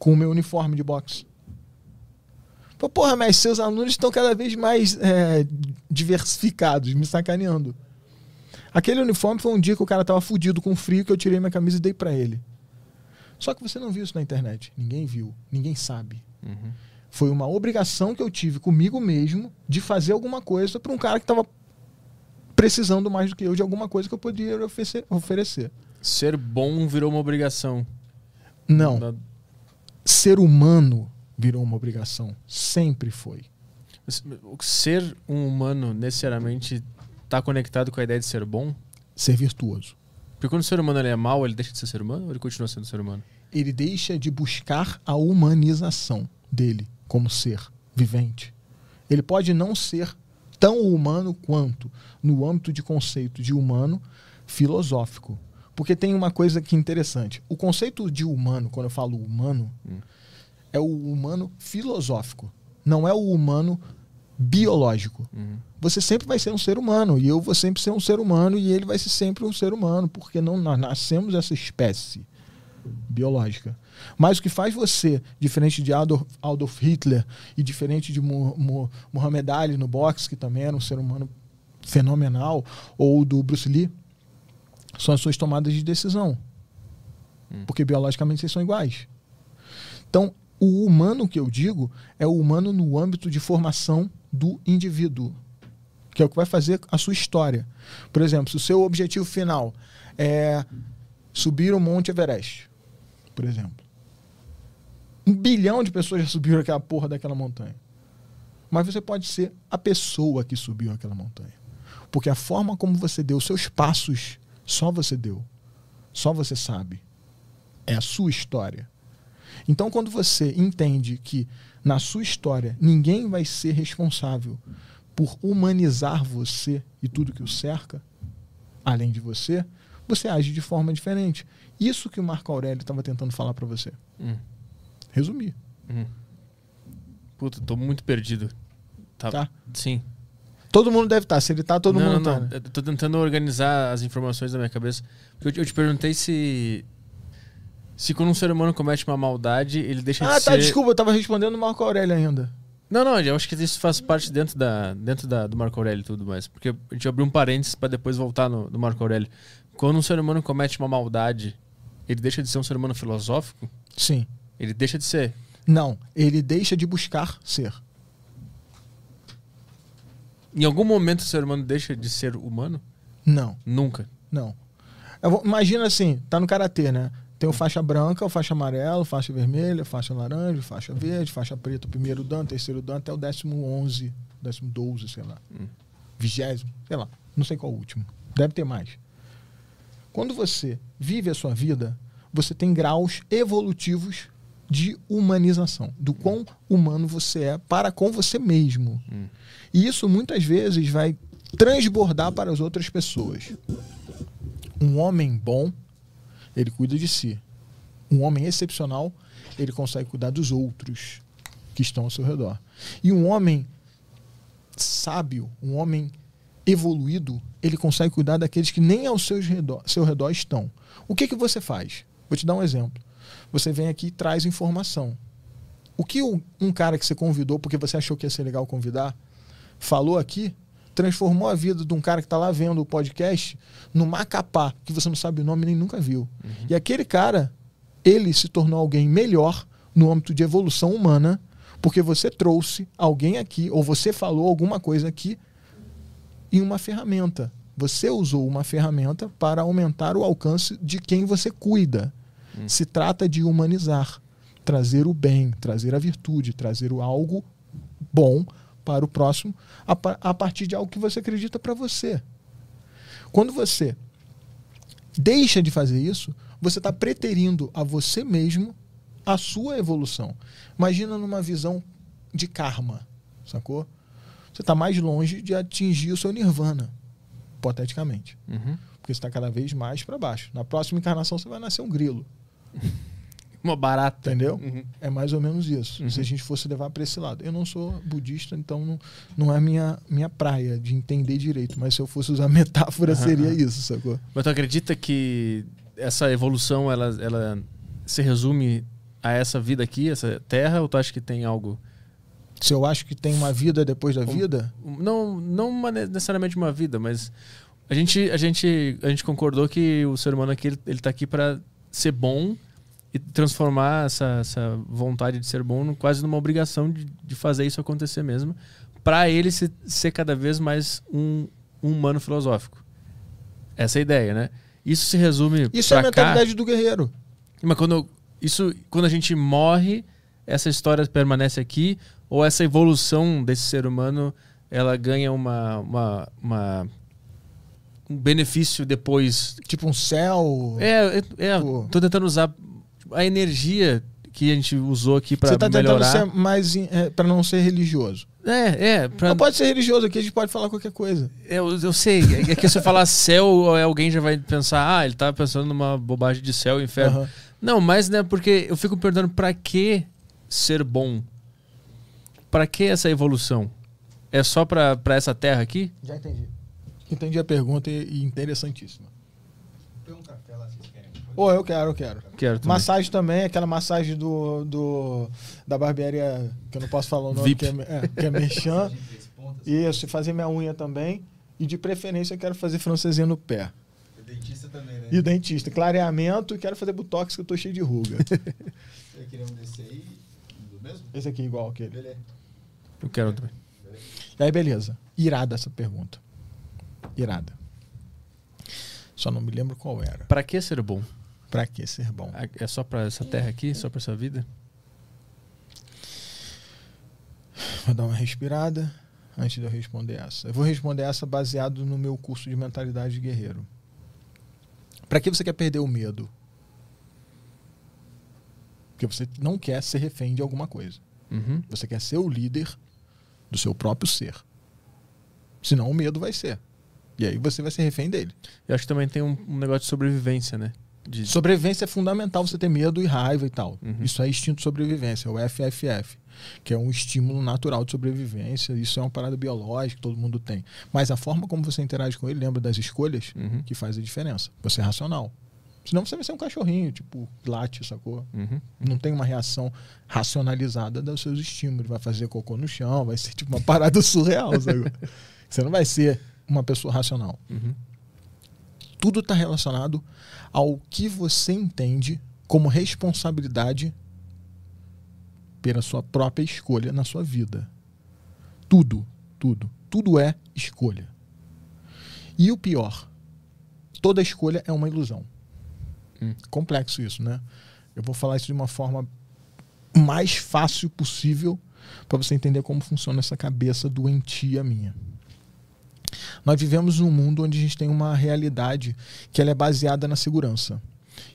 com o meu uniforme de boxe. Pô, porra, mas seus alunos estão cada vez mais é, diversificados, me sacaneando. Aquele uniforme foi um dia que o cara tava fudido com frio que eu tirei minha camisa e dei pra ele. Só que você não viu isso na internet. Ninguém viu, ninguém sabe. Uhum. Foi uma obrigação que eu tive comigo mesmo de fazer alguma coisa para um cara que estava precisando mais do que eu de alguma coisa que eu podia oferecer. Ser bom virou uma obrigação. Não, Na- ser humano virou uma obrigação. Sempre foi. Ser um humano necessariamente está conectado com a ideia de ser bom? Ser virtuoso. Porque quando o ser humano é mau, ele deixa de ser ser humano ou ele continua sendo ser humano? Ele deixa de buscar a humanização dele como ser vivente. Ele pode não ser tão humano quanto no âmbito de conceito de humano filosófico. Porque tem uma coisa que é interessante. O conceito de humano, quando eu falo humano, é o humano filosófico. Não é o humano biológico. Você sempre vai ser um ser humano. E eu vou sempre ser um ser humano. E ele vai ser sempre um ser humano. Porque não nós nascemos essa espécie biológica. Mas o que faz você, diferente de Adolf, Adolf Hitler e diferente de Mu- Mu- Muhammad Ali no boxe, que também era um ser humano fenomenal, ou do Bruce Lee, são as suas tomadas de decisão. Porque biologicamente vocês são iguais. Então, o humano que eu digo é o humano no âmbito de formação do indivíduo, que é o que vai fazer a sua história. Por exemplo, se o seu objetivo final é subir o Monte Everest, por exemplo. Um bilhão de pessoas já subiram aquela porra daquela montanha. Mas você pode ser a pessoa que subiu aquela montanha. Porque a forma como você deu os seus passos, só você deu. Só você sabe. É a sua história. Então, quando você entende que na sua história ninguém vai ser responsável por humanizar você e tudo que o cerca, além de você, você age de forma diferente. Isso que o Marco Aurélio estava tentando falar para você. Hum. Resumir, Puta, tô muito perdido. Tá. tá? Sim. Todo mundo deve estar. Se ele tá, todo não, mundo não, tá. não. né? Eu tô tentando organizar as informações da minha cabeça. Porque eu te, eu te perguntei se. Se quando um ser humano comete uma maldade, ele deixa Ah, de tá, ser. desculpa, eu tava respondendo o Marco Aurélio ainda. Não, não, eu acho que isso faz parte dentro, da, dentro da, do Marco Aurélio e tudo mais. Porque a gente abriu um parênteses pra depois voltar no, no Marco Aurélio. Quando um ser humano comete uma maldade, ele deixa de ser um ser humano filosófico? Sim. Ele deixa de ser. Não, ele deixa de buscar ser. Em algum momento o ser humano deixa de ser humano? Não, Nunca. não. Vou- imagina assim, tá no karatê, né? Tem o faixa branca, o faixa amarelo, faixa vermelha, faixa laranja, faixa verde, faixa preta, o primeiro dan, terceiro dan, até o décimo onze, décimo doze, sei lá. Vigésimo, sei lá. Não sei qual o último. Deve ter mais. Quando você vive a sua vida, você tem graus evolutivos de humanização, do quão humano você é para com você mesmo. E isso muitas vezes vai transbordar para as outras pessoas. Um homem bom, ele cuida de si. Um homem excepcional, ele consegue cuidar dos outros que estão ao seu redor. E um homem sábio, um homem evoluído, ele consegue cuidar daqueles que nem ao seu redor, seu redor estão. O que, que você faz? Vou te dar um exemplo. Você vem aqui e traz informação. O que um, um cara que você convidou, porque você achou que ia ser legal convidar, falou aqui, transformou a vida de um cara que está lá vendo o podcast no Macapá, que você não sabe o nome nem nunca viu. E aquele cara, ele se tornou alguém melhor no âmbito de evolução humana, porque você trouxe alguém aqui, ou você falou alguma coisa aqui em uma ferramenta. Você usou uma ferramenta para aumentar o alcance de quem você cuida. Se trata de humanizar, trazer o bem, trazer a virtude, trazer o algo bom para o próximo a, a partir de algo que você acredita para você. Quando você deixa de fazer isso, você está preterindo a você mesmo a sua evolução. Imagina numa visão de karma, sacou? Você está mais longe de atingir o seu nirvana, hipoteticamente. Uhum. Porque você está cada vez mais para baixo. Na próxima encarnação você vai nascer um grilo, Uma barata. entendeu? Uhum. É mais ou menos isso. Se a gente fosse levar para esse lado. Eu não sou budista, então não, não é minha, minha praia de entender direito. Mas se eu fosse usar metáfora, Aham, seria isso, sacou? Mas tu acredita que essa evolução ela, ela se resume a essa vida aqui, essa terra, ou tu acha que tem algo. Se eu acho que tem uma vida depois da vida, Não, não uma- necessariamente uma vida, mas a gente, a gente, a gente concordou que o ser humano aqui ele, ele tá aqui para ser bom e transformar essa, essa vontade de ser bom no- quase numa obrigação de, de fazer isso acontecer mesmo, para ele se, ser cada vez mais um, um humano filosófico. Essa é a ideia, né? Isso se resume isso é a pra cá- mentalidade do guerreiro. mas quando isso, quando a gente morre, essa história permanece aqui ou essa evolução desse ser humano, ela ganha uma, uma, uma- um benefício depois? Tipo um céu. É, é, é Pô. tô tentando usar a energia que a gente usou aqui para Você tá melhorar. tentando ser mais. É, para não ser religioso. É, é. Pra, Não pode ser religioso aqui, a gente pode falar qualquer coisa. eu, eu sei. É que se eu falar céu, alguém já vai pensar, ah, ele tá pensando numa bobagem de céu e inferno. Aham. Não, mas né, porque eu fico perguntando pra que ser bom? Pra que essa evolução? É só pra essa terra aqui? Já entendi. Entendi a pergunta e, e interessantíssima. Tem um café lá, Pô, eu quero, eu quero. Quero também. Massagem também, aquela massagem do, do da barbearia, que eu não posso falar o nome, VIP. que é, é, que é Merchan. Isso, e fazer minha unha também. E de preferência eu quero fazer francesinha no pé. Dentista também, né? E dentista, clareamento e quero fazer botox que eu tô cheio de ruga. Você queria um desse aí, do mesmo? Esse aqui é igual aquele. Beleza. Eu quero também. E aí, beleza. Irada essa pergunta. Irada. Só não me lembro qual era. Pra que ser bom? Pra que ser bom? É só pra essa terra aqui? Só pra essa vida? Vou dar uma respirada antes de eu responder essa. Eu vou responder essa baseado no meu curso de mentalidade de guerreiro. Pra que você quer perder o medo? Porque você não quer ser refém de alguma coisa. Uhum. Você quer ser o líder do seu próprio ser. Senão o medo vai ser. E aí você vai ser refém dele. Eu acho que também tem um, um negócio de sobrevivência, né? De, Sobrevivência é fundamental você ter medo e raiva e tal. Uhum. Isso é instinto de sobrevivência, é o FFF, que é um estímulo natural de sobrevivência. Isso é uma parada biológica que todo mundo tem. Mas a forma como você interage com ele, lembra das escolhas, Uhum. que faz a diferença. Você é racional. Senão você vai ser um cachorrinho, tipo, late, sacou? Uhum. Não tem uma reação racionalizada dos seus estímulos. Vai fazer cocô no chão, vai ser tipo uma parada surreal, sabe? Você não vai ser uma pessoa racional. Uhum. Tudo está relacionado ao que você entende como responsabilidade pela sua própria escolha na sua vida. Tudo, tudo, tudo é escolha. E o pior, toda escolha é uma ilusão. Hum. Complexo isso, né? Eu vou falar isso de uma forma mais fácil possível para você entender como funciona essa cabeça doentia minha. Nós vivemos num mundo onde a gente tem uma realidade que ela é baseada na segurança.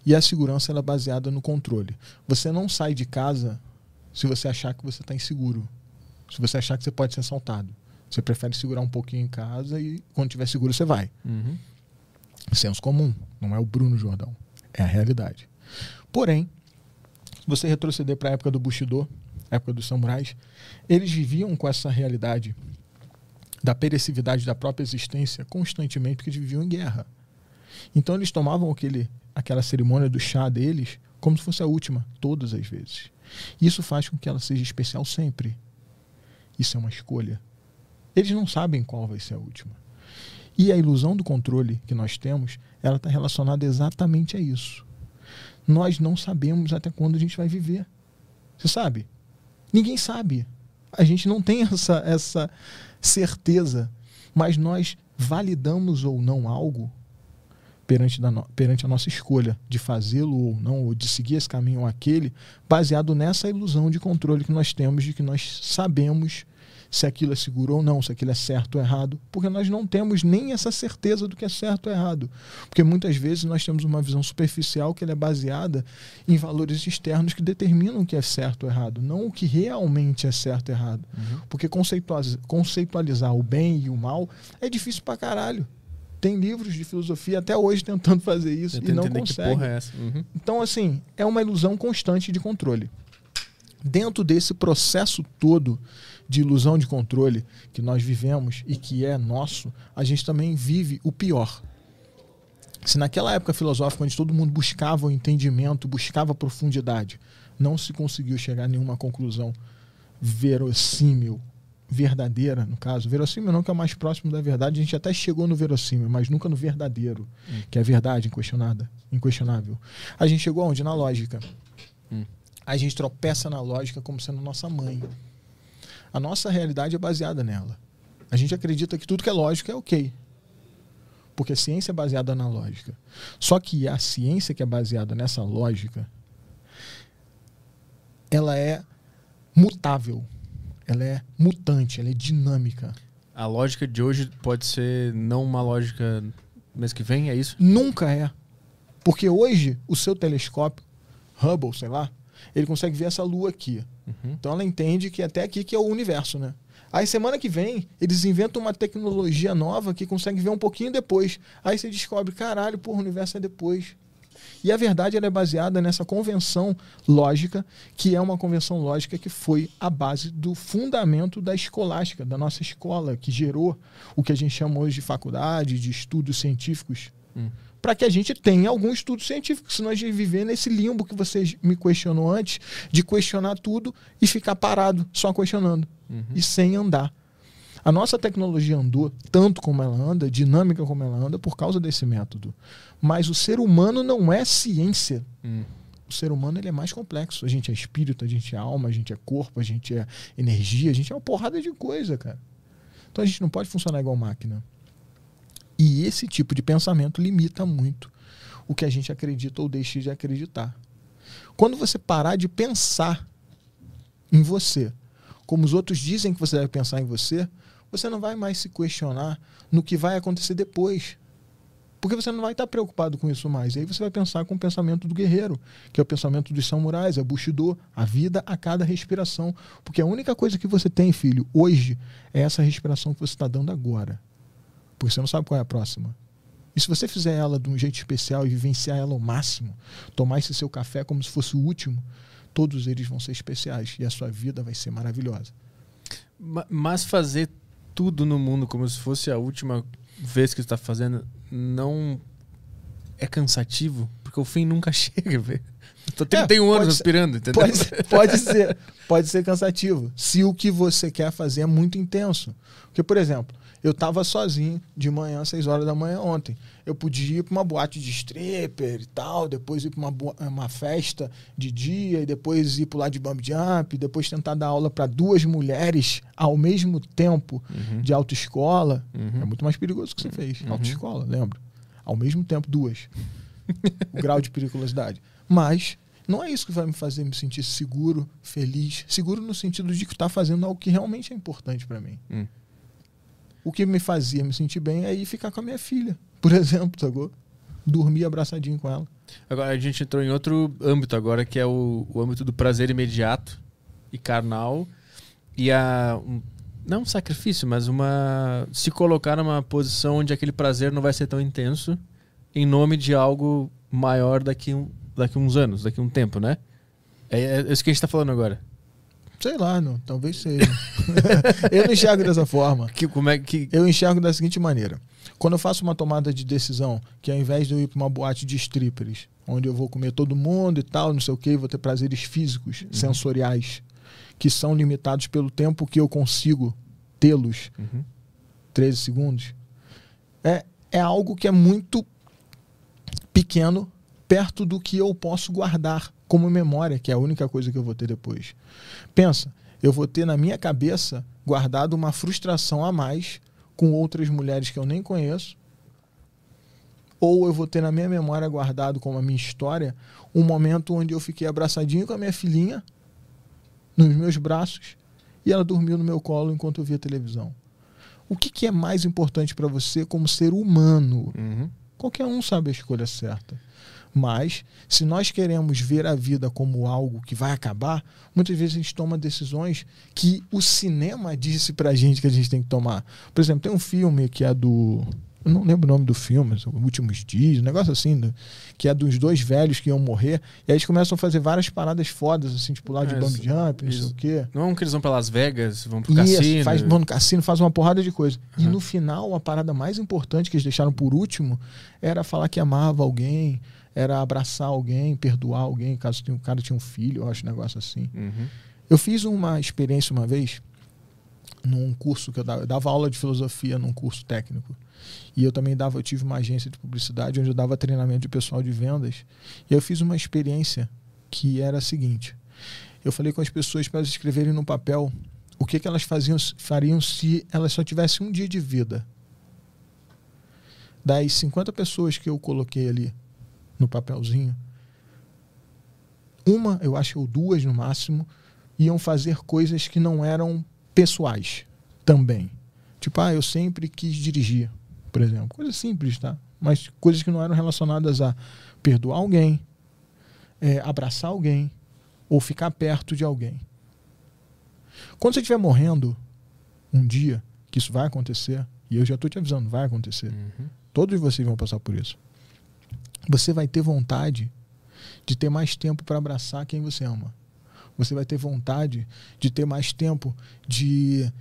E a segurança ela é baseada no controle. Você não sai de casa se você achar que você está inseguro. Se você achar que você pode ser assaltado. Você prefere segurar um pouquinho em casa e quando tiver seguro você vai. Uhum. Senso comum, não é o Bruno Jordão. É a realidade. Porém, se você retroceder para a época do Bushido, época dos samurais, eles viviam com essa realidade da perecividade da própria existência constantemente porque viviam em guerra. Então eles tomavam aquele, aquela cerimônia do chá deles como se fosse a última, todas as vezes. Isso faz com que ela seja especial sempre. Isso é uma escolha. Eles não sabem qual vai ser a última. E a ilusão do controle que nós temos, ela está relacionada exatamente a isso. Nós não sabemos até quando a gente vai viver. Você sabe? Ninguém sabe. A gente não tem essa, essa certeza. Mas nós validamos ou não algo perante, da no- perante a nossa escolha de fazê-lo ou não, ou de seguir esse caminho ou aquele, baseado nessa ilusão de controle que nós temos de que nós sabemos se aquilo é seguro ou não, se aquilo é certo ou errado, porque nós não temos nem essa certeza do que é certo ou errado. Porque muitas vezes nós temos uma visão superficial que é baseada em valores externos que determinam o que é certo ou errado, não o que realmente é certo ou errado. Porque conceitualiz- conceitualizar o bem e o mal é difícil pra caralho. Tem livros de filosofia até hoje tentando fazer isso Tenta e não consegue. é. Uhum. Então, assim, é uma ilusão constante de controle. Dentro desse processo todo de ilusão de controle que nós vivemos e que é nosso, a gente também vive o pior. Se naquela época filosófica, onde todo mundo buscava o entendimento, buscava a profundidade, não se conseguiu chegar a nenhuma conclusão verossímil, verdadeira, no caso. Verossímil não, que é o mais próximo da verdade. A gente até chegou no verossímil, mas nunca no verdadeiro, que é a verdade inquestionada, inquestionável. A gente chegou aonde? Na lógica. Hum. A gente tropeça na lógica como sendo nossa mãe. A nossa realidade é baseada nela. A gente acredita que tudo que é lógico é ok. Porque a ciência é baseada na lógica. Só que a ciência que é baseada nessa lógica, ela é mutável. Ela é mutante, ela é dinâmica. A lógica de hoje pode ser não uma lógica mês que vem, é isso? Nunca é. Porque hoje o seu telescópio, Hubble, sei lá, ele consegue ver essa lua aqui. Uhum. Então ela entende que até aqui que é o universo, né? Aí semana que vem, eles inventam uma tecnologia nova que consegue ver um pouquinho depois. Aí você descobre, caralho, porra, o universo é depois. E a verdade ela é baseada nessa convenção lógica, que é uma convenção lógica que foi a base do fundamento da escolástica, da nossa escola, que gerou o que a gente chama hoje de faculdade, de estudos científicos. Hum. Para que a gente tenha algum estudo científico, senão a gente viver nesse limbo que você me questionou antes, de questionar tudo e ficar parado, só questionando e sem andar. A nossa tecnologia andou tanto como ela anda, dinâmica como ela anda, por causa desse método. Mas o ser humano não é ciência. Hum. O ser humano ele é mais complexo. A gente é espírito, a gente é alma, a gente é corpo, a gente é energia, a gente é uma porrada de coisa, cara. Então a gente não pode funcionar igual máquina. E esse tipo de pensamento limita muito o que a gente acredita ou deixa de acreditar. Quando você parar de pensar em você, como os outros dizem que você deve pensar em você, você não vai mais se questionar no que vai acontecer depois. Porque você não vai estar preocupado com isso mais. E aí você vai pensar com o pensamento do guerreiro, que é o pensamento dos samurais, é Bushido, a vida a cada respiração. Porque a única coisa que você tem, filho, hoje, é essa respiração que você está dando agora. Porque você não sabe qual é a próxima. E se você fizer ela de um jeito especial e vivenciar ela ao máximo, tomar esse seu café como se fosse o último, todos eles vão ser especiais e a sua vida vai ser maravilhosa. Ma- Mas fazer tudo no mundo como se fosse a última vez que está fazendo não é cansativo? Porque o fim nunca chega, velho. Tô 31 É, anos respirando, entendeu? Pode, ser- pode ser, pode ser cansativo, se o que você quer fazer é muito intenso. Porque, por exemplo, eu estava sozinho de manhã, às 6 horas da manhã ontem. Eu podia ir para uma boate de stripper e tal, depois ir para uma, boa- uma festa de dia, e depois ir pular de bump jump, depois tentar dar aula para duas mulheres ao mesmo tempo Uhum. de autoescola. Uhum. É muito mais perigoso que você fez. Uhum. Autoescola, lembra? Ao mesmo tempo, duas. o grau de periculosidade. Mas não é isso que vai me fazer me sentir seguro, feliz. Seguro no sentido de que está fazendo algo que realmente é importante para mim. Hum. O que me fazia me sentir bem é ir ficar com a minha filha, por exemplo, sacou? Dormir abraçadinho com ela. Agora a gente entrou em outro âmbito agora, que é o, o âmbito do prazer imediato e carnal. E a. Um, não um sacrifício, mas uma. Se colocar numa posição onde aquele prazer não vai ser tão intenso em nome de algo maior daqui, daqui uns anos, daqui um tempo, né? É, é isso que a gente tá falando agora. Sei lá, não, talvez seja. eu não enxergo dessa forma. Que, como é que. Eu enxergo da seguinte maneira. Quando eu faço uma tomada de decisão, que ao invés de eu ir para uma boate de strippers, onde eu vou comer todo mundo e tal, não sei o que, vou ter prazeres físicos, sensoriais, que são limitados pelo tempo que eu consigo tê-los, Uhum. 13 segundos, é, é algo que é muito pequeno perto do que eu posso guardar como memória, que é a única coisa que eu vou ter depois. Pensa, eu vou ter na minha cabeça guardado uma frustração a mais com outras mulheres que eu nem conheço, ou eu vou ter na minha memória guardado como a minha história um momento onde eu fiquei abraçadinho com a minha filhinha nos meus braços e ela dormiu no meu colo enquanto eu via televisão. O que, que é mais importante para você como ser humano? Uhum. Qualquer um sabe a escolha certa. Mas, se nós queremos ver a vida como algo que vai acabar, muitas vezes a gente toma decisões que o cinema disse pra gente que a gente tem que tomar. Por exemplo, tem um filme que é do. Eu não lembro o nome do filme, Os Últimos Dias, um negócio assim, né? que é dos dois velhos que iam morrer. E aí eles começam a fazer várias paradas fodas, assim, tipo lá de É, bump jump, não sei isso. o quê. Não é que eles vão para Las Vegas, vão pro Isso, cassino. faz, vão no cassino, faz uma porrada de coisa. E Aham. no final, a parada mais importante que eles deixaram por último era falar que amava alguém, era abraçar alguém, perdoar alguém, caso tenha- o cara tinha um filho, eu acho um negócio assim. Uhum. Eu fiz uma experiência uma vez num curso que eu dava, eu dava aula de filosofia num curso técnico. E eu também dava, eu tive uma agência de publicidade onde eu dava treinamento de pessoal de vendas. E eu fiz uma experiência que era a seguinte: eu falei com as pessoas para elas escreverem no papel o que, que elas faziam, fariam se elas só tivessem um dia de vida. Das 50 pessoas que eu coloquei ali no papelzinho, uma, eu acho, ou duas no máximo, iam fazer coisas que não eram pessoais também. Tipo, ah, eu sempre quis dirigir, por exemplo. Coisa simples, tá? Mas coisas que não eram relacionadas a perdoar alguém, é, abraçar alguém ou ficar perto de alguém. Quando você estiver morrendo, um dia, que isso vai acontecer, e eu já estou te avisando, vai acontecer. Uhum. Todos vocês vão passar por isso. Você vai ter vontade de ter mais tempo para abraçar quem você ama. Você vai ter vontade de ter mais tempo de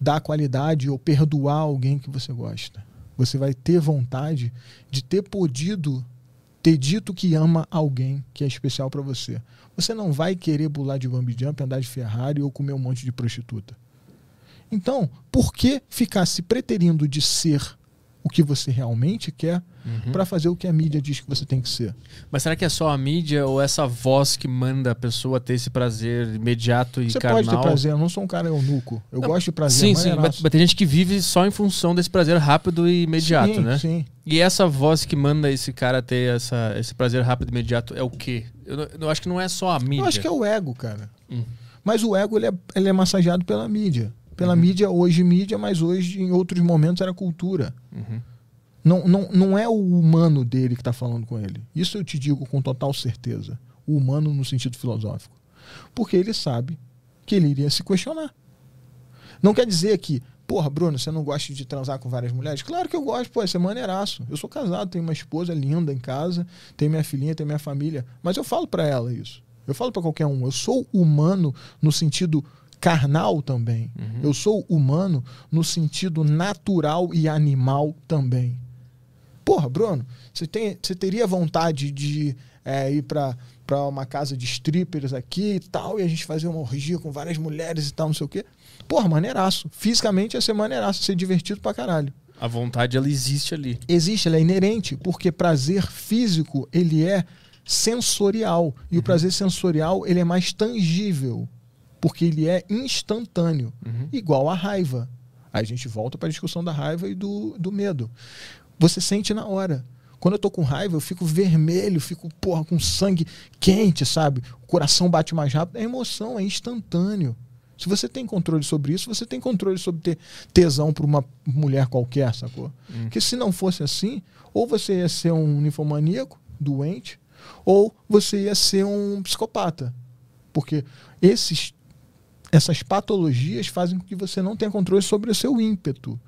dar qualidade ou perdoar alguém que você gosta. Você vai ter vontade de ter podido ter dito que ama alguém que é especial para você. Você não vai querer pular de bungee jump, andar de Ferrari ou comer um monte de prostituta. Então, por que ficar se preterindo de ser o que você realmente quer Uhum. para fazer o que a mídia diz que você tem que ser? Mas será que é só a mídia ou essa voz que manda a pessoa ter esse prazer imediato e Você carnal? pode ter prazer, eu não sou um cara eunuco. Eu Não, gosto de prazer. Sim, sim. Mas, mas tem gente que vive só em função desse prazer rápido e imediato, sim, né? Sim. E essa voz que manda esse cara ter essa, esse prazer rápido e imediato é o quê? Eu, eu acho que não é só a mídia. Eu acho que é o ego, cara. Hum. Mas o ego ele é, ele é massageado pela mídia. Pela Uhum. mídia, hoje mídia, mas hoje em outros momentos era cultura. Uhum. Não, não, não é o humano dele que está falando com ele. Isso eu te digo com total certeza. O humano no sentido filosófico. Porque ele sabe que ele iria se questionar. Não quer dizer que, porra, Bruno, você não gosta de transar com várias mulheres? Claro que eu gosto, pô, isso é maneiraço. Eu sou casado, tenho uma esposa linda em casa, tenho minha filhinha, tenho minha família. Mas eu falo para ela isso. Eu falo para qualquer um. Eu sou humano no sentido carnal também. Uhum. Eu sou humano no sentido natural e animal também. Porra, Bruno, você, tem, você teria vontade de é, ir pra, pra uma casa de strippers aqui e tal, e a gente fazer uma orgia com várias mulheres e tal, não sei o quê? Porra, maneiraço. Fisicamente ia ser maneiraço, ia ser divertido pra caralho. A vontade, ela existe ali. Existe, ela é inerente, porque prazer físico, ele é sensorial. E o prazer sensorial, ele é mais tangível, porque ele é instantâneo. Uhum. Igual a raiva. Aí a gente volta para a discussão da raiva e do, do medo. Você sente na hora. Quando eu tô com raiva, eu fico vermelho, fico, porra, com sangue quente, sabe? O coração bate mais rápido. É emoção, é instantâneo. Se você tem controle sobre isso, você tem controle sobre ter tesão por uma mulher qualquer, sacou? Hum. Porque se não fosse assim, ou você ia ser um ninfomaníaco, doente, ou você ia ser um psicopata. Porque esses, essas patologias fazem com que você não tenha controle sobre o seu ímpeto.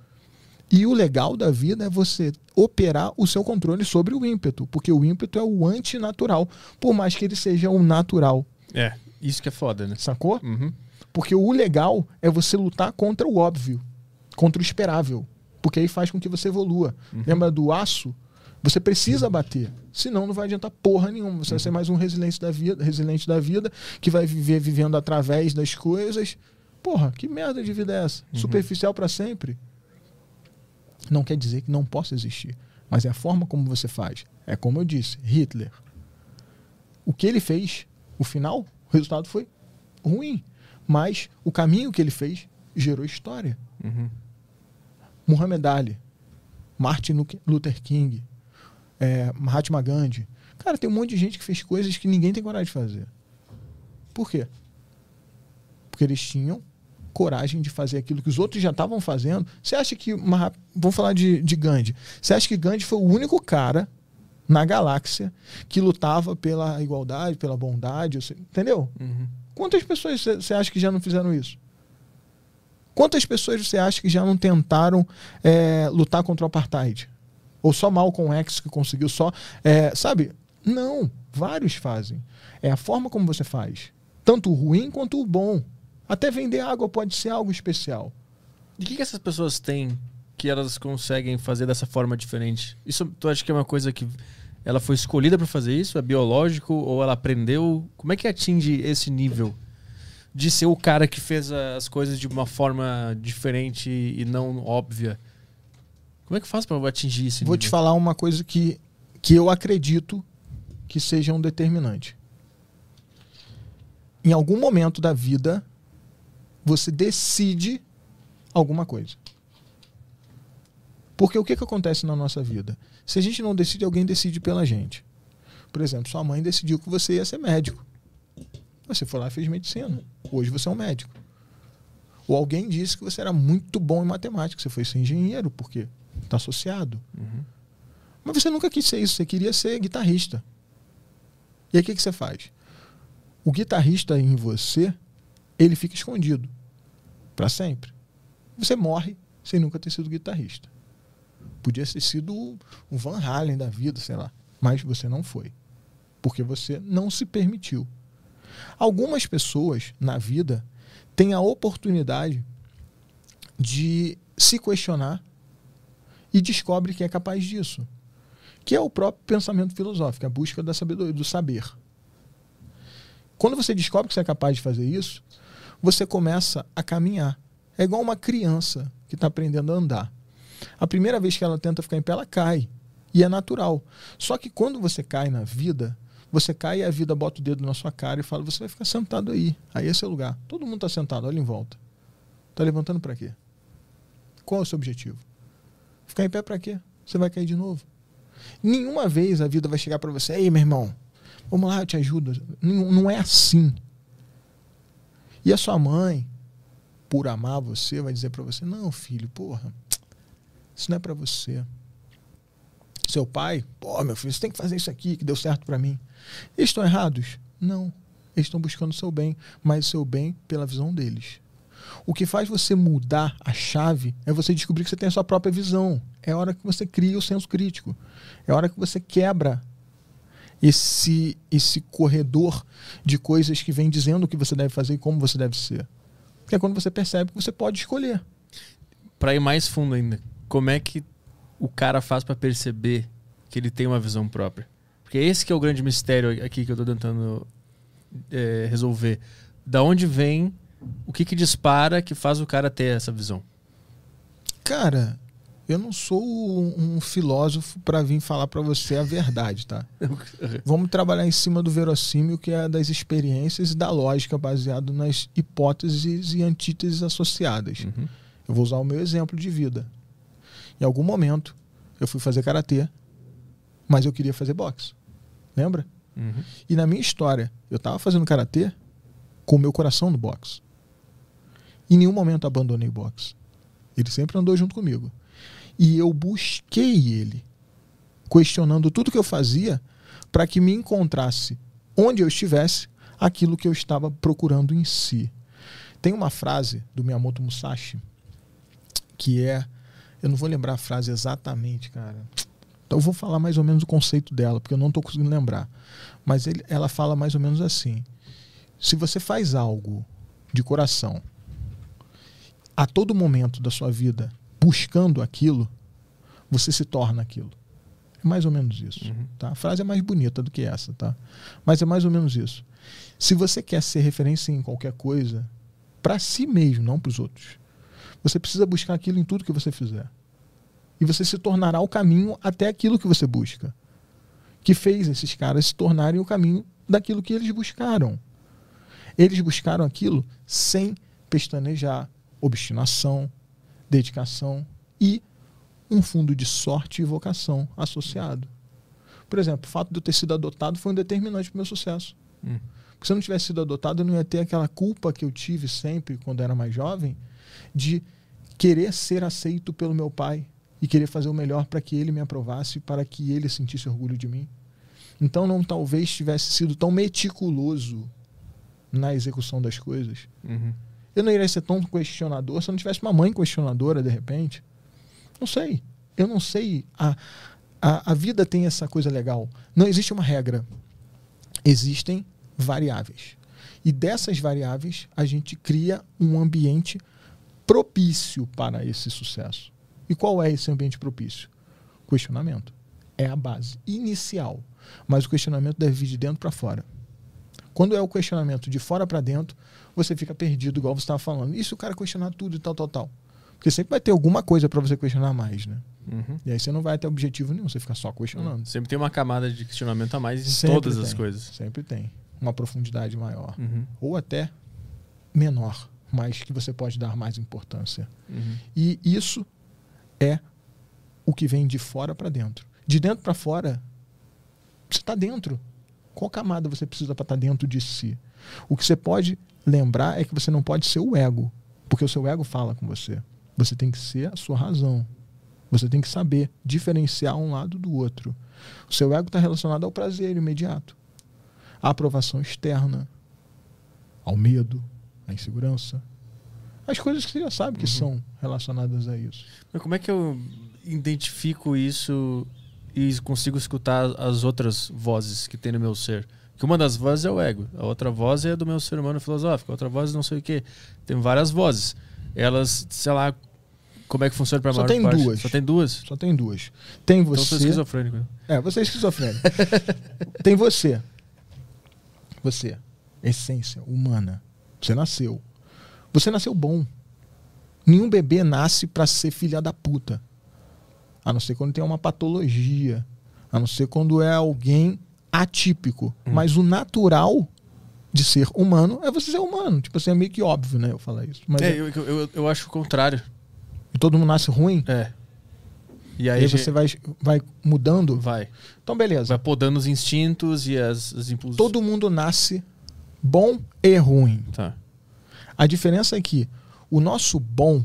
E o legal da vida é você operar o seu controle sobre o ímpeto, porque o ímpeto é o antinatural, por mais que ele seja o natural, É, isso que é foda, né? sacou? Uhum. Porque o legal é você lutar contra o óbvio, contra o esperável, porque aí faz com que você evolua. Lembra do aço? Você precisa bater, senão não vai adiantar porra nenhuma. Você vai ser mais um resiliente da vida, resiliente da vida que vai viver vivendo através das coisas. Porra, que merda de vida é essa? Superficial para sempre. Não quer dizer que não possa existir, mas é a forma como você faz. É como eu disse, Hitler. O que ele fez, o final, o resultado foi ruim, mas o caminho que ele fez gerou história. Uhum. Muhammad Ali, Martin Lu- Luther King, é, Mahatma Gandhi. Cara, tem um monte de gente que fez coisas que ninguém tem coragem de fazer. Por quê? Porque eles tinham coragem de fazer aquilo que os outros já estavam fazendo. Você acha que. Maha- Vamos falar de, de Gandhi. Você acha que Gandhi foi o único cara na galáxia que lutava pela igualdade, pela bondade? Entendeu? Uhum. Quantas pessoas você- você acha que já não fizeram isso? Quantas pessoas você acha que já não tentaram é, lutar contra o apartheid? Ou só Malcolm X que conseguiu só. é, sabe? Não, vários fazem. É a forma como você faz. Tanto o ruim quanto o bom. Até vender água pode ser algo especial. E o que, que essas pessoas têm que elas conseguem fazer dessa forma diferente? Isso tu acha que é uma coisa que ela foi escolhida para fazer isso? É biológico ou ela aprendeu? Como é que atinge esse nível de ser o cara que fez as coisas de uma forma diferente e não óbvia? Como é que faz para atingir esse Vou nível? te falar uma coisa que, que eu acredito que seja um determinante. Em algum momento da vida, você decide alguma coisa. Porque o que, que acontece na nossa vida? Se a gente não decide, alguém decide pela gente. Por exemplo, sua mãe decidiu que você ia ser médico. Você foi lá e fez medicina. Hoje você é um médico. Ou alguém disse que você era muito bom em matemática. Você foi ser engenheiro, porque está associado. Uhum. Mas você nunca quis ser isso, você queria ser guitarrista. E aí o que, que você faz? O guitarrista em você, ele fica escondido. para sempre. Você morre sem nunca ter sido guitarrista. Podia ter sido um Van Halen da vida, sei lá. Mas você não foi. Porque você não se permitiu. Algumas pessoas na vida têm a oportunidade de se questionar e descobre que é capaz disso. Que é o próprio pensamento filosófico, a busca da sabedoria, do saber. Quando você descobre que você é capaz de fazer isso, você começa a caminhar. É igual uma criança que está aprendendo a andar. A primeira vez que ela tenta ficar em pé, ela cai. E é natural. Só que quando você cai na vida, você cai e a vida bota o dedo na sua cara e fala: você vai ficar sentado aí. Aí é o lugar. Todo mundo está sentado, olha em volta. Está levantando para quê? Qual é o seu objetivo? Ficar em pé para quê? Você vai cair de novo. Nenhuma vez a vida vai chegar para você: ei, meu irmão, vamos lá, eu te ajudo. Não é assim. E a sua mãe, por amar você, vai dizer para você: não, filho, porra, isso não é para você. Seu pai, pô, meu filho, você tem que fazer isso aqui, que deu certo para mim. Eles estão errados? Não. Eles estão buscando o seu bem, mas o seu bem pela visão deles. O que faz você mudar a chave é você descobrir que você tem a sua própria visão. É hora que você cria o senso crítico. É hora que você quebra esse esse corredor de coisas que vem dizendo o que você deve fazer e como você deve ser. Que é quando você percebe que você pode escolher. Para ir mais fundo ainda, como é que o cara faz para perceber que ele tem uma visão própria? Porque esse que é o grande mistério aqui que eu tô tentando é, resolver. Da onde vem, o que que dispara que faz o cara ter essa visão? Cara, eu não sou um filósofo para vir falar para você a verdade, tá? Vamos trabalhar em cima do verossímil, que é das experiências e da lógica, baseado nas hipóteses e antíteses associadas. Uhum. Eu vou usar o meu exemplo de vida. Em algum momento, eu fui fazer karatê, mas eu queria fazer boxe. Lembra? Uhum. E na minha história, eu estava fazendo karatê com o meu coração no boxe. Em nenhum momento abandonei o boxe. Ele sempre andou junto comigo. E eu busquei ele, questionando tudo que eu fazia para que me encontrasse onde eu estivesse aquilo que eu estava procurando em si. Tem uma frase do Miyamoto Musashi que é eu não vou lembrar a frase exatamente, cara. Então eu vou falar mais ou menos o conceito dela, porque eu não estou conseguindo lembrar. Mas ele, ela fala mais ou menos assim: se você faz algo de coração, a todo momento da sua vida, buscando aquilo, você se torna aquilo. É mais ou menos isso. Uhum. Tá? A frase é mais bonita do que essa, tá? Mas é mais ou menos isso. Se você quer ser referência em qualquer coisa, para si mesmo, não para os outros, você precisa buscar aquilo em tudo que você fizer. E você se tornará o caminho até aquilo que você busca. Que fez esses caras se tornarem o caminho daquilo que eles buscaram. Eles buscaram aquilo sem pestanejar, obstinação, dedicação e um fundo de sorte e vocação associado. Por exemplo, o fato de eu ter sido adotado foi um determinante para o meu sucesso. Hum. Porque se eu não tivesse sido adotado, eu não ia ter aquela culpa que eu tive sempre quando era mais jovem de querer ser aceito pelo meu pai e querer fazer o melhor para que ele me aprovasse, para que ele sentisse orgulho de mim. Então não talvez tivesse sido tão meticuloso na execução das coisas. Uhum. Eu não iria ser tão questionador se eu não tivesse uma mãe questionadora de repente. Não sei. Eu não sei. A, a, a vida tem essa coisa legal. Não existe uma regra. Existem variáveis. E dessas variáveis, a gente cria um ambiente propício para esse sucesso. E qual é esse ambiente propício? Questionamento. É a base inicial. Mas o questionamento deve vir de dentro para fora. Quando é o questionamento de fora para dentro, você fica perdido, igual você estava falando. E se o cara questionar tudo e tal, tal, tal? Porque sempre vai ter alguma coisa para você questionar mais, né? Uhum. E aí você não vai ter objetivo nenhum, você fica só questionando. Sempre tem uma camada de questionamento a mais em Sempre todas as tem, coisas. Sempre tem. Uma profundidade maior. Uhum. Ou até menor, mas que você pode dar mais importância. Uhum. E isso é o que vem de fora para dentro. De dentro para fora, você está dentro. Qual camada você precisa para estar dentro de si? O que você pode lembrar é que você não pode ser o ego, porque o seu ego fala com você. Você tem que ser a sua razão. Você tem que saber diferenciar um lado do outro. O seu ego está relacionado ao prazer imediato, à aprovação externa, ao medo, à insegurança, as coisas que você já sabe que são relacionadas a isso. Mas como é que eu identifico isso e consigo escutar as outras vozes que tem no meu ser? Que uma das vozes é o ego, a outra voz é do meu ser humano filosófico, a outra voz não sei o quê. Tem várias vozes. Elas, sei lá, como é que funciona para Só maior tem parte? duas. Só tem duas. Só tem duas. Tem Então eu sou você. esquizofrênico. É, você é esquizofrênico. Tem você. Você. Essência humana. Você nasceu. Você nasceu bom. Nenhum bebê nasce pra ser filha da puta. A não ser quando tem uma patologia. A não ser quando é alguém atípico. Mas o natural de ser humano é você ser humano. Tipo assim, é meio que óbvio, né? Eu falar isso. Mas É, é- eu, eu, eu acho o contrário. todo mundo nasce ruim. É. E E aí, aí gente- você vai, vai mudando. vai. Então, beleza. Vai podando os instintos e as, os impulsos. Todo mundo nasce bom e ruim. Tá. A diferença é que o nosso bom,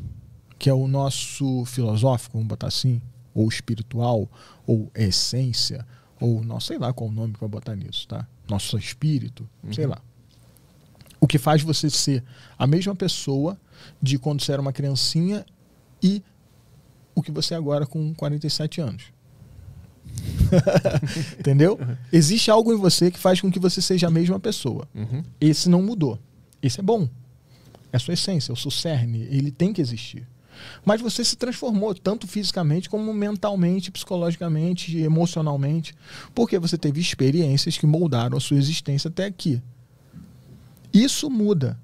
que é o nosso filosófico, vamos botar assim, ou espiritual, ou essência, ou não sei lá qual o nome para botar nisso, tá? Nosso espírito, sei lá. O que faz você ser a mesma pessoa de quando você era uma criancinha e o que você é agora com 47 anos. Entendeu? Existe algo em você que faz com que você seja a mesma pessoa. Uhum. Esse não mudou. Esse é bom. É a sua essência, é o seu cerne. Ele tem que existir. Mas você se transformou, tanto fisicamente como mentalmente, psicologicamente, emocionalmente, porque você teve experiências que moldaram a sua existência até aqui. Isso muda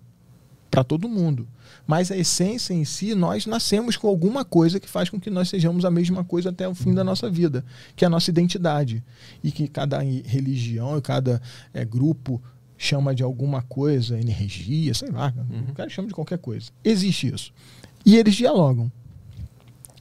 para todo mundo. Mas a essência em si, nós nascemos com alguma coisa que faz com que nós sejamos a mesma coisa até o fim da nossa vida, que é a nossa identidade. E que cada religião e cada eh, grupo chama de alguma coisa, energia, sei lá, o cara chama de qualquer coisa. Existe isso. E eles dialogam.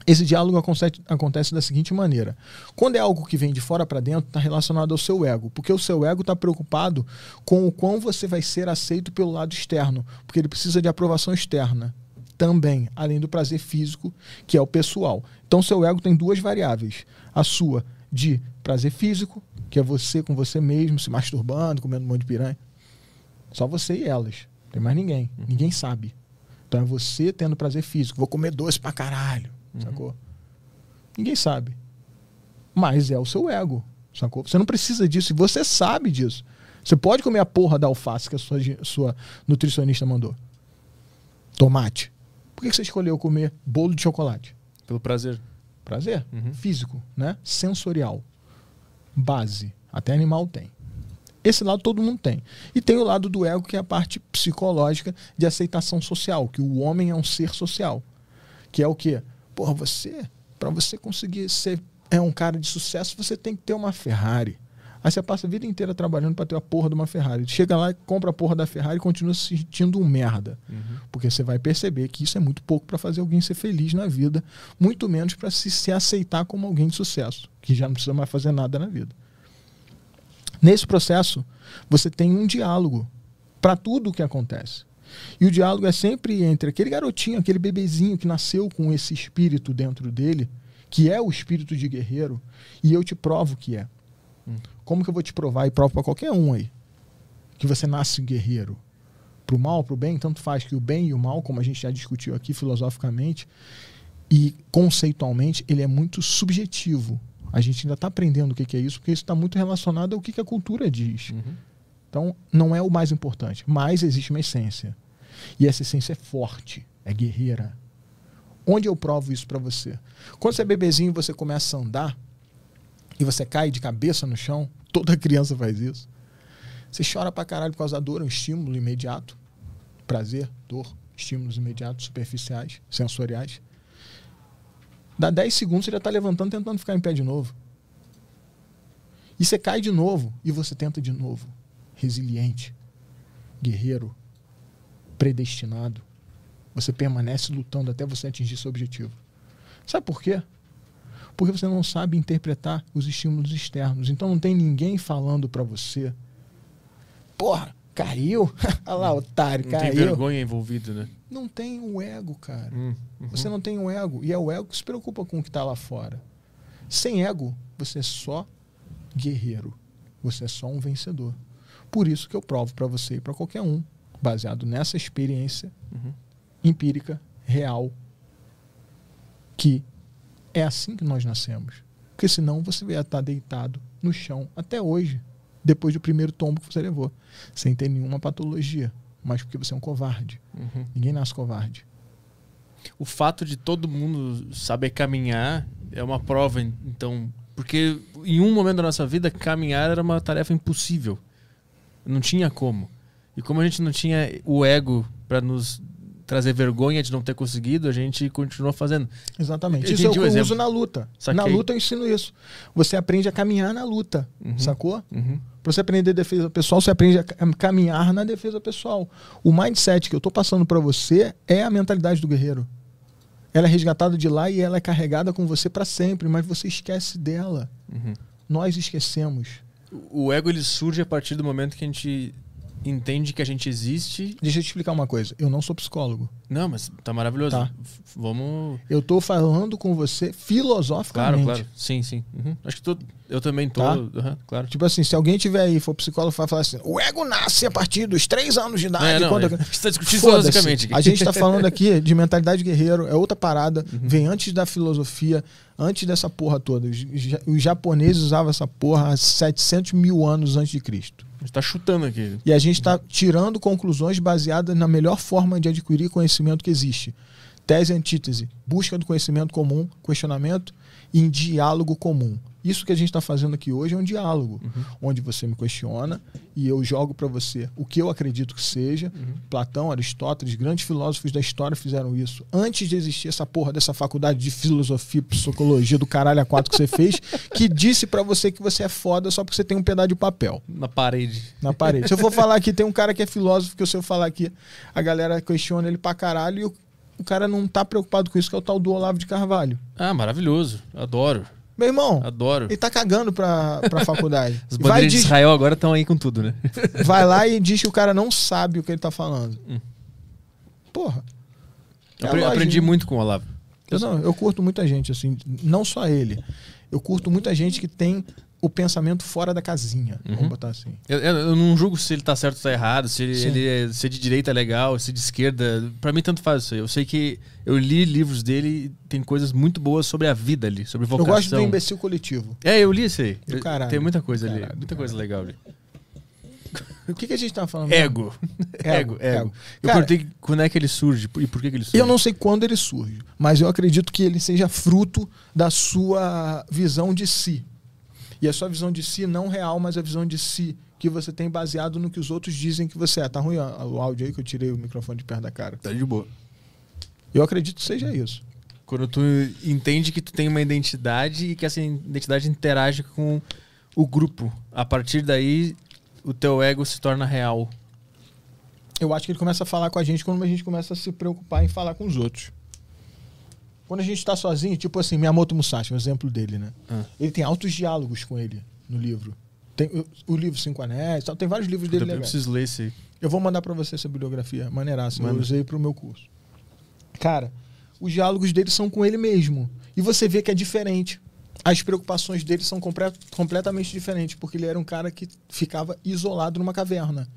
Esse diálogo acontece, acontece da seguinte maneira: quando é algo que vem de fora para dentro, está relacionado ao seu ego, porque o seu ego está preocupado com o quão você vai ser aceito pelo lado externo, porque ele precisa de aprovação externa também, além do prazer físico, que é o pessoal. Então, seu ego tem duas variáveis: a sua de prazer físico, que é você com você mesmo, se masturbando, comendo um monte de piranha, só você e elas, não tem mais ninguém, ninguém sabe. Então é você tendo prazer físico, vou comer doce pra caralho, sacou? Ninguém sabe. Mas é o seu ego, sacou? Você não precisa disso e você sabe disso. Você pode comer a porra da alface que a sua, sua nutricionista mandou. Tomate. Por que que você escolheu comer bolo de chocolate? Pelo prazer. Prazer Uhum. físico, né? Sensorial. Base. Até animal tem. Esse lado todo mundo tem. E tem o lado do ego, que é a parte psicológica de aceitação social, que o homem é um ser social. Que é o quê? Porra, você, para você conseguir ser é um cara de sucesso, você tem que ter uma Ferrari. Aí você passa a vida inteira trabalhando para ter a porra de uma Ferrari. Chega lá, compra a porra da Ferrari e continua se sentindo um merda. Porque você vai perceber que isso é muito pouco para fazer alguém ser feliz na vida, muito menos para se, se aceitar como alguém de sucesso, que já não precisa mais fazer nada na vida. Nesse processo, você tem um diálogo para tudo o que acontece. E o diálogo é sempre entre aquele garotinho, aquele bebezinho que nasceu com esse espírito dentro dele, que é o espírito de guerreiro, e eu te provo que é. Como que eu vou te provar? E provo para qualquer um aí. Que você nasce guerreiro. Pro mal, pro bem, tanto faz que o bem e o mal, como a gente já discutiu aqui filosoficamente e conceitualmente, ele é muito subjetivo. A gente ainda está aprendendo o que que é isso, porque isso está muito relacionado ao que que a cultura diz. Então, não é o mais importante, mas existe uma essência. E essa essência é forte, é guerreira. Onde eu provo isso para você? Quando você é bebezinho, você começa a andar e você cai de cabeça no chão, toda criança faz isso. Você chora pra caralho por causa da dor, é um estímulo imediato. Prazer, dor, estímulos imediatos, superficiais, sensoriais. Dá 10 segundos, você já tá levantando, tentando ficar em pé de novo. E você cai de novo e você tenta de novo. Resiliente, guerreiro, predestinado. Você permanece lutando até você atingir seu objetivo. Sabe por quê? Porque você não sabe interpretar os estímulos externos. Então não tem ninguém falando pra você. Porra, caiu? Olha lá, otário, Não tem caiu. vergonha envolvida, né? Não tem o ego, cara. Hum, uhum. Você não tem o ego. E é o ego que se preocupa com o que está lá fora. Sem ego, você é só guerreiro. Você é só um vencedor. Por isso que eu provo para você e para qualquer um, baseado nessa experiência, Uhum. empírica, real, que é assim que nós nascemos. Porque senão você ia estar deitado no chão até hoje, depois do primeiro tombo que você levou, sem ter nenhuma patologia, mas porque você é um covarde. Uhum. Ninguém nasce covarde. O fato de todo mundo saber caminhar é uma prova, então. Porque em um momento da nossa vida, caminhar era uma tarefa impossível. Não tinha como. E como a gente não tinha o ego para nos trazer vergonha de não ter conseguido, a gente continuou fazendo. Exatamente. Eu isso é o que eu exemplo. uso na luta. Saquei. Na luta eu ensino isso. Você aprende a caminhar na luta, Uhum. sacou? Uhum. Para você aprender defesa pessoal, você aprende a ca- caminhar na defesa pessoal. O mindset que eu tô passando para você é a mentalidade do guerreiro. Ela é resgatada de lá e ela é carregada com você para sempre, mas você esquece dela. Uhum. Nós esquecemos. O ego ele surge a partir do momento que a gente entende que a gente existe. Deixa eu te explicar uma coisa. Eu não sou psicólogo. Não, mas tá maravilhoso. Tá. Vamos. Eu tô falando com você Claro, filosoficamente. claro. Sim, sim. Uhum. Acho que tô, eu também tô. Tá. Uhum, claro. Tipo assim, se alguém tiver aí, for psicólogo, vai falar assim: o ego nasce a partir dos três anos de idade. É, não, quando- é, a gente tá discutindo filosoficamente. A gente tá falando aqui de mentalidade guerreiro, é outra parada, Uhum. vem antes da filosofia, antes dessa porra toda. Os, os japoneses usavam essa porra há 700 mil anos antes de Cristo. A gente tá chutando aqui. E a gente está tirando conclusões baseadas na melhor forma de adquirir conhecimento que existe. Tese e antítese, busca do conhecimento comum, questionamento em diálogo comum. Isso que a gente está fazendo aqui hoje é um diálogo, onde você me questiona e eu jogo para você o que eu acredito que seja. Platão, Aristóteles, grandes filósofos da história fizeram isso. Antes de existir essa porra dessa faculdade de filosofia, psicologia do caralho a quatro que você fez, que disse para você que você é foda só porque você tem um pedaço de papel Na parede. na parede. Se eu for falar aqui, tem um cara que é filósofo, que se eu falar aqui, a galera questiona ele pra caralho e o, o cara não tá preocupado com isso, que é o tal do Olavo de Carvalho. Ah, maravilhoso. Adoro. Meu irmão, Adoro. ele tá cagando pra, pra faculdade. As bandeiras de Israel agora estão aí com tudo, né? vai lá e diz que o cara não sabe o que ele tá falando. Hum. Porra. É Eu aprendi muito com o Olavo. Eu, não, eu curto muita gente, assim, não só ele. Eu curto muita gente que tem o pensamento fora da casinha, Uhum. vamos botar assim. Eu, eu- eu não julgo se ele tá certo ou tá errado, se ele, ele é, se é de direita é legal, se de esquerda. Pra mim, tanto faz isso aí. Eu sei que eu li livros dele e tem coisas muito boas sobre a vida ali, sobre Eu vocação. gosto do imbecil coletivo. É, eu li isso aí. Do Eu- caralho. Tem muita coisa ali. Caralho, Muita coisa legal ali. O que, que a gente tá falando? Ego. Ego, Ego, ego. ego. Eu Cara, perguntei quando é que ele surge e por que, que ele surge. Eu não sei quando ele surge, mas eu acredito que ele seja fruto da sua visão de si. E a sua visão de si não real, mas a visão de si que você tem baseado no que os outros dizem que você é. Tá ruim o áudio aí que eu tirei o microfone de perto da cara. Tá de boa. Eu acredito que seja isso. Quando tu entende que tu tem uma identidade e que essa identidade interage com o grupo. A partir daí, o teu ego se torna real. Eu acho que ele começa a falar com a gente quando a gente começa a se preocupar em falar com os outros. Quando a gente está sozinho, tipo assim, Miyamoto Musashi, um exemplo dele, né? Ah. Ele tem altos diálogos com ele no livro. Tem o, o livro Cinco Anéis, tem vários livros Puta, dele eu legais. preciso ler esse. Eu vou mandar pra você essa bibliografia, maneiraça. Eu Manda. usei pro meu curso. Cara, os diálogos dele são com ele mesmo. E você vê que é diferente. As preocupações dele são completamente diferentes, porque ele era um cara que ficava isolado numa caverna.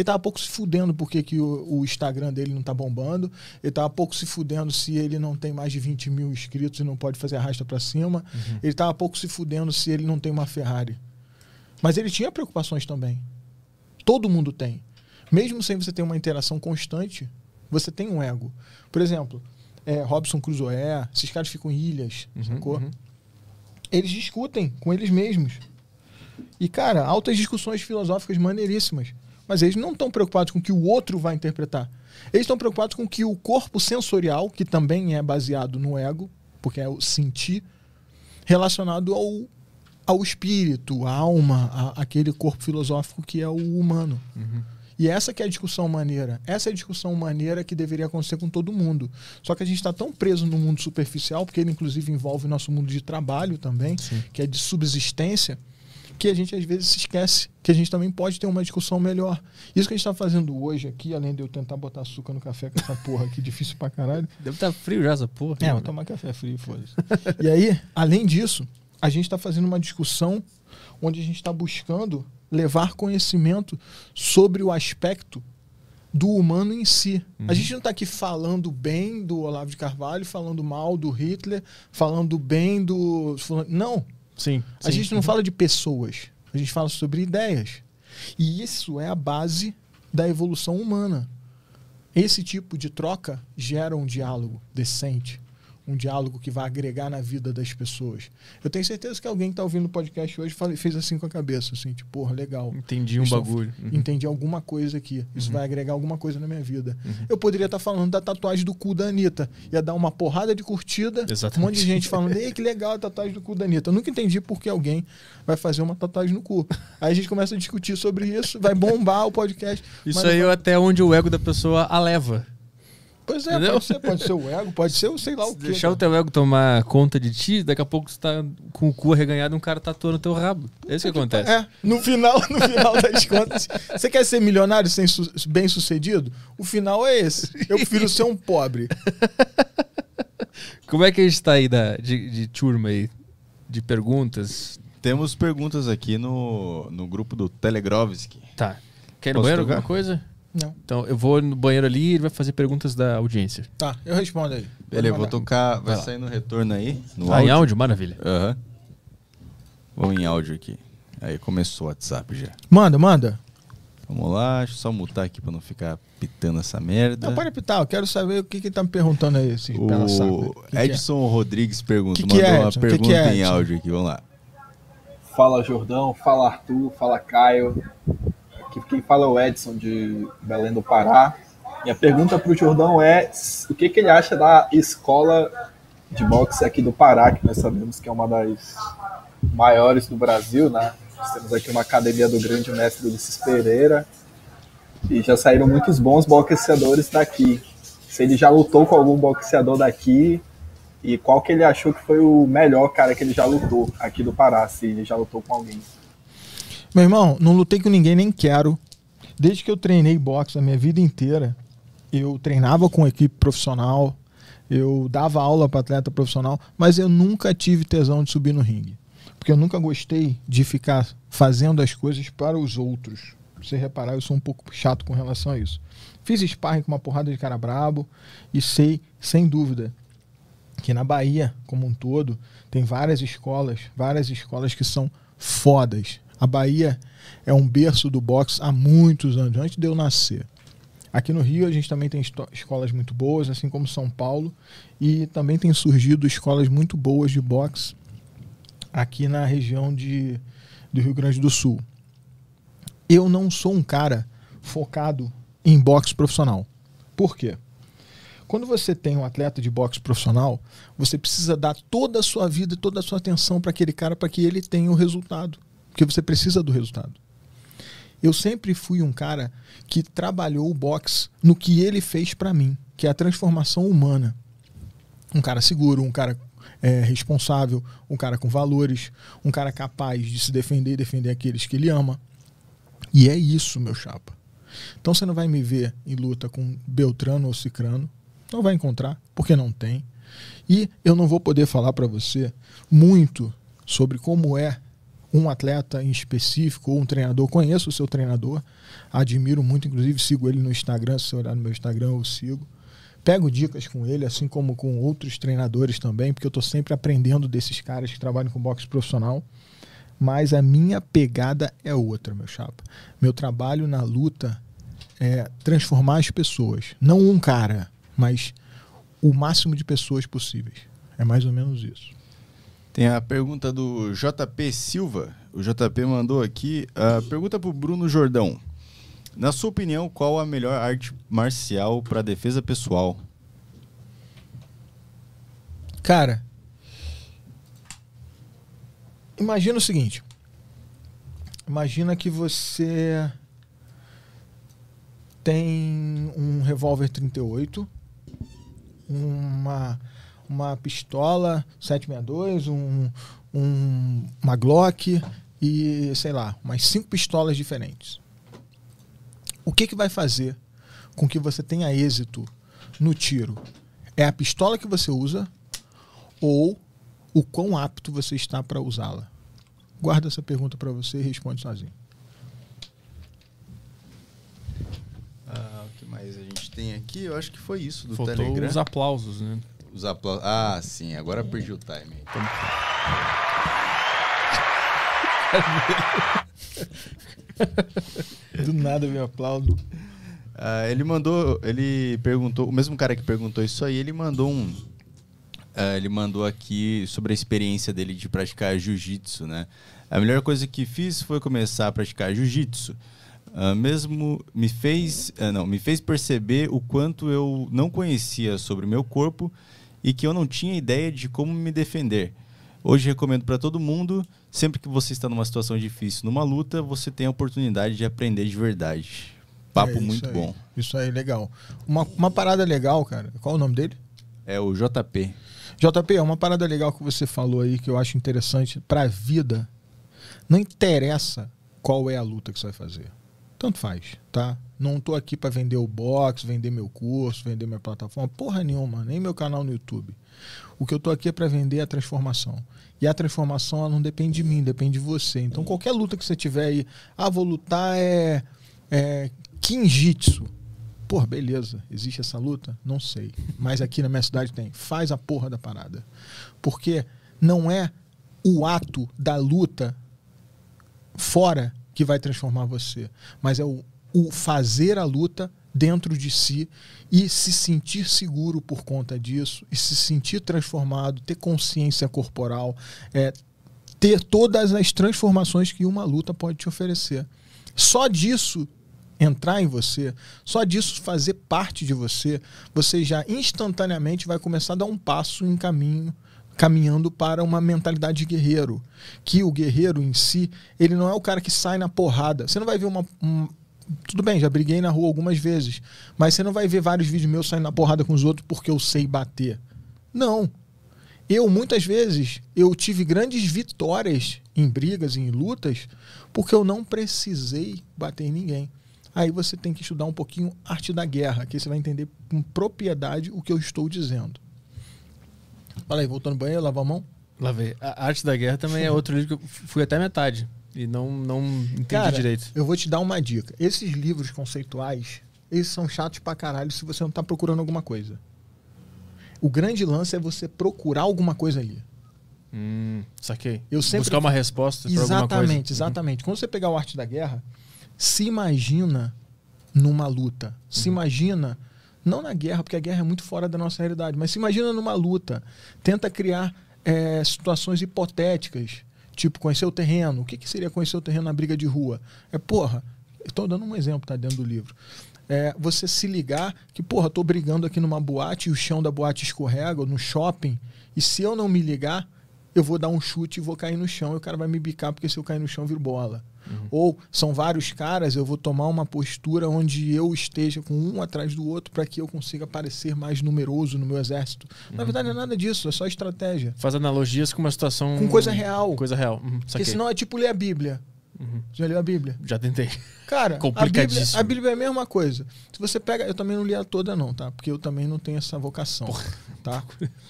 Ele tava pouco se fudendo porque que o, o Instagram dele não tá bombando. Ele tava pouco se fudendo se ele não tem mais de 20 mil inscritos e não pode fazer arrasta pra cima. Ele tava pouco se fudendo se ele não tem uma Ferrari. Mas ele tinha preocupações também. Todo mundo tem. Mesmo sem você ter uma interação constante, você tem um ego. Por exemplo, é, Robson Crusoe, esses caras ficam em ilhas, sacou? uhum. Eles discutem com eles mesmos. E, cara, altas discussões filosóficas maneiríssimas. Mas eles não estão preocupados com o que o outro vai interpretar. Eles estão preocupados com que o corpo sensorial, que também é baseado no ego, porque é o sentir, relacionado ao, ao espírito, à alma, a, aquele corpo filosófico que é o humano. E essa que é a discussão maneira. Essa é a discussão maneira que deveria acontecer com todo mundo. Só que a gente está tão preso no mundo superficial, porque ele inclusive envolve o nosso mundo de trabalho também, que é de subsistência, que a gente às vezes se esquece que a gente também pode ter uma discussão melhor. Isso que a gente está fazendo hoje aqui, além de eu tentar botar açúcar no café com essa porra aqui, difícil pra caralho. Deve estar frio já essa porra. É, vou tomar café frio, foda-se. e aí, além disso, a gente está fazendo uma discussão onde a gente está buscando levar conhecimento sobre o aspecto do humano em si. Uhum. A gente não está aqui falando bem do Olavo de Carvalho, falando mal do Hitler, falando bem do. Não. Sim. A sim. gente não fala de pessoas. A gente fala sobre ideias. E isso é a base da evolução humana. Esse tipo de troca gera um diálogo decente, um diálogo que vai agregar na vida das pessoas. Eu tenho certeza que alguém que está ouvindo o podcast hoje fez assim com a cabeça, assim, tipo, porra, legal. Entendi um bagulho. Uhum. Entendi alguma coisa aqui. Isso Uhum. vai agregar alguma coisa na minha vida. Eu poderia estar falando da tatuagem do cu da Anitta. Ia dar uma porrada de curtida. Exatamente. Um monte de gente falando, ei, que legal a tatuagem do cu da Anitta. Eu nunca entendi por que alguém vai fazer uma tatuagem no cu. Aí a gente começa a discutir sobre isso, vai bombar o podcast. Isso aí vai- é até onde o ego da pessoa a leva. Pois é, Entendeu? pode ser, pode ser o ego, pode ser o sei lá o Se quê. deixar o cara. teu ego tomar conta de ti, daqui a pouco você tá com o cu arreganhado e um cara tatuando o teu rabo. É isso que acontece. É, no final, no final das contas, você quer ser milionário sem su- bem sucedido? O final é esse. Eu prefiro ser um pobre. Como é que a gente tá aí da, de, de turma aí? De perguntas? Temos perguntas aqui no, no grupo do Telegrovski. Tá. Quer ir no Posso banheiro alguma coisa? Não. Então eu vou no banheiro ali e ele vai fazer perguntas da audiência. Tá, eu respondo aí. Beleza, vou tocar. Vai Vai sair no retorno aí. No Ah, em áudio. áudio? Maravilha. Aham. Vamos em áudio aqui. Aí começou o WhatsApp já. Manda, manda. Vamos lá, deixa eu só mutar aqui pra não ficar pitando essa merda. Não, pode apitar, eu quero saber o que que tá me perguntando aí, esse. O Que que é? Edson Rodrigues pergunta, Que que é, mandou uma Edson? Que pergunta que é, em Edson? áudio aqui, vamos lá. Fala Jordão, fala Arthur, fala Caio. Aqui quem fala é o Edson de Belém do Pará. Minha pergunta para o Jordão é o que, que ele acha da escola de boxe aqui do Pará, que nós sabemos que é uma das maiores do Brasil, né? Nós temos aqui uma academia do grande mestre Ulisses Pereira e já saíram muitos bons boxeadores daqui. Se ele já lutou com algum boxeador daqui e qual que ele achou que foi o melhor cara que ele já lutou aqui do Pará, se ele já lutou com alguém. Meu irmão, não lutei com ninguém, nem quero. Desde que eu treinei boxe a minha vida inteira, eu treinava com equipe profissional, eu dava aula para atleta profissional, mas eu nunca tive tesão de subir no ringue. Porque eu nunca gostei de ficar fazendo as coisas para os outros. Pra você reparar, eu sou um pouco chato com relação a isso. Fiz sparring com uma porrada de cara brabo e sei, sem dúvida, que na Bahia, como um todo, tem várias escolas, várias escolas que são fodas. A Bahia é um berço do boxe há muitos anos, antes de eu nascer. Aqui no Rio a gente também tem escolas muito boas, assim como São Paulo, e também tem surgido escolas muito boas de boxe aqui na região de, do Rio Grande do Sul. Eu não sou um cara focado em boxe profissional. Por quê? Quando você tem um atleta de boxe profissional, você precisa dar toda a sua vida, toda a sua atenção para aquele cara para que ele tenha o resultado. Porque você precisa do resultado. Eu sempre fui um cara que trabalhou o boxe no que ele fez para mim, que é a transformação humana. Um cara seguro, um cara é, responsável, um cara com valores, um cara capaz de se defender e defender aqueles que ele ama. E é isso, meu chapa. Então você não vai me ver em luta com Beltrano ou Cicrano. Não vai encontrar, porque não tem. E eu não vou poder falar para você muito sobre como é um atleta em específico ou um treinador. Conheço o seu treinador, admiro muito, inclusive sigo ele no Instagram. Se você olhar no meu Instagram, eu sigo. Pego dicas com ele, assim como com outros treinadores também, porque eu estou sempre aprendendo desses caras que trabalham com boxe profissional. Mas a minha pegada é outra, meu chapa. Meu trabalho na luta é transformar as pessoas. Não um cara, mas o máximo de pessoas possíveis. É mais ou menos isso. Tem a pergunta do JP Silva. O JP mandou aqui a pergunta pro Bruno Jordão. Na sua opinião, qual a melhor arte marcial para defesa pessoal? Cara, imagina o seguinte. Imagina que você tem um revólver 38, uma, uma pistola 762, um, um, uma Glock e, sei lá, umas cinco pistolas diferentes. O que, que vai fazer com que você tenha êxito no tiro? É a pistola que você usa ou o quão apto você está para usá-la? Guarda essa pergunta para você e responde sozinho. Ah, o que mais a gente tem aqui? Eu acho que foi isso do Faltou Telegram. os aplausos, né? Os apla- Ah, sim, agora perdi o time. Do nada eu me aplaudo. Ah, ele mandou, ele perguntou, o mesmo cara que perguntou isso aí, ele mandou um. ah, ele mandou aqui sobre a experiência dele de praticar jiu-jitsu, né? A melhor coisa que fiz foi começar a praticar jiu-jitsu. Ah, mesmo me fez, não, me fez perceber o quanto eu não conhecia sobre o meu corpo e que eu não tinha ideia de como me defender. Hoje recomendo para todo mundo, sempre que você está numa situação difícil, numa luta, você tem a oportunidade de aprender de verdade. Papo É muito aí. bom. Isso aí, legal. Uma, uma parada legal, cara. Qual é o nome dele? É o JP. JP, é uma parada legal que você falou aí que eu acho interessante pra vida. Não interessa qual é a luta que você vai fazer. Tanto faz, tá? Não tô aqui pra vender o box, vender meu curso, vender minha plataforma, porra nenhuma, nem meu canal no YouTube. O que eu tô aqui é pra vender a transformação. E a transformação ela não depende de mim, depende de você. Então qualquer luta que você tiver aí, ah, vou lutar é, é Kinjitsu. Porra, beleza. Existe essa luta? Não sei. Mas aqui na minha cidade tem. Faz a porra da parada. Porque não é o ato da luta fora que vai transformar você, mas é o, o fazer a luta dentro de si e se sentir seguro por conta disso e se sentir transformado, ter consciência corporal, é, ter todas as transformações que uma luta pode te oferecer. Só disso entrar em você, só disso fazer parte de você, você já instantaneamente vai começar a dar um passo em caminho caminhando para uma mentalidade de guerreiro, que o guerreiro em si, ele não é o cara que sai na porrada. Você não vai ver uma um- tudo bem, já briguei na rua algumas vezes, mas você não vai ver vários vídeos meus saindo na porrada com os outros porque eu sei bater. Não. Eu, muitas vezes, eu tive grandes vitórias em brigas, em lutas, porque eu não precisei bater em ninguém. Aí você tem que estudar um pouquinho arte da guerra, que você vai entender com propriedade o que eu estou dizendo. Fala aí, voltando no banheiro, lavar a mão? Lá vem. A Arte da Guerra também é outro livro que eu fui até metade. E não, não entendi Cara, direito. Eu vou te dar uma dica. Esses livros conceituais, eles são chatos pra caralho se você não tá procurando alguma coisa. O grande lance é você procurar alguma coisa ali. Hum, saquei. Eu sempre- Buscar uma resposta para alguma coisa. Exatamente, exatamente. Quando você pegar o Arte da Guerra, se imagina numa luta. Se imagina, não na guerra, porque a guerra é muito fora da nossa realidade, mas se imagina numa luta. Tenta criar é, situações hipotéticas, tipo conhecer o terreno. O que, que seria conhecer o terreno na briga de rua? É, porra, estou dando um exemplo, tá dentro do livro. É, você se ligar que, porra, tô brigando aqui numa boate e o chão da boate escorrega, ou no shopping, e se eu não me ligar, eu vou dar um chute e vou cair no chão e o cara vai me bicar porque se eu cair no chão, viro bola. Ou são vários caras, eu vou tomar uma postura onde eu esteja com um atrás do outro para que eu consiga parecer mais numeroso no meu exército. Na verdade, não é nada disso, é só estratégia. Faz analogias com uma situação. Com coisa real. Coisa real. Uhum, Porque senão é tipo ler a Bíblia. Uhum. Já leu a Bíblia? Já tentei. Cara, a Bíblia, a Bíblia é a mesma coisa. Se você pega. Eu também não li a toda, não, tá? Porque eu também não tenho essa vocação. Tá?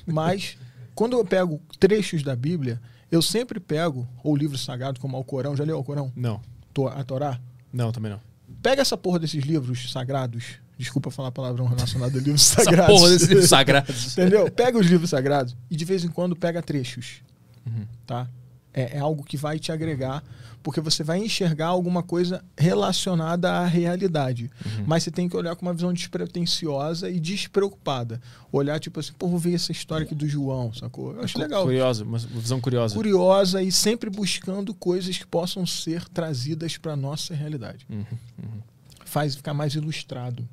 Mas, quando eu pego trechos da Bíblia, eu sempre pego, ou livro sagrado, como o Corão. Já leu o Corão? Não. A Torá? Não, também não. Pega essa porra desses livros sagrados. Desculpa falar palavrão relacionado a livros Essa sagrados. porra desses livros sagrados. Entendeu? Pega os livros sagrados e de vez em quando pega trechos. Uhum. Tá? É, é algo que vai te agregar, porque você vai enxergar alguma coisa relacionada à realidade. Uhum. Mas você tem que olhar com uma visão despretensiosa e despreocupada. Olhar tipo assim, pô, vou ver essa história aqui do João, sacou? Eu acho legal. Curiosa, uma visão curiosa. Curiosa e sempre buscando coisas que possam ser trazidas para nossa realidade Uhum. faz ficar mais ilustrado.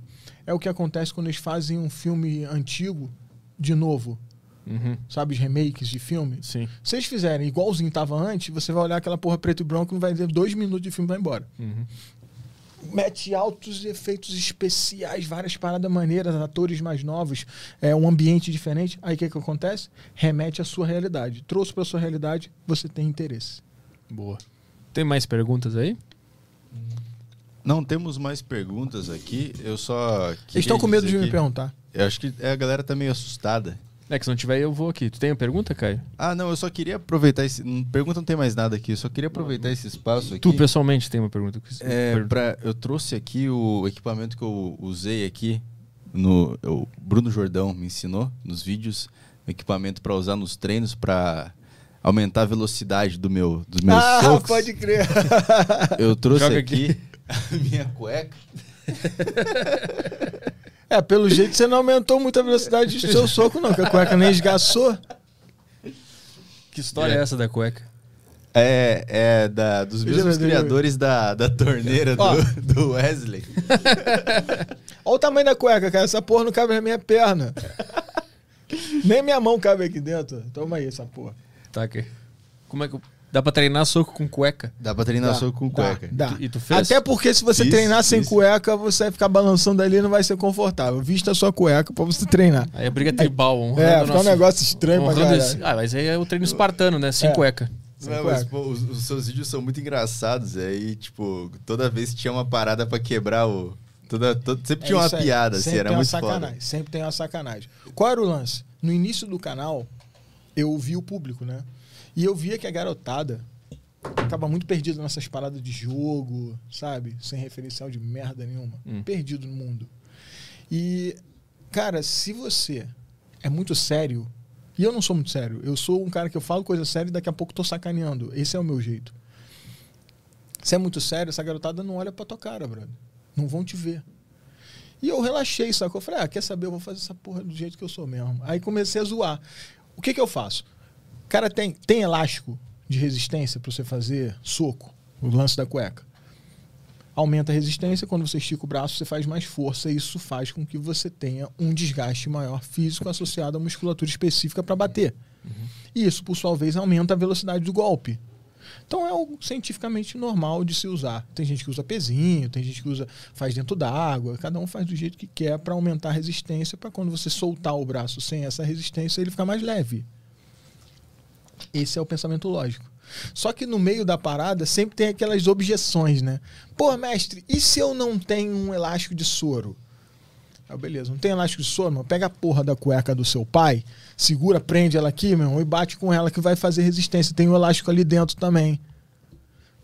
É o que acontece quando eles fazem um filme antigo de novo, Uhum. sabe, os remakes de filme. Sim. Se eles fizerem igualzinho tava antes, você vai olhar aquela porra preto e branco e vai ver dois minutos de filme e vai embora. Uhum. Mete altos efeitos especiais, várias paradas maneiras, atores mais novos, é um ambiente diferente. Aí o que, que acontece? Remete à sua realidade. Trouxe para sua realidade, você tem interesse. Boa. Tem mais perguntas aí? Não temos mais perguntas aqui. Eu só. Eles estão com medo de me perguntar. perguntar. Eu acho que a galera tá meio assustada. É que se não tiver, eu vou aqui. Tu tem uma pergunta, Caio? Ah, não, eu só queria aproveitar esse. Pergunta não tem mais nada aqui, eu só queria aproveitar esse espaço aqui. Tu pessoalmente tem uma pergunta? É, Pergunta. pra, eu trouxe aqui o equipamento que eu usei aqui. No, o Bruno Jordão me ensinou nos vídeos. Equipamento para usar nos treinos para aumentar a velocidade do meu, dos meus ah, socos. pode crer. Eu trouxe Joga aqui, a minha cueca. É, pelo jeito você não aumentou muito a velocidade do seu soco, não, que a cueca nem esgaçou. Que história é essa da cueca? É, é da, dos Veja, mesmos criadores da, da torneira do, do Wesley. Olha o tamanho da cueca, cara. Essa porra não cabe na minha perna. Nem minha mão cabe aqui dentro. Toma aí essa porra. Tá aqui. Como é que. eu- Dá pra treinar soco com cueca? Dá pra treinar Dá, soco com dá, cueca. Dá. E tu- e tu fez? Até porque se você Fiz, treinar sem fiz. cueca, você vai ficar balançando ali e não vai ser confortável. Vista a sua cueca pra você treinar. Aí a briga tribal. É, o fica um nosso- negócio estranho pra caralho. esse- Ah, mas aí é o treino espartano, né? Sem É. cueca. Sem Não, mas, pô, os, os seus vídeos são muito engraçados. Aí, tipo, toda vez tinha uma parada pra quebrar o. Toda, toda- sempre É tinha uma isso aí. piada, assim, Sempre era tem uma muito sacanagem. foda. Sempre tem uma sacanagem. Qual era o lance? No início do canal, eu vi o público, né? E eu via que a garotada tava muito perdida nessas paradas de jogo, sabe? Sem referencial de merda nenhuma. Hum. Perdido no mundo. E, cara, se você é muito sério, e eu não sou muito sério, eu sou um cara que eu falo coisa séria e daqui a pouco tô sacaneando. Esse é o meu jeito. Se é muito sério, essa garotada não olha pra tua cara, brother. Não vão te ver. E eu relaxei, sacou? Eu falei, ah, quer saber? Eu vou fazer essa porra do jeito que eu sou mesmo. Aí comecei a zoar. O que que eu faço? Cara, tem, tem elástico de resistência pra você fazer soco, o lance da cueca. Aumenta a resistência, quando você estica o braço, você faz mais força, e isso faz com que você tenha um desgaste maior físico associado à musculatura específica para bater. E isso, por sua vez, aumenta a velocidade do golpe. Então é algo cientificamente normal de se usar. Tem gente que usa pezinho, tem gente que usa faz dentro d'água, cada um faz do jeito que quer para aumentar a resistência, para quando você soltar o braço sem essa resistência, ele ficar mais leve. Esse é o pensamento lógico. Só que no meio da parada sempre tem aquelas objeções, né? Pô, mestre, e se eu não tenho um elástico de soro? Ah, beleza, não tem elástico de soro, meu? Pega a porra da cueca do seu pai, segura, prende ela aqui, meu irmão, e bate com ela que vai fazer resistência. Tem um elástico ali dentro também.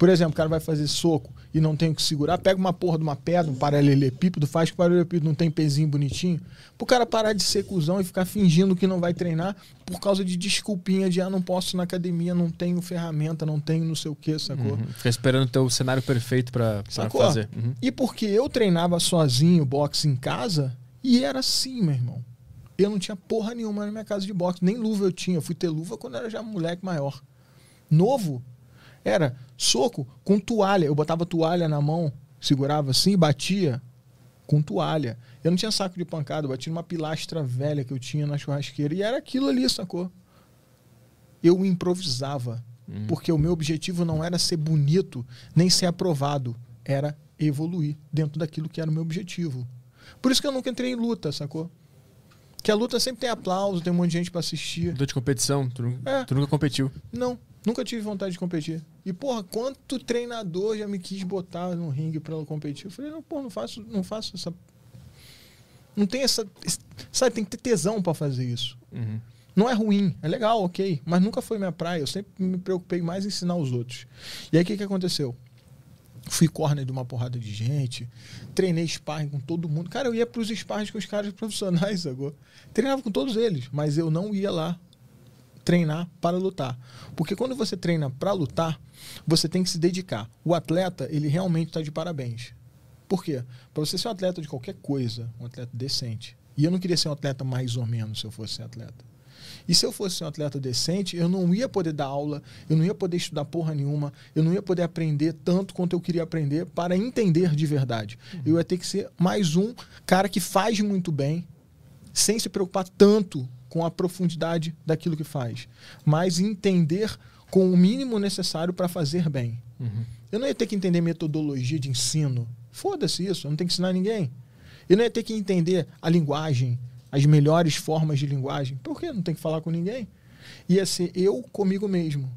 Por exemplo, o cara vai fazer soco e não tem o que segurar, pega uma porra de uma pedra, um paralelepípedo, faz que o paralelepípedo não tem pezinho bonitinho, pro cara parar de ser cuzão e ficar fingindo que não vai treinar por causa de desculpinha de ah, não posso ir na academia, não tenho ferramenta, não tenho não sei o que, sacou? Uhum. Fica esperando o teu cenário perfeito Sacou? fazer. Uhum. E porque eu treinava sozinho boxe em casa, e era assim, meu irmão. Eu não tinha porra nenhuma na minha casa de boxe, nem luva eu tinha. Eu fui ter luva quando era já moleque maior. Novo, era soco com toalha. Eu botava toalha na mão, segurava assim e batia com toalha. Eu não tinha saco de pancada, eu batia numa pilastra velha que eu tinha na churrasqueira. E era aquilo ali, sacou? Eu improvisava. Porque o meu objetivo não era ser bonito, nem ser aprovado. Era evoluir dentro daquilo que era o meu objetivo. Por isso que eu nunca entrei em luta, sacou? Que a luta sempre tem aplauso, tem um monte de gente pra assistir. Luta de competição, tu, É. tu nunca competiu. Não, nunca tive vontade de competir. E, porra, quanto treinador já me quis botar no ringue pra eu competir? Eu falei, não, porra, não faço, não faço essa. Não tem essa. Sabe, tem que ter tesão pra fazer isso. Uhum. Não é ruim, é legal, ok. Mas nunca foi minha praia. Eu sempre me preocupei mais em ensinar os outros. E aí o que, que aconteceu? Fui corner de uma porrada de gente, treinei sparring com todo mundo. Cara, eu ia pros sparring com os caras profissionais agora. Treinava com todos eles, mas eu não ia lá treinar para lutar. Porque quando você treina para lutar, você tem que se dedicar. O atleta, ele realmente está de parabéns. Por quê? Para você ser um atleta de qualquer coisa, um atleta decente. E eu não queria ser um atleta mais ou menos se eu fosse ser atleta. E se eu fosse um atleta decente, eu não ia poder dar aula, eu não ia poder estudar porra nenhuma, eu não ia poder aprender tanto quanto eu queria aprender para entender de verdade. Eu ia ter que ser mais um cara que faz muito bem, sem se preocupar tanto com a profundidade daquilo que faz, mas entender com o mínimo necessário para fazer bem. Eu não ia ter que entender metodologia de ensino. Foda-se isso, eu não tenho que ensinar ninguém. Eu não ia ter que entender a linguagem, as melhores formas de linguagem. Por que não tem que falar com ninguém? Ia ser eu comigo mesmo.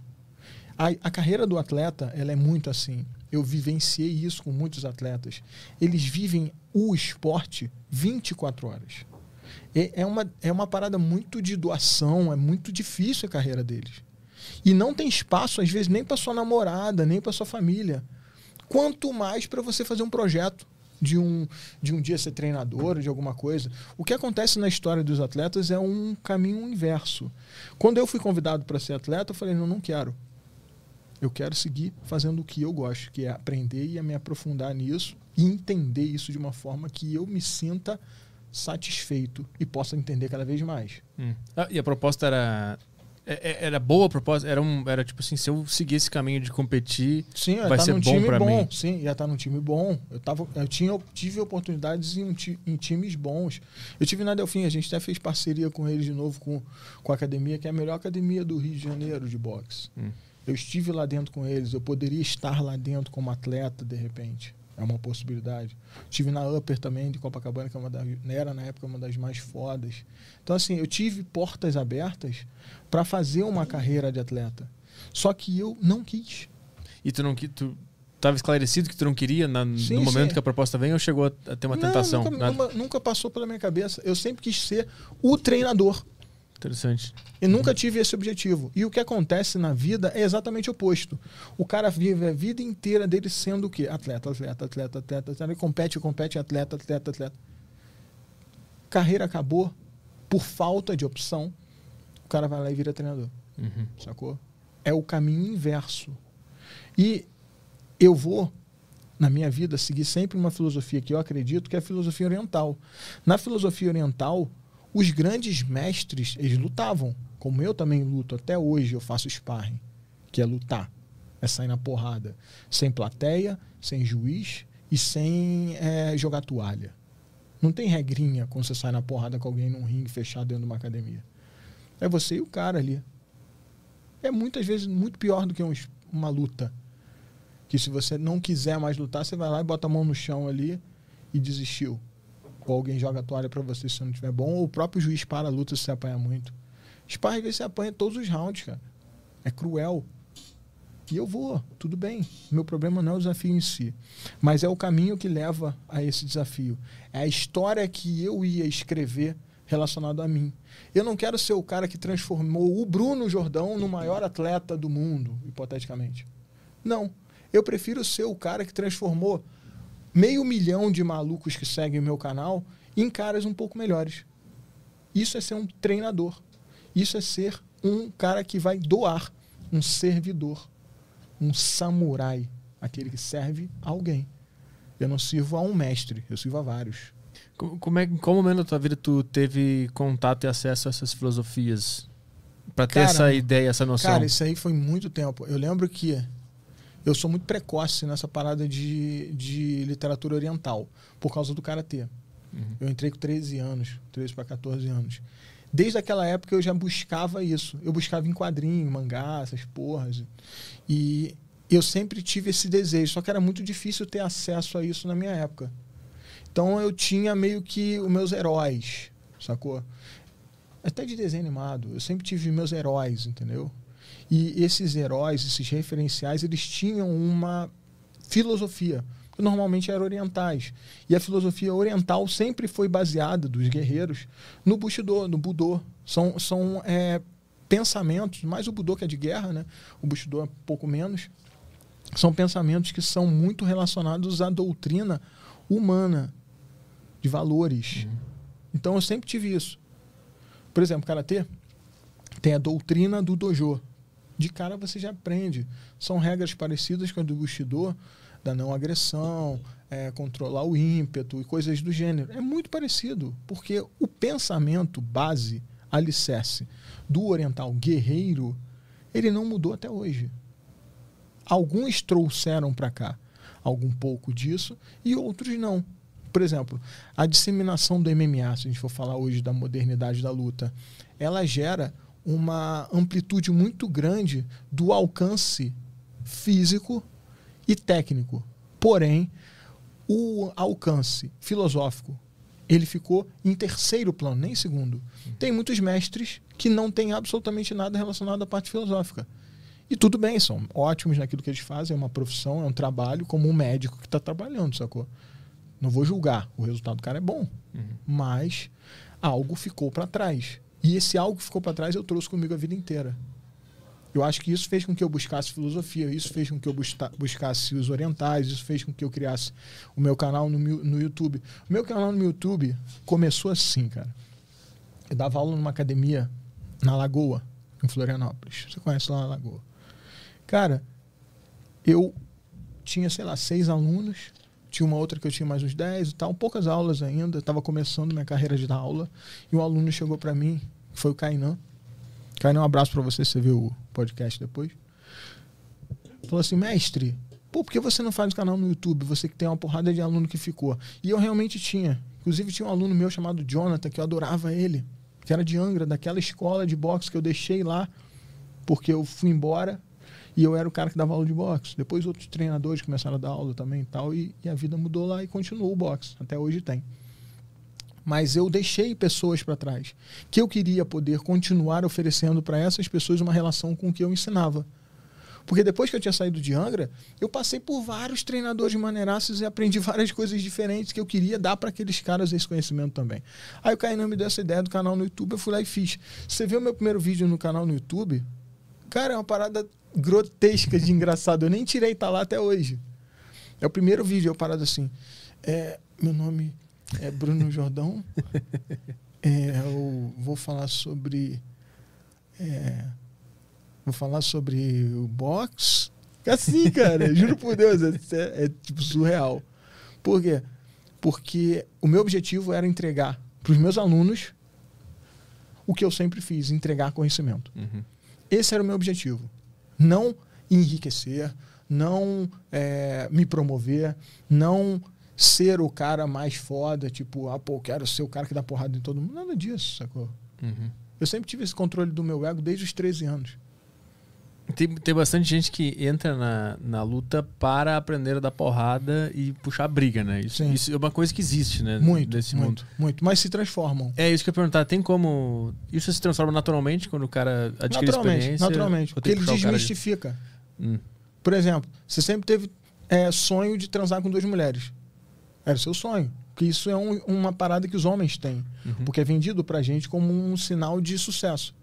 A, a carreira do atleta, ela é muito assim. Eu vivenciei isso com muitos atletas. Eles vivem o esporte 24 horas. É, é, uma, é uma parada muito de doação, é muito difícil a carreira deles. E não tem espaço, às vezes, nem para sua namorada, nem para sua família. Quanto mais para você fazer um projeto de um, de um dia ser treinador, de alguma coisa. O que acontece na história dos atletas é um caminho inverso. Quando eu fui convidado para ser atleta, eu falei: não, não quero. Eu quero seguir fazendo o que eu gosto, que é aprender e me aprofundar nisso e entender isso de uma forma que eu me sinta satisfeito e possa entender cada vez mais. Hum. Ah, e a proposta era é, é, era boa a proposta? Era, um, era tipo assim, se eu seguir esse caminho de competir, Sim, vai tá ser bom bom. mim. Sim, ia estar num time bom. Eu, tava, eu, tinha, eu tive oportunidades em, em times bons. Eu tive na Delfim, a gente até fez parceria com eles de novo, com, com a academia, que é a melhor academia do Rio de Janeiro de boxe. Hum. Eu estive lá dentro com eles, eu poderia estar lá dentro como atleta, de repente. É uma possibilidade. Estive na Upper também, de Copacabana, que é uma das, era na época uma das mais fodas. Então, assim, eu tive portas abertas para fazer uma carreira de atleta. Só que eu não quis. E tu não qui- tu tava esclarecido que tu não queria na- Sim, no momento sim. que a proposta vem ou chegou a, a ter uma Não, tentação? Nunca, nunca- nunca passou pela minha cabeça. Eu sempre quis ser o treinador. Interessante. E nunca tive esse objetivo. E o que acontece na vida é exatamente o oposto. O cara vive a vida inteira dele sendo o quê? Atleta, atleta, atleta, atleta, atleta. Ele compete, compete, atleta, atleta, atleta. Carreira acabou por falta de opção. O cara vai lá e vira treinador. Uhum. Sacou? É o caminho inverso. E eu vou, na minha vida, seguir sempre uma filosofia que eu acredito que é a filosofia oriental. Na filosofia oriental, os grandes mestres, eles lutavam. Como eu também luto até hoje, eu faço sparring, que é lutar. É sair na porrada. Sem plateia, sem juiz e sem eh, jogar toalha. Não tem regrinha quando você sai na porrada com alguém num ringue fechado dentro de uma academia. É você e o cara ali. É muitas vezes muito pior do que um uma luta. Que se você não quiser mais lutar, você vai lá e bota a mão no chão ali e desistiu. Ou alguém joga a toalha pra você se não estiver bom, ou o próprio juiz para a luta se você apanha muito. Sparring você apanha todos os rounds, cara. É cruel. E eu vou, tudo bem. Meu problema não é o desafio em si, mas é o caminho que leva a esse desafio. É a história que eu ia escrever relacionado a mim. Eu não quero ser o cara que transformou o Bruno Jordão no maior atleta do mundo, hipoteticamente. Não. Eu prefiro ser o cara que transformou meio milhão de malucos que seguem o meu canal em caras um pouco melhores. Isso é ser um treinador. Isso é ser um cara que vai doar, um servidor, um samurai, aquele que serve a alguém. Eu não sirvo a um mestre, eu sirvo a vários. Co- Como é, em qual momento da tua vida tu teve contato e acesso a essas filosofias? Pra ter Cara, essa ideia, essa noção? Cara, isso aí foi muito tempo. Eu lembro que eu sou muito precoce nessa parada de, de literatura oriental, por causa do karatê. Eu entrei com 13 anos, 13 para 14 anos. Desde aquela época eu já buscava isso. Eu buscava em quadrinho, mangá, essas porras. E eu sempre tive esse desejo, só que era muito difícil ter acesso a isso na minha época. Então eu tinha meio que os meus heróis, sacou? Até de desenho animado. Eu sempre tive meus heróis, entendeu? E esses heróis, esses referenciais, eles tinham uma filosofia, que normalmente eram orientais. E a filosofia oriental sempre foi baseada, dos guerreiros, no Bushido, no Budô. São, são é, pensamentos, mais o Budô que é de guerra, né? o Bushido é um pouco menos, são pensamentos que são muito relacionados à doutrina humana, de valores. Então eu sempre tive isso. Por exemplo, karatê tem a doutrina do dojo. De cara você já aprende. São regras parecidas com a do Bushido, da não agressão, é, controlar o ímpeto e coisas do gênero. É muito parecido, porque o pensamento base, alicerce do oriental guerreiro, ele não mudou até hoje. Alguns trouxeram para cá algum pouco disso e outros não. Por exemplo, a disseminação do MMA, se a gente for falar hoje da modernidade da luta, ela gera uma amplitude muito grande do alcance físico e técnico. Porém, o alcance filosófico ele ficou em terceiro plano, nem em segundo. Tem muitos mestres que não têm absolutamente nada relacionado à parte filosófica. E tudo bem, são ótimos naquilo que eles fazem, é uma profissão, é um trabalho, como um médico que está trabalhando, sacou? Não vou julgar. O resultado do cara é bom. Mas algo ficou para trás. E esse algo que ficou para trás eu trouxe comigo a vida inteira. Eu acho que isso fez com que eu buscasse filosofia, isso fez com que eu busca- buscasse os orientais, isso fez com que eu criasse o meu canal no, no YouTube. O meu canal no YouTube começou assim, cara. Eu dava aula numa academia na Lagoa, em Florianópolis. Você conhece lá na Lagoa. Cara, eu tinha, sei lá, seis alunos. Tinha uma outra que eu tinha mais uns dez e tal. Poucas aulas ainda. Estava começando minha carreira de dar aula. E um aluno chegou para mim, foi o Kainan. Kainan, um abraço para você, você viu o podcast depois. Falou assim, mestre, pô, por que você não faz o canal no YouTube? Você que tem uma porrada de aluno que ficou. E eu realmente tinha. Inclusive tinha um aluno meu chamado Jonathan, que eu adorava ele. Que era de Angra, daquela escola de boxe que eu deixei lá, porque eu fui embora e eu era o cara que dava aula de boxe. Depois outros treinadores começaram a dar aula também e tal, e, e a vida mudou lá e continuou o boxe. Até hoje tem. Mas eu deixei pessoas para trás que eu queria poder continuar oferecendo para essas pessoas uma relação com o que eu ensinava. Porque depois que eu tinha saído de Angra, eu passei por vários treinadores de maneiraças e aprendi várias coisas diferentes que eu queria dar para aqueles caras esse conhecimento também. Aí o Kainan me deu essa ideia do canal no YouTube, eu fui lá e fiz. Você viu o meu primeiro vídeo no canal no YouTube? Cara, é uma parada grotesca de engraçado. Eu nem tirei, tá lá até hoje. É o primeiro vídeo, eu parado assim. É, meu nome é Bruno Jordão. É, eu vou falar sobre. é, vou falar sobre o box. Assim, cara, juro por Deus, é, é, tipo surreal. Por quê? Porque o meu objetivo era entregar para os meus alunos o que eu sempre fiz, entregar conhecimento. Uhum. Esse era o meu objetivo. Não enriquecer, não é, me promover, não ser o cara mais foda, tipo, ah, pô, quero ser o cara que dá porrada em todo mundo. Nada disso, sacou? Uhum. Eu sempre tive esse controle do meu ego desde os 13 anos. Tem, tem bastante gente que entra na, na luta para aprender a dar porrada e puxar briga, né? Isso, Sim. isso é uma coisa que existe, né? Muito, Nesse mundo. muito, muito. Mas se transformam. É isso que eu ia perguntar. Tem como. Isso se transforma naturalmente quando o cara adquire Naturalmente, experiência? naturalmente. Porque ele cara de- desmistifica. Hum. Por exemplo, você sempre teve é, sonho de transar com duas mulheres. Era o seu sonho. Porque isso é um- uma parada que os homens têm. Uhum. Porque é vendido pra gente como um sinal de sucesso.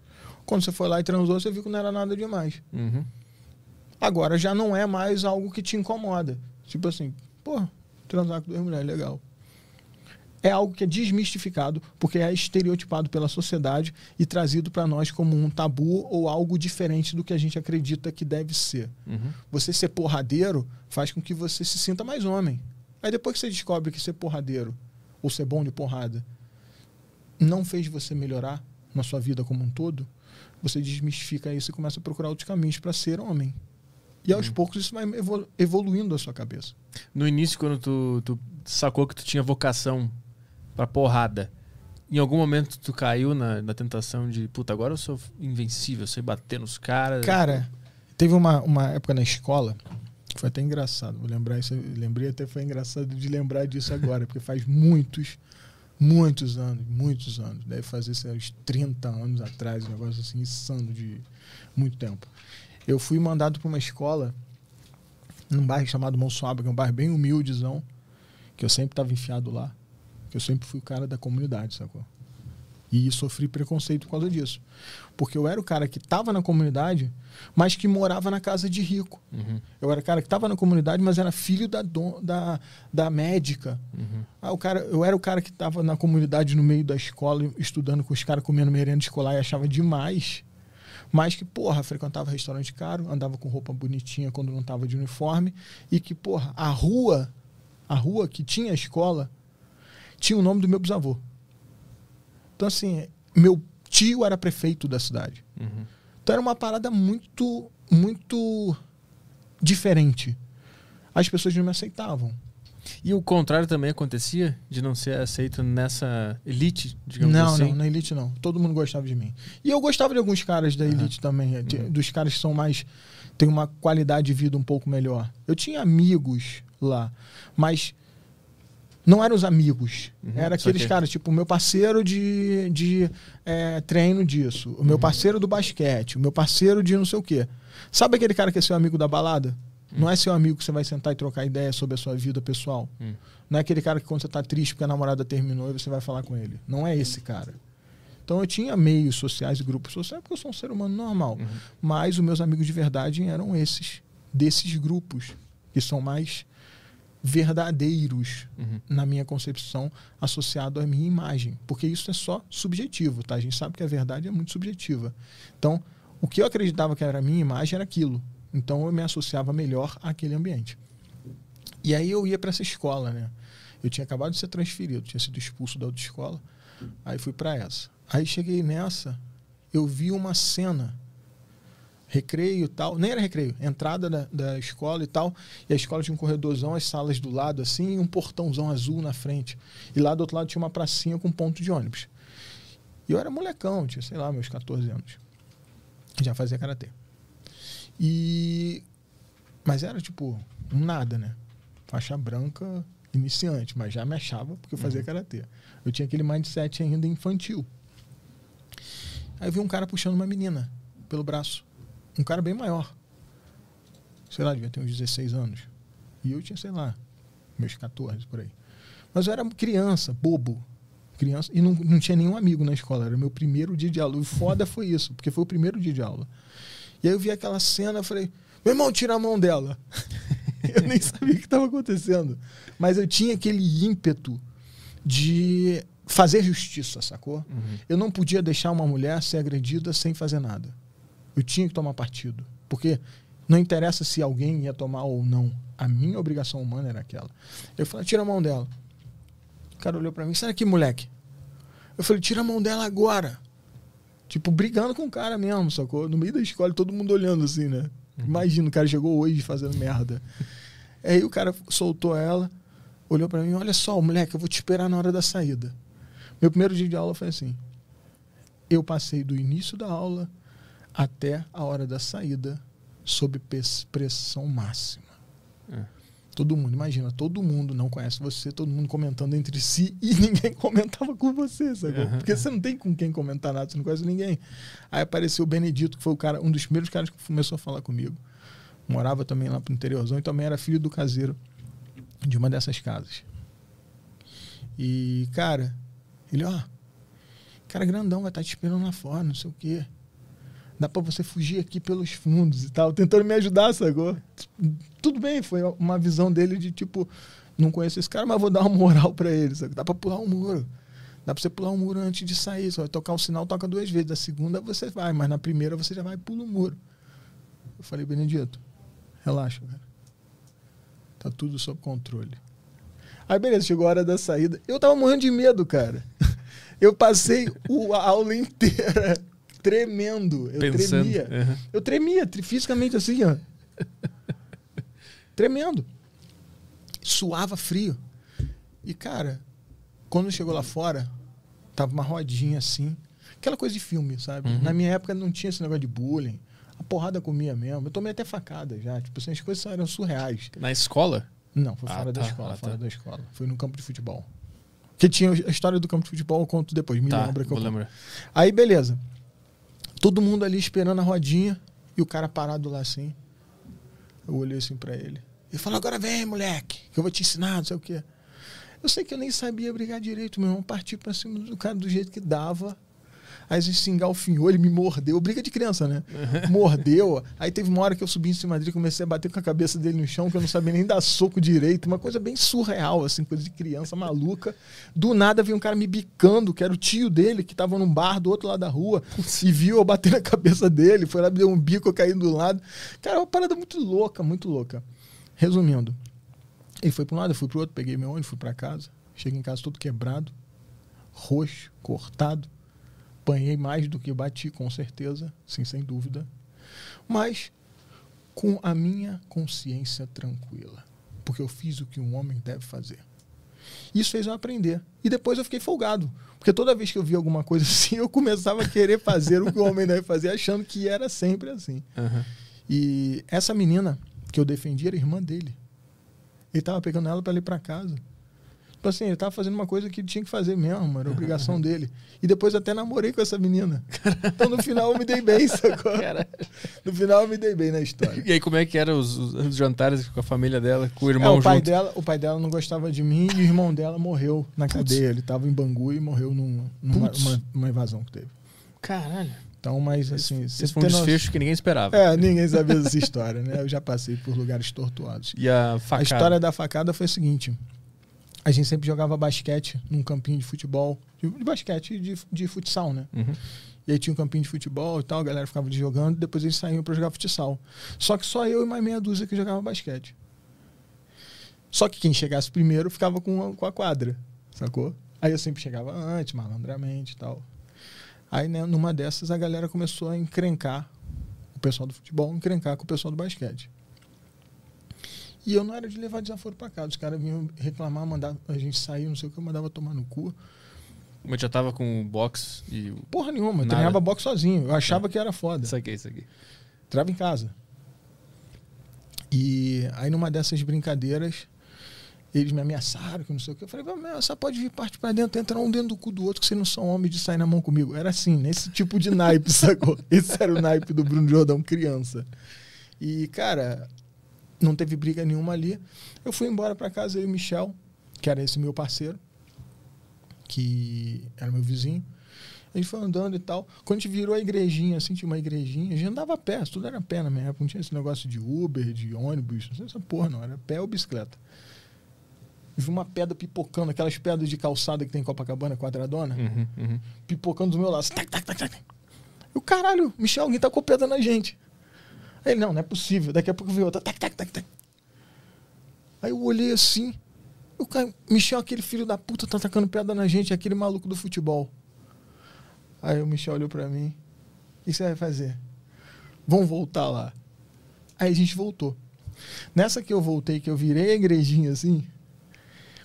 Quando você foi lá e transou, você viu que não era nada demais. Uhum. Agora já não é mais algo que te incomoda. Tipo assim, pô, transar com duas mulheres, legal. É algo que é desmistificado, porque é estereotipado pela sociedade e trazido pra nós como um tabu ou algo diferente do que a gente acredita que deve ser. Uhum. Você ser porradeiro faz com que você se sinta mais homem. Aí depois que você descobre que ser porradeiro ou ser bom de porrada não fez você melhorar na sua vida como um todo, você desmistifica isso e começa a procurar outros caminhos para ser homem. E aos poucos isso vai evolu- evoluindo a sua cabeça. No início, quando tu, tu sacou que tu tinha vocação pra porrada, em algum momento tu caiu na, na tentação de, puta, agora eu sou invencível, eu sei bater nos caras. Cara, teve uma, uma época na escola foi até engraçado. Vou lembrar isso, lembrei até foi engraçado de lembrar disso agora, porque faz muitos, muitos anos, muitos anos. Deve fazer sei uns 30 anos atrás, um negócio assim insano de muito tempo. Eu fui mandado para uma escola num bairro chamado Monsuaba, que é um bairro bem humildezão, que eu sempre estava enfiado lá, que eu sempre fui o cara da comunidade, sacou? E sofri preconceito por causa disso. Porque eu era o cara que estava na comunidade, mas que morava na casa de rico. Uhum. Eu era o cara que estava na comunidade, mas era filho da, don- da, da médica. Uhum. Ah, o cara, eu era o cara que estava na comunidade no meio da escola, estudando com os caras comendo merenda escolar e achava demais. Mas que, porra, frequentava restaurante caro, andava com roupa bonitinha quando não estava de uniforme. E que, porra, a rua, a rua que tinha a escola, tinha o nome do meu bisavô. Então, assim, meu tio era prefeito da cidade. Uhum. Então era uma parada muito, muito diferente. As pessoas não me aceitavam. E o contrário também acontecia de não ser aceito nessa elite, digamos não, assim. não, na elite não. Todo mundo gostava de mim. E eu gostava de alguns caras da elite também, de- dos caras que são mais. têm uma qualidade de vida um pouco melhor. Eu tinha amigos lá, mas não eram os amigos. Uhum, Era aqueles que- caras, tipo, o meu parceiro de, de é, treino disso, o Uhum. meu parceiro do basquete, o meu parceiro de não sei o quê. Sabe aquele cara que é seu amigo da balada? Não é seu amigo que você vai sentar e trocar ideia sobre a sua vida pessoal. Hum. Não é aquele cara que quando você tá triste porque a namorada terminou e você vai falar com ele. Não é esse cara. Então eu tinha meios sociais e grupos sociais porque eu sou um ser humano normal. Mas os meus amigos de verdade eram esses, desses grupos, que são mais verdadeiros Uhum. na minha concepção, associado à minha imagem. Porque isso é só subjetivo, tá? A gente sabe que a verdade é muito subjetiva. Então, o que eu acreditava que era a minha imagem era aquilo. Então, eu me associava melhor àquele ambiente. E aí eu ia para essa escola, né? Eu tinha acabado de ser transferido, tinha sido expulso da outra escola. Aí fui para essa. Aí cheguei nessa, eu vi uma cena recreio e tal. Nem era recreio, entrada da, da escola e tal. E a escola tinha um corredorzão, as salas do lado assim, e um portãozão azul na frente. E lá do outro lado tinha uma pracinha com ponto de ônibus. E eu era molecão, tinha, sei lá, meus 14 anos. Já fazia karatê. E. Mas era tipo, um nada, né? Faixa branca iniciante, mas já me achava porque eu fazia karatê. Eu tinha aquele mindset ainda infantil. Aí eu vi um cara puxando uma menina pelo braço. Um cara bem maior. Sei lá, devia ter uns 16 anos. E eu tinha, sei lá, meus 14 por aí. Mas eu era criança, bobo. Criança, e não, não tinha nenhum amigo na escola. Era o meu primeiro dia de aula. E o foda foi isso, porque foi o primeiro dia de aula. E aí eu vi aquela cena, falei, meu irmão, tira a mão dela. eu nem sabia o que estava acontecendo. Mas eu tinha aquele ímpeto de fazer justiça, sacou? Eu não podia deixar uma mulher ser agredida sem fazer nada. Eu tinha que tomar partido. Porque não interessa se alguém ia tomar ou não. A minha obrigação humana era aquela. Eu falei, tira a mão dela. O cara olhou pra mim, sai daqui, moleque. Eu falei, tira a mão dela agora. Tipo, brigando com o cara mesmo, sacou? No meio da escola, todo mundo olhando assim, né? Imagina, o cara chegou hoje fazendo merda. Aí o cara soltou ela, olhou pra mim, olha só, moleque, eu vou te esperar na hora da saída. Meu primeiro dia de aula foi assim. Eu passei do início da aula até a hora da saída sob pressão máxima. É. Todo mundo, imagina, todo mundo não conhece você, todo mundo comentando entre si e ninguém comentava com você, sacou? Aham. Porque você não tem com quem comentar nada, você não conhece ninguém. Aí apareceu o Benedito, que foi o cara, um dos primeiros caras que começou a falar comigo. Morava também lá pro interiorzão e também era filho do caseiro de uma dessas casas. E, cara, ele, ó, cara grandão vai estar te esperando lá fora, não sei o quê. Dá pra você fugir aqui pelos fundos e tal, tentando me ajudar, sacou? Tudo bem, foi uma visão dele de tipo, não conheço esse cara, mas vou dar uma moral pra ele, sabe? Dá pra pular um muro. Dá pra você pular um muro antes de sair. Só tocar o sinal, toca duas vezes. Da segunda você vai, mas na primeira você já vai e pula o muro. Eu falei, Benedito, relaxa, cara. Tá tudo sob controle. Aí beleza, chegou a hora da saída. Eu tava morrendo de medo, cara. Eu passei a aula inteira tremendo. Eu Pensando. tremia. Uhum. Eu tremia, fisicamente assim, ó. Tremendo. Suava frio. E, cara, quando chegou lá fora, tava uma rodinha assim. Aquela coisa de filme, sabe? Uhum. Na minha época não tinha esse negócio de bullying. A porrada comia mesmo. Eu tomei até facada já. Tipo assim, as coisas eram surreais. Na escola? Não, foi Ah, fora da tá, escola, ah, fora tá. da escola. Foi no campo de futebol. Que tinha a história do campo de futebol, eu conto depois, me tá, lembra que eu lembrar. Aí, beleza. Todo mundo ali esperando a rodinha e o cara parado lá assim. Eu olhei assim pra ele. Ele falou: Agora vem, moleque, que eu vou te ensinar, não sei o quê. Eu sei que eu nem sabia brigar direito, meu irmão. Parti pra cima do cara do jeito que dava. Aí a gente se engalfinhou, ele me mordeu. Briga de criança, né? Mordeu. Aí teve uma hora que eu subi em cima dele, comecei a bater com a cabeça dele no chão, que eu não sabia nem dar soco direito. Uma coisa bem surreal, assim, coisa de criança maluca. Do nada veio um cara me bicando, que era o tio dele, que tava num bar do outro lado da rua, e viu eu bater na cabeça dele. Foi lá, me deu um bico, eu caí do lado. Cara, é uma parada muito louca, muito louca. Resumindo, ele foi para um lado, eu fui pro outro, peguei meu ônibus, fui para casa. Cheguei em casa todo quebrado, roxo, cortado. Apanhei mais do que bati, com certeza, sim, sem dúvida. Mas com a minha consciência tranquila. Porque eu fiz o que um homem deve fazer. Isso fez eu aprender. E depois eu fiquei folgado. Porque toda vez que eu via alguma coisa assim, eu começava a querer fazer o que o homem deve fazer, achando que era sempre assim. Aham. E essa menina que eu defendi era irmã dele. Ele tava pegando ela para ir para casa. Tipo assim, ele tava fazendo uma coisa que ele tinha que fazer mesmo, era obrigação dele. E depois até namorei com essa menina. Então no final eu me dei bem, sacou? Cara. No final eu me dei bem na história. E aí, como é que eram os, os- jantares com a família dela, com o É, irmão o, pai junto? dela, o pai dela não gostava de mim e o irmão dela morreu na cadeia. Ele tava em Bangu e morreu num, numa Putz. uma, uma invasão que teve. Caralho. Então, mas assim. Esse foi um desfecho que ninguém esperava. É, ninguém sabia dessa história, né? Eu já passei por lugares tortuados. E a A facada. história da facada foi a seguinte: a gente sempre jogava basquete num campinho de futebol, de, de basquete de, de futsal, né? Uhum. E aí tinha um campinho de futebol e tal, a galera ficava ali jogando, depois eles saíam pra jogar futsal. Só que só eu e mais meia dúzia que jogava basquete. Só que quem chegasse primeiro ficava com a, com a quadra, sacou? Aí eu sempre chegava antes, malandramente e tal. Aí, né, numa dessas, a galera começou a encrencar, o pessoal do futebol, encrencar com o pessoal do basquete. E eu não era de levar desaforo pra casa. Os caras vinham reclamar, mandar a gente sair, não sei o que, eu mandava tomar no cu. Mas já tava com o box e. Porra nenhuma, eu treinava boxe sozinho. Eu achava que era foda. Isso aqui, isso aqui. Trava em casa. E aí numa dessas brincadeiras, eles me ameaçaram, que não sei o que. Eu falei, "Vai, ameaçar pode vir parte pra dentro, entrar um dentro do cu do outro, que vocês não são homens de sair na mão comigo. Era assim, nesse tipo de naipe, sacou? Esse era o naipe do Bruno Jordão criança. E, cara, não teve briga nenhuma ali. Eu fui embora pra casa, eu e o Michel, que era esse meu parceiro, que era meu vizinho. A gente foi andando e tal. Quando a gente virou a igrejinha, assim, tinha uma igrejinha, a gente andava a pé, tudo era pé na minha época. Não tinha esse negócio de Uber, de ônibus, não sei essa porra, não. Era pé ou bicicleta. E vi uma pedra pipocando, aquelas pedras de calçada que tem em Copacabana, quadradona, Uhum, uhum. pipocando do meu lado. Tac, tac, tac, tac. Eu, caralho, Michel, alguém tacou pedra na gente. Ele, não, não é possível. Daqui a pouco veio outra. Tac, tac, tac, tac. Aí eu olhei assim. O cara, Michel, aquele filho da puta tá tacando pedra na gente, aquele maluco do futebol. Aí o Michel olhou pra mim. O que você vai fazer? Vamos voltar lá. Aí a gente voltou. Nessa que eu voltei, que eu virei a igrejinha assim,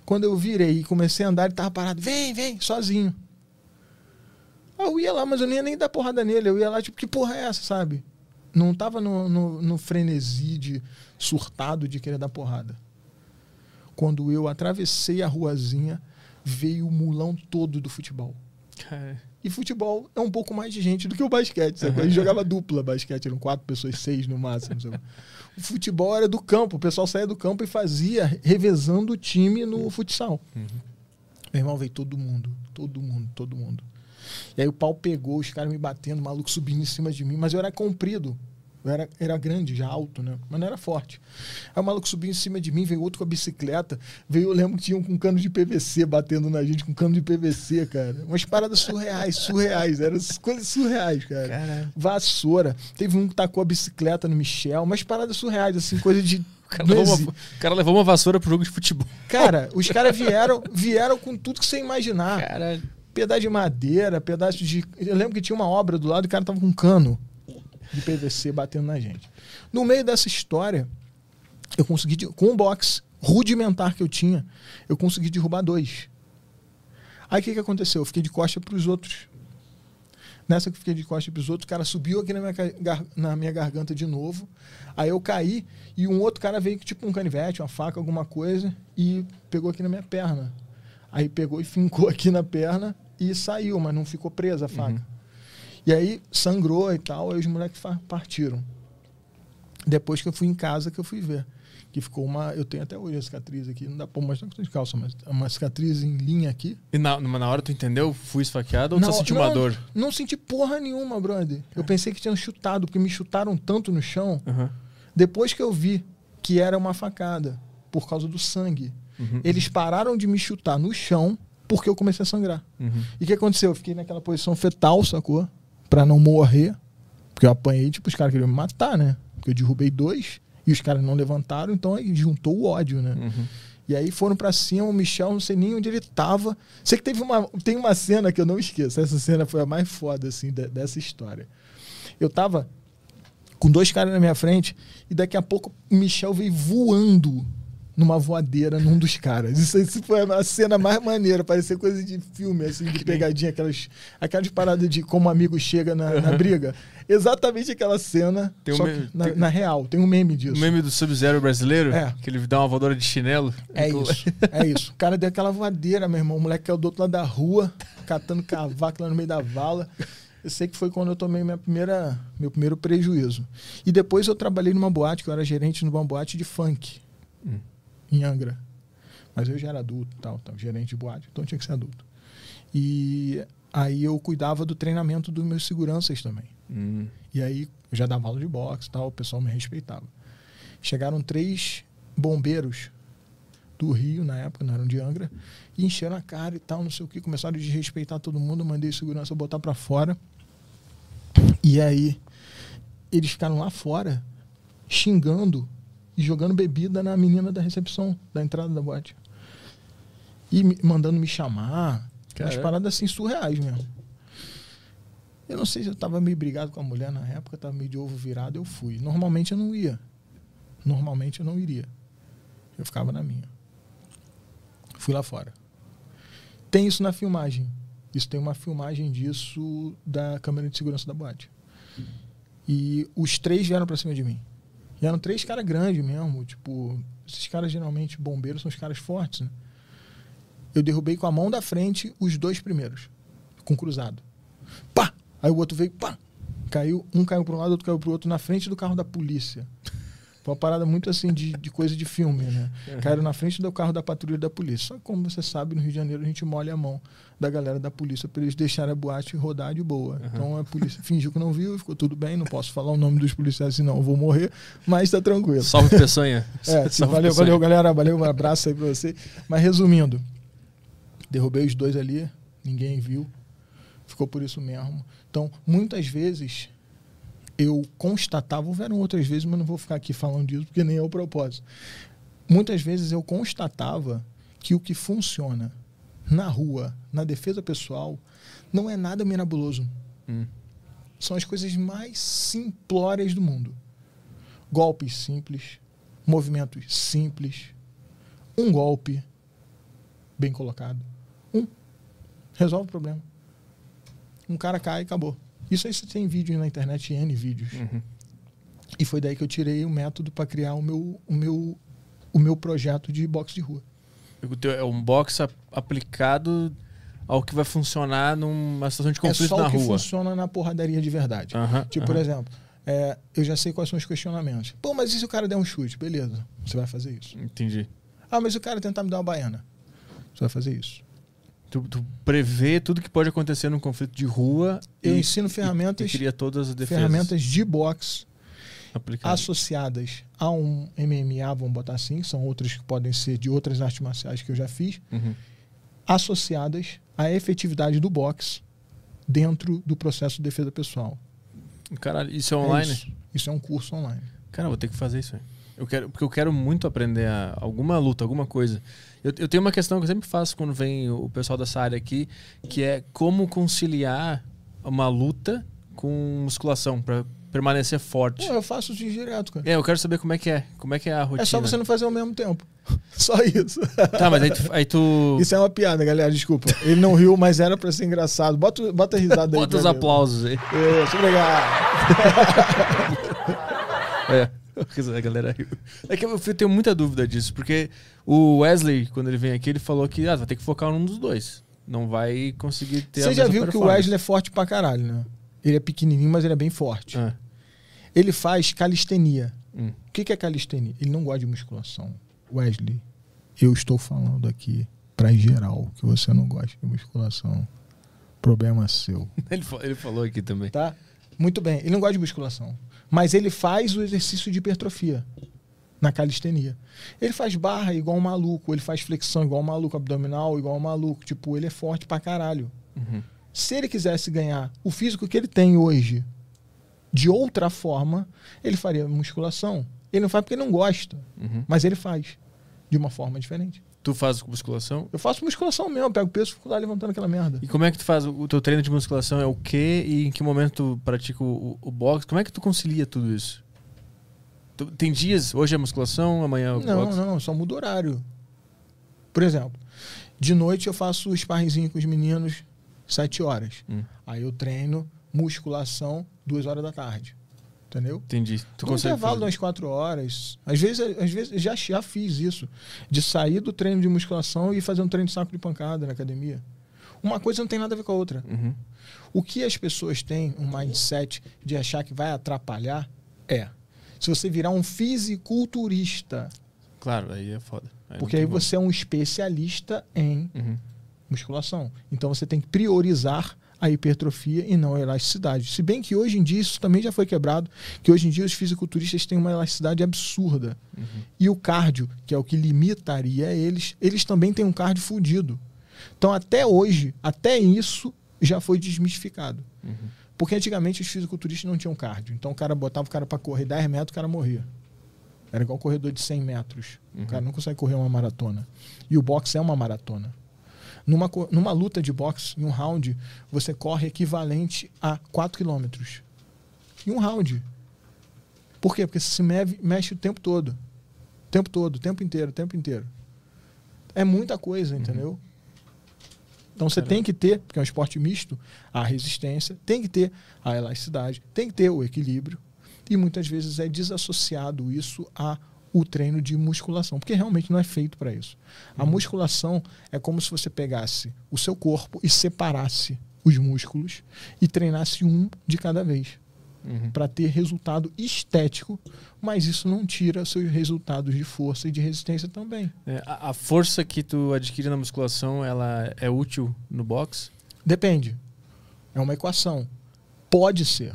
quando eu virei e comecei a andar, ele tava parado. Vem, vem, sozinho. Aí eu ia lá, mas eu nem ia nem dar porrada nele. Eu ia lá, tipo, que porra é essa, sabe? Não tava no, no, no frenesi de surtado de querer dar porrada. Quando eu atravessei a ruazinha, veio o mulão todo do futebol. Cara, E futebol é um pouco mais de gente do que o basquete. Sabe? A gente jogava dupla basquete, eram quatro pessoas, seis no máximo. sabe? O futebol era do campo, o pessoal saía do campo e fazia, revezando o time no futsal. Meu irmão, veio todo mundo, todo mundo, todo mundo. E aí o pau pegou, os caras me batendo, o maluco subindo em cima de mim, mas eu era comprido. Eu era, era grande, já alto, né? Mas não era forte. Aí o maluco subiu em cima de mim, veio outro com a bicicleta. Veio, eu lembro que tinha um com cano de PVC batendo na gente, com cano de PVC, cara. Umas paradas surreais, surreais. Eram coisas surreais, cara. Caralho. Vassoura. Teve um que tacou a bicicleta no Michel. Umas paradas surreais, assim, coisa de. o, cara levou uma, cara levou uma vassoura pro jogo de futebol. Cara, os caras vieram, vieram com tudo que você imaginar Caralho. Pedaço de madeira, pedaço de. Eu lembro que tinha uma obra do lado e o cara tava com um cano de PVC batendo na gente. No meio dessa história, eu consegui, com o box rudimentar que eu tinha, eu consegui derrubar dois. Aí o que, que aconteceu? Eu fiquei de costa para os outros. Nessa que eu fiquei de costa para os outros, o cara subiu aqui na minha, na minha garganta de novo. Aí eu caí e um outro cara veio tipo um canivete, uma faca, alguma coisa, e pegou aqui na minha perna. Aí pegou e fincou aqui na perna e saiu, mas não ficou presa a faca. E aí sangrou e tal, aí os moleques partiram. Depois que eu fui em casa que eu fui ver. Que ficou uma. Eu tenho até hoje a cicatriz aqui, não dá pra mostrar que eu tô de calça, mas é uma cicatriz em linha aqui. E na, na hora tu entendeu? Fui esfaqueado ou tu Não, só sentiu uma dor? Não senti porra nenhuma, brother. Eu pensei que tinham chutado, porque me chutaram tanto no chão. Aham. Depois que eu vi que era uma facada, por causa do sangue, Uhum. eles pararam de me chutar no chão porque eu comecei a sangrar. Uhum. E o que aconteceu? Eu fiquei naquela posição fetal, sacou? Pra não morrer. Porque eu apanhei, tipo, os caras queriam me matar, né? Porque eu derrubei dois e os caras não levantaram, então aí juntou o ódio, né? Uhum. E aí foram pra cima, o Michel, não sei nem onde ele tava. Sei que teve uma, tem uma cena que eu não esqueço. Essa cena foi a mais foda, assim, de- dessa história. Eu tava com dois caras na minha frente e daqui a pouco o Michel veio voando numa voadeira num dos caras. Isso, isso foi a cena mais maneira, parecia coisa de filme, assim, de pegadinha, aquelas, aquelas paradas de como um amigo chega na, na briga. Exatamente aquela cena, Tem um só meme- que na, tem- na real, tem um meme disso. O meme do Sub-Zero brasileiro, É. que ele dá uma voadora de chinelo. É isso, é isso. O cara deu aquela voadeira, meu irmão. O moleque caiu do outro lado da rua, catando cavaco lá no meio da vala. Eu sei que foi quando eu tomei minha primeira, meu primeiro prejuízo. E depois eu trabalhei numa boate, que eu era gerente numa boate de funk, Hum. Em Angra. Mas eu já era adulto, tal, tal, gerente de boate, então tinha que ser adulto. E aí eu cuidava do treinamento dos meus seguranças também. Hum. E aí eu já dava aula de boxe tal, o pessoal me respeitava. Chegaram três bombeiros do Rio, na época, não eram de Angra, e encheram a cara e tal, não sei o que, começaram a desrespeitar todo mundo, mandei segurança botar pra fora. E aí eles ficaram lá fora xingando e jogando bebida na menina da recepção, da entrada da boate. E me- mandando me chamar, umas Caraca. paradas assim surreais mesmo. Eu não sei se eu tava meio brigado com a mulher na época, tava meio de ovo virado, eu fui. Normalmente eu não ia. Normalmente eu não iria. Eu ficava na minha. Fui lá fora. Tem isso na filmagem. Isso tem uma filmagem disso da câmera de segurança da boate. E os três vieram pra cima de mim. E eram três caras grandes mesmo. Tipo, esses caras geralmente, bombeiros, são os caras fortes, né? Eu derrubei com a mão da frente os dois primeiros. Com cruzado. Pá! Aí o outro veio, pá! Caiu, um caiu para um lado, outro caiu para o outro, na frente do carro da polícia. Foi uma parada muito assim de, de coisa de filme, né? Caíram na frente do carro da patrulha da polícia. Só que, como você sabe, no Rio de Janeiro a gente molha a mão da galera da polícia para eles deixarem a boate rodar de boa. Então a polícia fingiu que não viu, ficou tudo bem. Não posso falar o nome dos policiais, senão eu vou morrer, mas tá tranquilo. Salve Peçonha. É, Salve, valeu, Peçonha. valeu, galera. Valeu, um abraço aí pra você. Mas resumindo, derrubei os dois ali, ninguém viu. Ficou por isso mesmo. Então, muitas vezes eu constatava, houveram outras vezes, mas não vou ficar aqui falando disso porque nem é o propósito. Muitas vezes eu constatava que o que funciona na rua, na defesa pessoal, não é nada mirabuloso. Hum. São as coisas mais simplórias do mundo. Golpes simples, movimentos simples, um golpe bem colocado. Um. Resolve o problema. Um cara cai e acabou. Isso aí você tem vídeo na internet, N vídeos. Uhum. E foi daí que eu tirei o método para criar o meu, o, meu, o meu projeto de boxe de rua. O teu é um box aplicado ao que vai funcionar numa situação de É conflito só na o que rua. funciona na porradaria de verdade. Tipo, por exemplo, é, eu já sei quais são os questionamentos. Pô, mas e se o cara der um chute? Beleza, você vai fazer isso. Entendi. Ah, mas e o cara tentar me dar uma baiana? Você vai fazer isso. Tu, tu prevê tudo que pode acontecer num conflito de rua Eu e, ensino ferramentas, e cria todas as defesas ferramentas de boxe aplicadas. associadas a um MMA, vamos botar assim, são outras que podem ser de outras artes marciais que eu já fiz, Uhum. associadas à efetividade do boxe dentro do processo de defesa pessoal. Caralho, isso é É online? isso. Isso é um curso online. Cara, vou ter que fazer isso aí. Eu quero, porque eu quero muito aprender a- alguma luta, alguma coisa. Eu, eu tenho uma questão que eu sempre faço quando vem o pessoal dessa área aqui, que é como conciliar uma luta com musculação para permanecer forte. Pô, eu faço isso direto, cara. É, eu quero saber como é que é. Como é que é a rotina. É só você não fazer ao mesmo tempo. Só isso. Tá, mas aí tu. Aí tu... Isso é uma piada, galera, desculpa. Ele não riu, mas era pra ser engraçado. Bota, bota a risada aí. Bota os aplausos aí. Isso, obrigado. É. A galera riu. É que eu tenho muita dúvida disso, porque o Wesley, quando ele vem aqui, ele falou que ah, vai ter que focar num dos dois. Não vai conseguir ter a Você já viu que o. Wesley é forte pra caralho, né? Ele é pequenininho, mas ele é bem forte. Ah, Ele faz calistenia. hum. O que que é calistenia? Ele não gosta de musculação. Wesley, eu estou falando aqui pra geral que você não gosta de musculação. Problema seu. Ele, ele falou aqui também. Tá? Muito bem. Ele não gosta de musculação. Mas ele faz o exercício de hipertrofia na calistenia. Ele faz barra igual um maluco, ele faz flexão igual um maluco, abdominal igual um maluco. Tipo, ele é forte pra caralho. Uhum. Se ele quisesse ganhar o físico que ele tem hoje de outra forma, ele faria musculação. Ele não faz porque ele não gosta, Uhum. mas ele faz de uma forma diferente. Tu faz musculação? Eu faço musculação mesmo, pego peso e fico lá levantando aquela merda. E como é que tu faz? O teu treino de musculação é o quê? E em que momento tu pratica o, o boxe? Como é que tu concilia tudo isso? Tu- Tem dias, hoje é musculação, amanhã é o Não, boxe? não, só muda o horário. Por exemplo, de noite eu faço o sparringzinho com os meninos 7 horas. Hum. Aí eu treino musculação 2 horas da tarde. Entendeu? Entendi. Tu Com consegue intervalo fazer. umas 4 horas. Às vezes, às vezes já, já fiz isso. De sair do treino de musculação e fazer um treino de saco de pancada na academia. Uma coisa não tem nada a ver com a outra. Uhum. O que as pessoas têm um mindset de achar que vai atrapalhar é. Se você virar um fisiculturista, Claro, aí é foda. porque aí tem como. você é um especialista em Uhum. Musculação. Então você tem que priorizar a hipertrofia e não a elasticidade. Se bem que hoje em dia isso também já foi quebrado, que hoje em dia os fisiculturistas têm uma elasticidade absurda. Uhum. E o cardio, que é o que limitaria eles, eles também têm um cardio fudido. Então até hoje, até isso já foi desmistificado. Uhum. Porque antigamente os fisiculturistas não tinham cardio. Então o cara botava o cara para correr 10 metros, o cara morria. Era igual um corredor de 100 metros. Uhum. O cara não consegue correr uma maratona. E o boxe é uma maratona. Numa, numa luta de boxe, em um round, você corre equivalente a 4 quilômetros. Em um round. Por quê? Porque você se meve- mexe o tempo todo. O tempo todo, o tempo inteiro, o tempo inteiro. É muita coisa, entendeu? Então você Caramba. tem que ter, porque é um esporte misto, a resistência, tem que ter a elasticidade, tem que ter o equilíbrio. E muitas vezes é desassociado isso a o treino de musculação, porque realmente não é feito para isso. A musculação é como se você pegasse o seu corpo e separasse os músculos e treinasse um de cada vez Uhum. para ter resultado estético, mas isso não tira seus resultados de força e de resistência também. É, a, a força que tu adquire na musculação, ela é útil no boxe? Depende. É uma equação. Pode ser,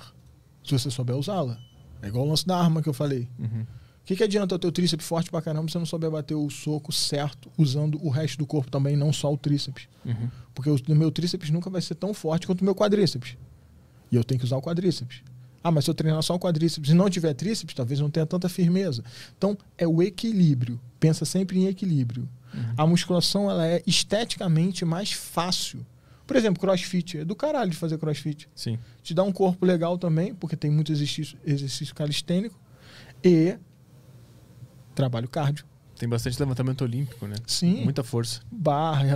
se você souber usá-la. É igual o lance da arma que eu falei. Uhum. O que, que adianta o teu tríceps forte pra caramba se você não souber bater o soco certo, usando o resto do corpo também, não só o tríceps? Uhum. Porque o meu tríceps nunca vai ser tão forte quanto o meu quadríceps. E eu tenho que usar o quadríceps. Ah, mas se eu treinar só o quadríceps e não tiver tríceps, talvez não tenha tanta firmeza. Então, é o equilíbrio. Pensa sempre em equilíbrio. A musculação ela é esteticamente mais fácil. Por exemplo, crossfit. É do caralho de fazer crossfit. Sim. Te dá um corpo legal também, porque tem muito exercício, exercício calistênico. E trabalho cardio. Tem bastante levantamento olímpico, né? Sim. Muita força. Barra,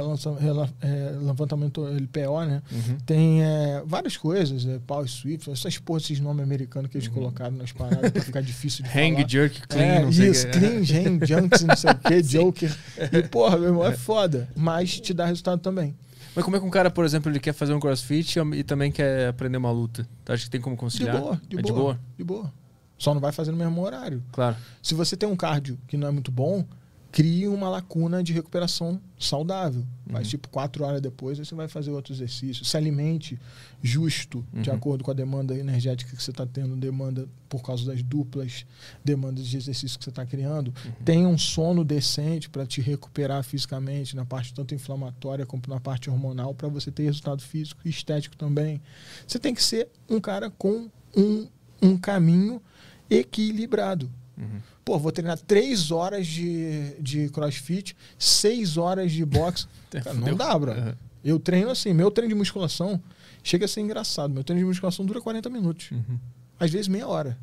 é, levantamento LPO, né? Uhum. Tem é, várias coisas, é, Power Swift, essas porra, esses nomes americanos que eles colocaram nas paradas pra ficar difícil de Uhum. Hang, falar. jerk, clean, é, não sei isso, que. clean, hang, junks, não sei o que, joker. E, porra, meu irmão, é foda. Mas te dá resultado também. Mas como é que um cara, por exemplo, ele quer fazer um crossfit e também quer aprender uma luta? Tu acha que tem como De conciliar? boa, de é boa. de boa? De boa. Só não vai fazer no mesmo horário. Claro. Se você tem um cardio que não é muito bom, crie uma lacuna de recuperação saudável. Uhum. tipo quatro horas depois, você vai fazer outro exercício. Se alimente justo, de Uhum. acordo com a demanda energética que você está tendo, demanda por causa das duplas demandas de exercício que você está criando. Uhum. Tenha um sono decente para te recuperar fisicamente, na parte tanto inflamatória como na parte hormonal, para você ter resultado físico e estético também. Você tem que ser um cara com um, um caminho equilibrado. Uhum. Pô, vou treinar três horas de, de crossfit, seis horas de boxe. Cara, não dá, bro. Uhum. Eu treino assim, meu treino de musculação chega a ser engraçado. Meu treino de musculação dura 40 minutos, Uhum. às vezes meia hora.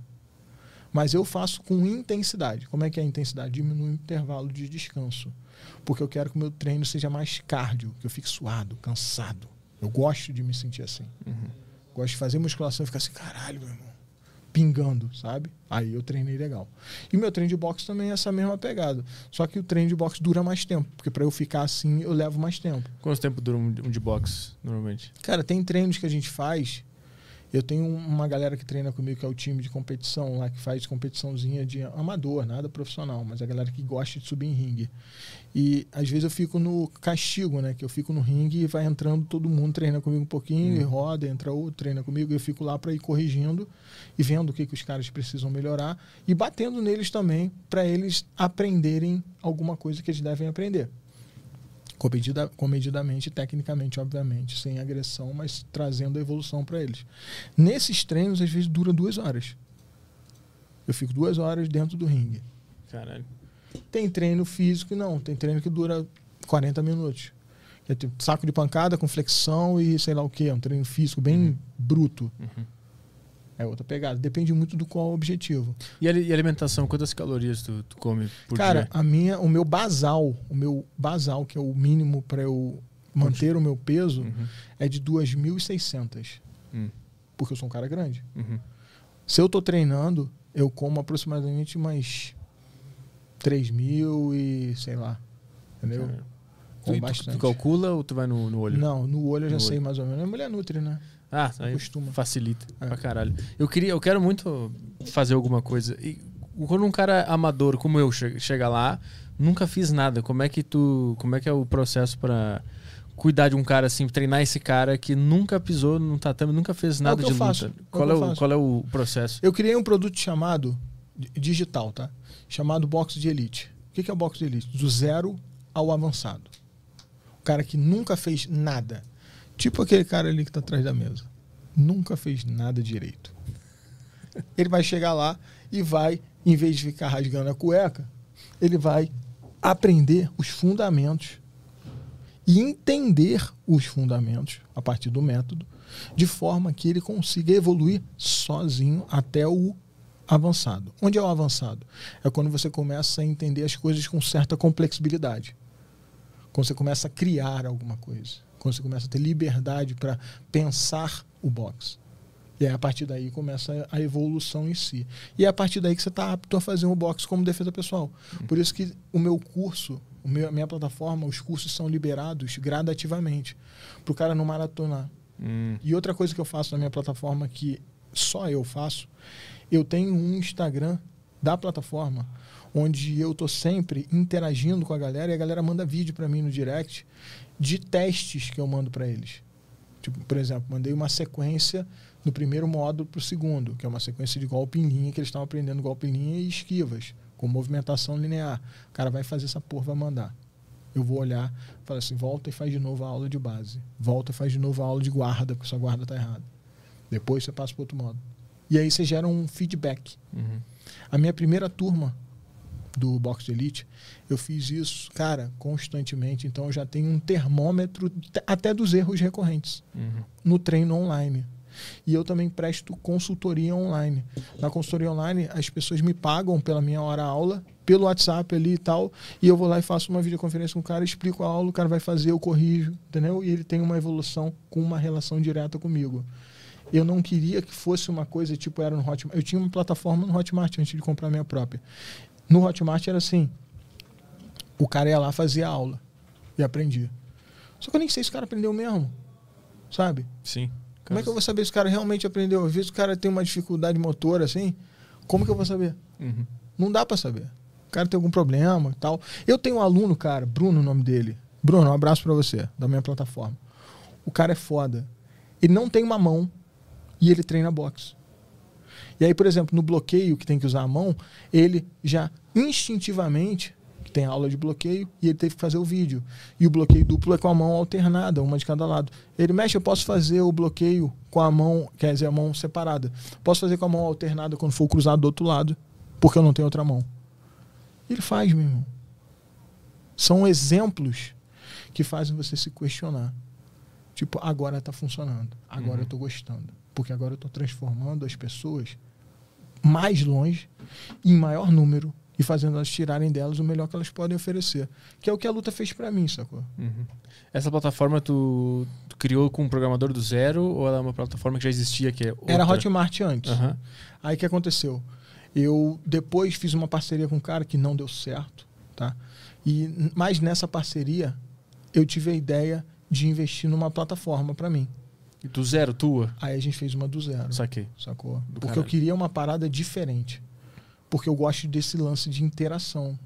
Mas eu faço com intensidade. Como é que é a intensidade? Diminui o intervalo de descanso. Porque eu quero que o meu treino seja mais cardio, que eu fique suado, cansado. Eu gosto de me sentir assim. Uhum. Gosto de fazer musculação e ficar assim, caralho, meu irmão. Pingando, sabe? Aí eu treinei legal. E o meu treino de boxe também é essa mesma pegada. Só que o treino de boxe dura mais tempo. Porque para eu ficar assim, eu levo mais tempo. Quanto tempo dura um um de boxe, normalmente? Cara, tem treinos que a gente faz. Eu tenho uma galera que treina comigo, que é o time de competição lá, que faz competiçãozinha de amador, nada profissional, mas a galera que gosta de subir em ringue. E às vezes eu fico no castigo, né? Que eu fico no ringue e vai entrando todo mundo, treina comigo um pouquinho, e roda, entra outro, treina comigo, e eu fico lá para ir corrigindo e vendo o que, que os caras precisam melhorar e batendo neles também para eles aprenderem alguma coisa que eles devem aprender comedida, comedidamente, tecnicamente, obviamente, sem agressão, mas trazendo a evolução para eles. Nesses treinos, às vezes, dura duas horas. Eu fico duas horas dentro do ringue. Caralho. Tem treino físico e não, tem treino que dura 40 minutos. É tipo saco de pancada com flexão e sei lá o que, um treino físico bem bruto. Uhum. É outra pegada. Depende muito do qual o objetivo. E a e alimentação, quantas calorias tu, tu come por Cara, dia? a minha, o meu basal, o meu basal, que é o mínimo para eu manter o meu peso, Uhum, é de 2.600. Hum. Porque eu sou um cara grande. uhum. Se eu tô treinando, eu como aproximadamente umas 3 mil e sei lá. Entendeu? Cara, Como Tu, tu, bastante. tu calcula ou tu vai no, no olho? Não, no olho eu já No sei olho. mais ou menos. A mulher nutri, né? Ah, aí Costuma. facilita É. pra caralho. Eu queria, eu quero muito fazer alguma coisa. E quando um cara amador como eu che- chega lá, nunca fiz nada. Como é que tu, como é que é o processo pra cuidar de um cara assim, treinar esse cara que nunca pisou no tatame, nunca fez nada eu de faço, luta? é o Qual é o faço. qual é o processo? Eu criei um produto chamado di- digital, tá? Chamado box de elite. O que que é o box de elite? Do zero ao avançado. O cara que nunca fez nada. Tipo aquele cara ali que tá atrás da mesa. Nunca fez nada direito. Ele vai chegar lá e vai, em vez de ficar rasgando a cueca, ele vai aprender os fundamentos e entender os fundamentos a partir do método, de forma que ele consiga evoluir sozinho até o avançado. Onde é o avançado? É quando você começa a entender as coisas com certa complexibilidade. Quando você começa a criar alguma coisa. Quando você começa a ter liberdade para pensar o box. E aí, a partir daí começa a evolução em si. E é a partir daí que você está apto a fazer um box como defesa pessoal. Por isso que o meu curso, o meu, a minha plataforma, os cursos são liberados gradativamente. Para o cara não maratonar. Hum, E outra coisa que eu faço na minha plataforma que só eu faço, eu tenho um Instagram da plataforma onde eu tô sempre interagindo com a galera e a galera manda vídeo para mim no direct de testes que eu mando para eles. Tipo, por exemplo, mandei uma sequência do primeiro módulo pro segundo, que é uma sequência de golpe em linha que eles estão aprendendo golpe em linha e esquivas, com movimentação linear. O cara vai fazer essa porra, vai mandar. Eu vou olhar, fala assim, volta e faz de novo a aula de base. Volta e faz de novo a aula de guarda, porque sua guarda está errada. Depois você passa para outro modo. E aí você gera um feedback. uhum. A minha primeira turma do Box Elite, eu fiz isso, cara, constantemente. Então eu já tenho um termômetro te- até dos erros recorrentes Uhum. no treino online. E eu também presto consultoria online. Na consultoria online, as pessoas me pagam pela minha hora aula, pelo WhatsApp ali e tal, e eu vou lá e faço uma videoconferência com o cara, explico a aula, o cara vai fazer, eu corrijo, entendeu? E ele tem uma evolução com uma relação direta comigo. Eu não queria que fosse uma coisa tipo era no Hotmart. Eu tinha uma plataforma no Hotmart antes de comprar a minha própria. No Hotmart era assim: o cara ia lá, fazia aula e aprendia. Só que eu nem sei se o cara aprendeu mesmo, sabe? Sim. Como é que eu vou saber se o cara realmente aprendeu? Às vezes o cara tem uma dificuldade motora assim. Como que eu vou saber? Uhum. Não dá pra saber. O cara tem algum problema e tal. Eu tenho um aluno, cara, Bruno, o nome dele. Bruno, um abraço pra você, da minha plataforma. O cara é foda. Ele não tem uma mão e ele treina boxe. E aí, por exemplo, no bloqueio que tem que usar a mão, ele já instintivamente tem aula de bloqueio e ele teve que fazer o vídeo. E o bloqueio duplo é com a mão alternada, uma de cada lado. Ele mexe, eu posso fazer o bloqueio com a mão, quer dizer, a mão separada. Posso fazer com a mão alternada quando for cruzado do outro lado, porque eu não tenho outra mão. Ele faz, meu irmão. São exemplos que fazem você se questionar. Tipo, agora tá funcionando. Agora Uhum. eu tô gostando. Porque agora eu tô transformando as pessoas mais longe, em maior número, e fazendo elas tirarem delas o melhor que elas podem oferecer. Que é o que a luta fez pra mim, sacou? Uhum. Essa plataforma tu, tu criou com um programador do zero ou ela é uma plataforma que já existia que é outra? Era Hotmart antes. Aham. Aí o que aconteceu? Eu depois fiz uma parceria com um cara que não deu certo, tá? E mas nessa parceria eu tive a ideia de investir numa plataforma pra mim. Do zero, tua? Aí a gente fez uma do zero. Saquei. Sacou? Do Porque caralho. eu queria uma parada diferente. Porque eu gosto desse lance de interação.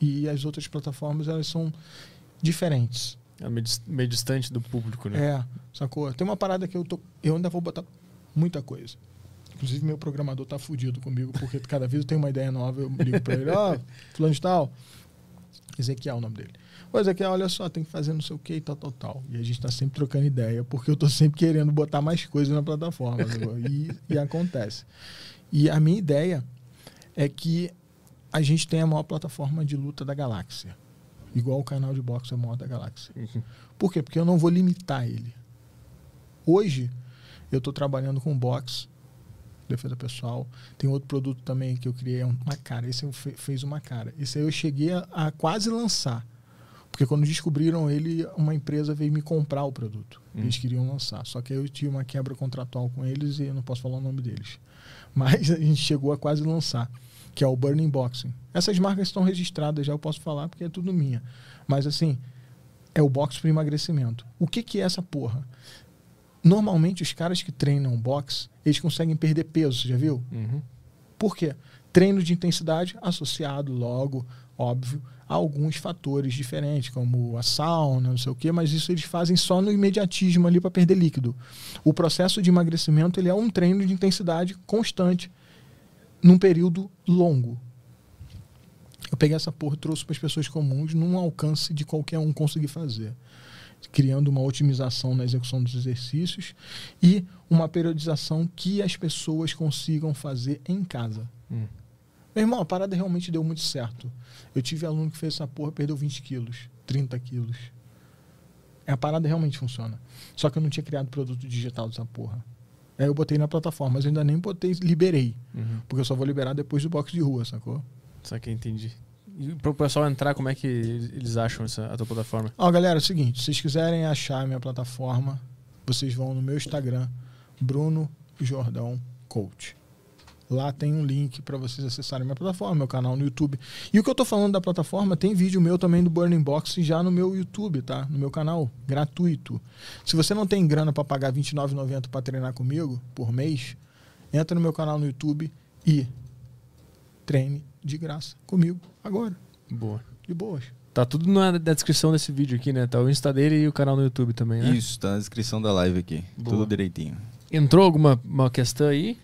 E as outras plataformas, elas são diferentes. É meio, meio distante do público, né? É, sacou? Tem uma parada que eu tô. Eu ainda vou botar muita coisa. Inclusive, meu programador tá fudido comigo, porque cada vez eu tenho uma ideia nova, eu ligo pra ele, ó, fulano de tal. Ezequiel é o nome dele. Ô, Ezequiel, olha só, tem que fazer não sei o que e tal, tal, tal. E a gente tá sempre trocando ideia, porque eu tô sempre querendo botar mais coisas na plataforma. sacou? e, e acontece. E a minha ideia é que a gente tem a maior plataforma de luta da galáxia. Igual o canal de boxe é o maior da galáxia. Uhum. Por quê? Porque eu não vou limitar ele. Hoje, eu estou trabalhando com boxe defesa pessoal. Tem outro produto também que eu criei, é uma cara. Esse eu fe- fez uma cara. Esse aí eu cheguei a, a quase lançar. Porque quando descobriram ele, uma empresa veio me comprar o produto. Eles queriam lançar. Só que aí eu tive uma quebra contratual com eles e eu não posso falar o nome deles. Mas a gente chegou a quase lançar, que é o Burning Boxing. Essas marcas estão registradas, já eu posso falar porque é tudo minha. Mas assim, é o boxe para emagrecimento. O que, que é essa porra? Normalmente os caras que treinam boxe, eles conseguem perder peso, você já viu? Uhum. Por quê? Treino de intensidade associado logo, óbvio, alguns fatores diferentes, como a sauna, não sei o quê, mas isso eles fazem só no imediatismo ali para perder líquido. O processo de emagrecimento ele é um treino de intensidade constante num período longo. Eu peguei essa porra e trouxe para as pessoas comuns num alcance de qualquer um conseguir fazer. Criando uma otimização na execução dos exercícios e uma periodização que as pessoas consigam fazer em casa. Hum. Meu irmão, a parada realmente deu muito certo. Eu tive aluno que fez essa porra perdeu 20 quilos, 30 quilos. É, a parada realmente funciona. Só que eu não tinha criado produto digital dessa porra. Aí eu botei na plataforma, mas eu ainda nem botei, liberei. Uhum. Porque eu só vou liberar depois do box de rua, sacou? Só que eu entendi. E para o pessoal entrar, como é que eles acham essa, a tua plataforma? Ó, galera, é o seguinte, se vocês quiserem achar a minha plataforma, vocês vão no meu Instagram, Bruno Jordão Coach. Lá tem um link para vocês acessarem minha plataforma, meu canal no YouTube. E o que eu tô falando da plataforma, tem vídeo meu também do Burning Box já no meu YouTube, tá? No meu canal, gratuito. Se você não tem grana para pagar R$ 29,90 para treinar comigo por mês, entra no meu canal no YouTube e treine de graça comigo agora, Boa. de boas. Tá tudo na, na descrição desse vídeo aqui, né? Tá o Insta dele e o canal no YouTube também, né? Isso, tá na descrição da live aqui. Boa. Tudo direitinho. Entrou alguma uma questão aí?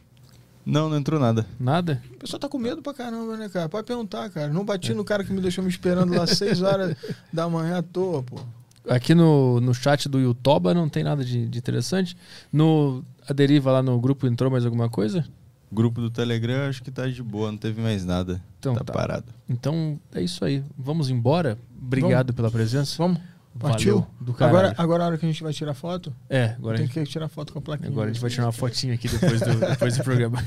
Não, não entrou nada. Nada? O pessoal tá com medo pra caramba, né, cara? Pode perguntar, cara. Não bati no cara que me deixou me esperando lá 6 horas da manhã à toa, pô. Aqui no, no chat do Yutoba não tem nada de, de interessante. No A Deriva lá no grupo entrou mais alguma coisa? Grupo do Telegram, acho que tá de boa, não teve mais nada. Então tá, tá. parado. Então é isso aí. Vamos embora. Obrigado pela presença. Vamos? Partiu? Agora, agora a hora que a gente vai tirar foto, É, agora, tem gente, que tirar foto com a plaquinha. agora a gente vai tirar uma fotinha aqui depois do, depois do programa.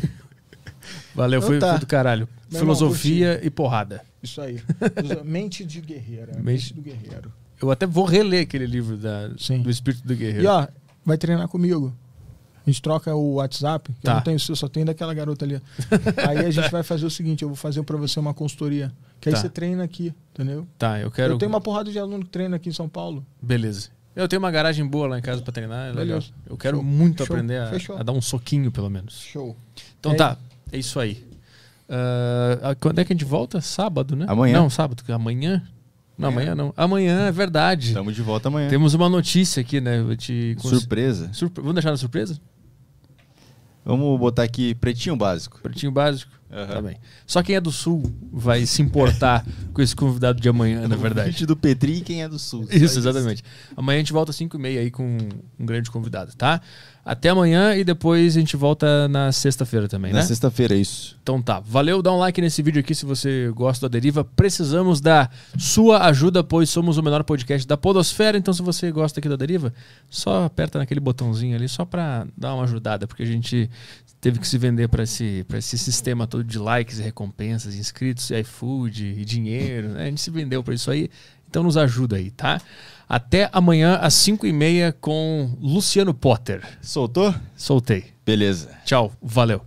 Valeu, Então foi, tá. foi do caralho. Meu Filosofia e porrada. Isso aí. Mente de guerreiro. Mente- Mente do guerreiro. Eu até vou reler aquele livro da, Sim. do Espírito do Guerreiro. E ó, vai treinar comigo. A gente troca o WhatsApp, que Tá. eu não tenho seu, só tem daquela garota ali. Aí a gente vai fazer o seguinte, eu vou fazer pra você uma consultoria. Que aí Tá. você treina aqui, entendeu? Tá, eu quero. Eu tenho uma porrada de aluno que treina aqui em São Paulo. Beleza. Eu tenho uma garagem boa lá em casa pra treinar. É legal. Beleza. Eu quero Show. muito Show. aprender a, a dar um soquinho, pelo menos. Show. Então É. tá, é isso aí. Ah, quando é que a gente volta? Sábado, né? Amanhã. Não, sábado. Amanhã? Não, É. amanhã não. Amanhã, é verdade. Estamos de volta amanhã. Temos uma notícia aqui, né? Te Surpresa. Surpre- Vamos deixar na surpresa? Vamos botar aqui pretinho básico. Pretinho básico? Aham. Tá bem. Só quem é do sul vai se importar com esse convidado de amanhã, na verdade. vídeo do Petri e quem é do sul. Isso, exatamente. Amanhã a gente volta às 5 e meia aí com um grande convidado, tá? Até amanhã e depois a gente volta na sexta-feira também, Na né? sexta-feira, isso. Então tá, valeu, dá um like nesse vídeo aqui se você gosta da Deriva. Precisamos da sua ajuda, pois somos o menor podcast da podosfera. Então se você gosta aqui da Deriva, só aperta naquele botãozinho ali só pra dar uma ajudada, porque a gente teve que se vender pra esse, pra esse sistema todo de likes e recompensas, inscritos, e iFood e dinheiro, né? A gente se vendeu pra isso aí, então nos ajuda aí, tá? Até amanhã às 5 e meia com Luciano Potter. Soltou? Soltei. Beleza. Tchau, valeu.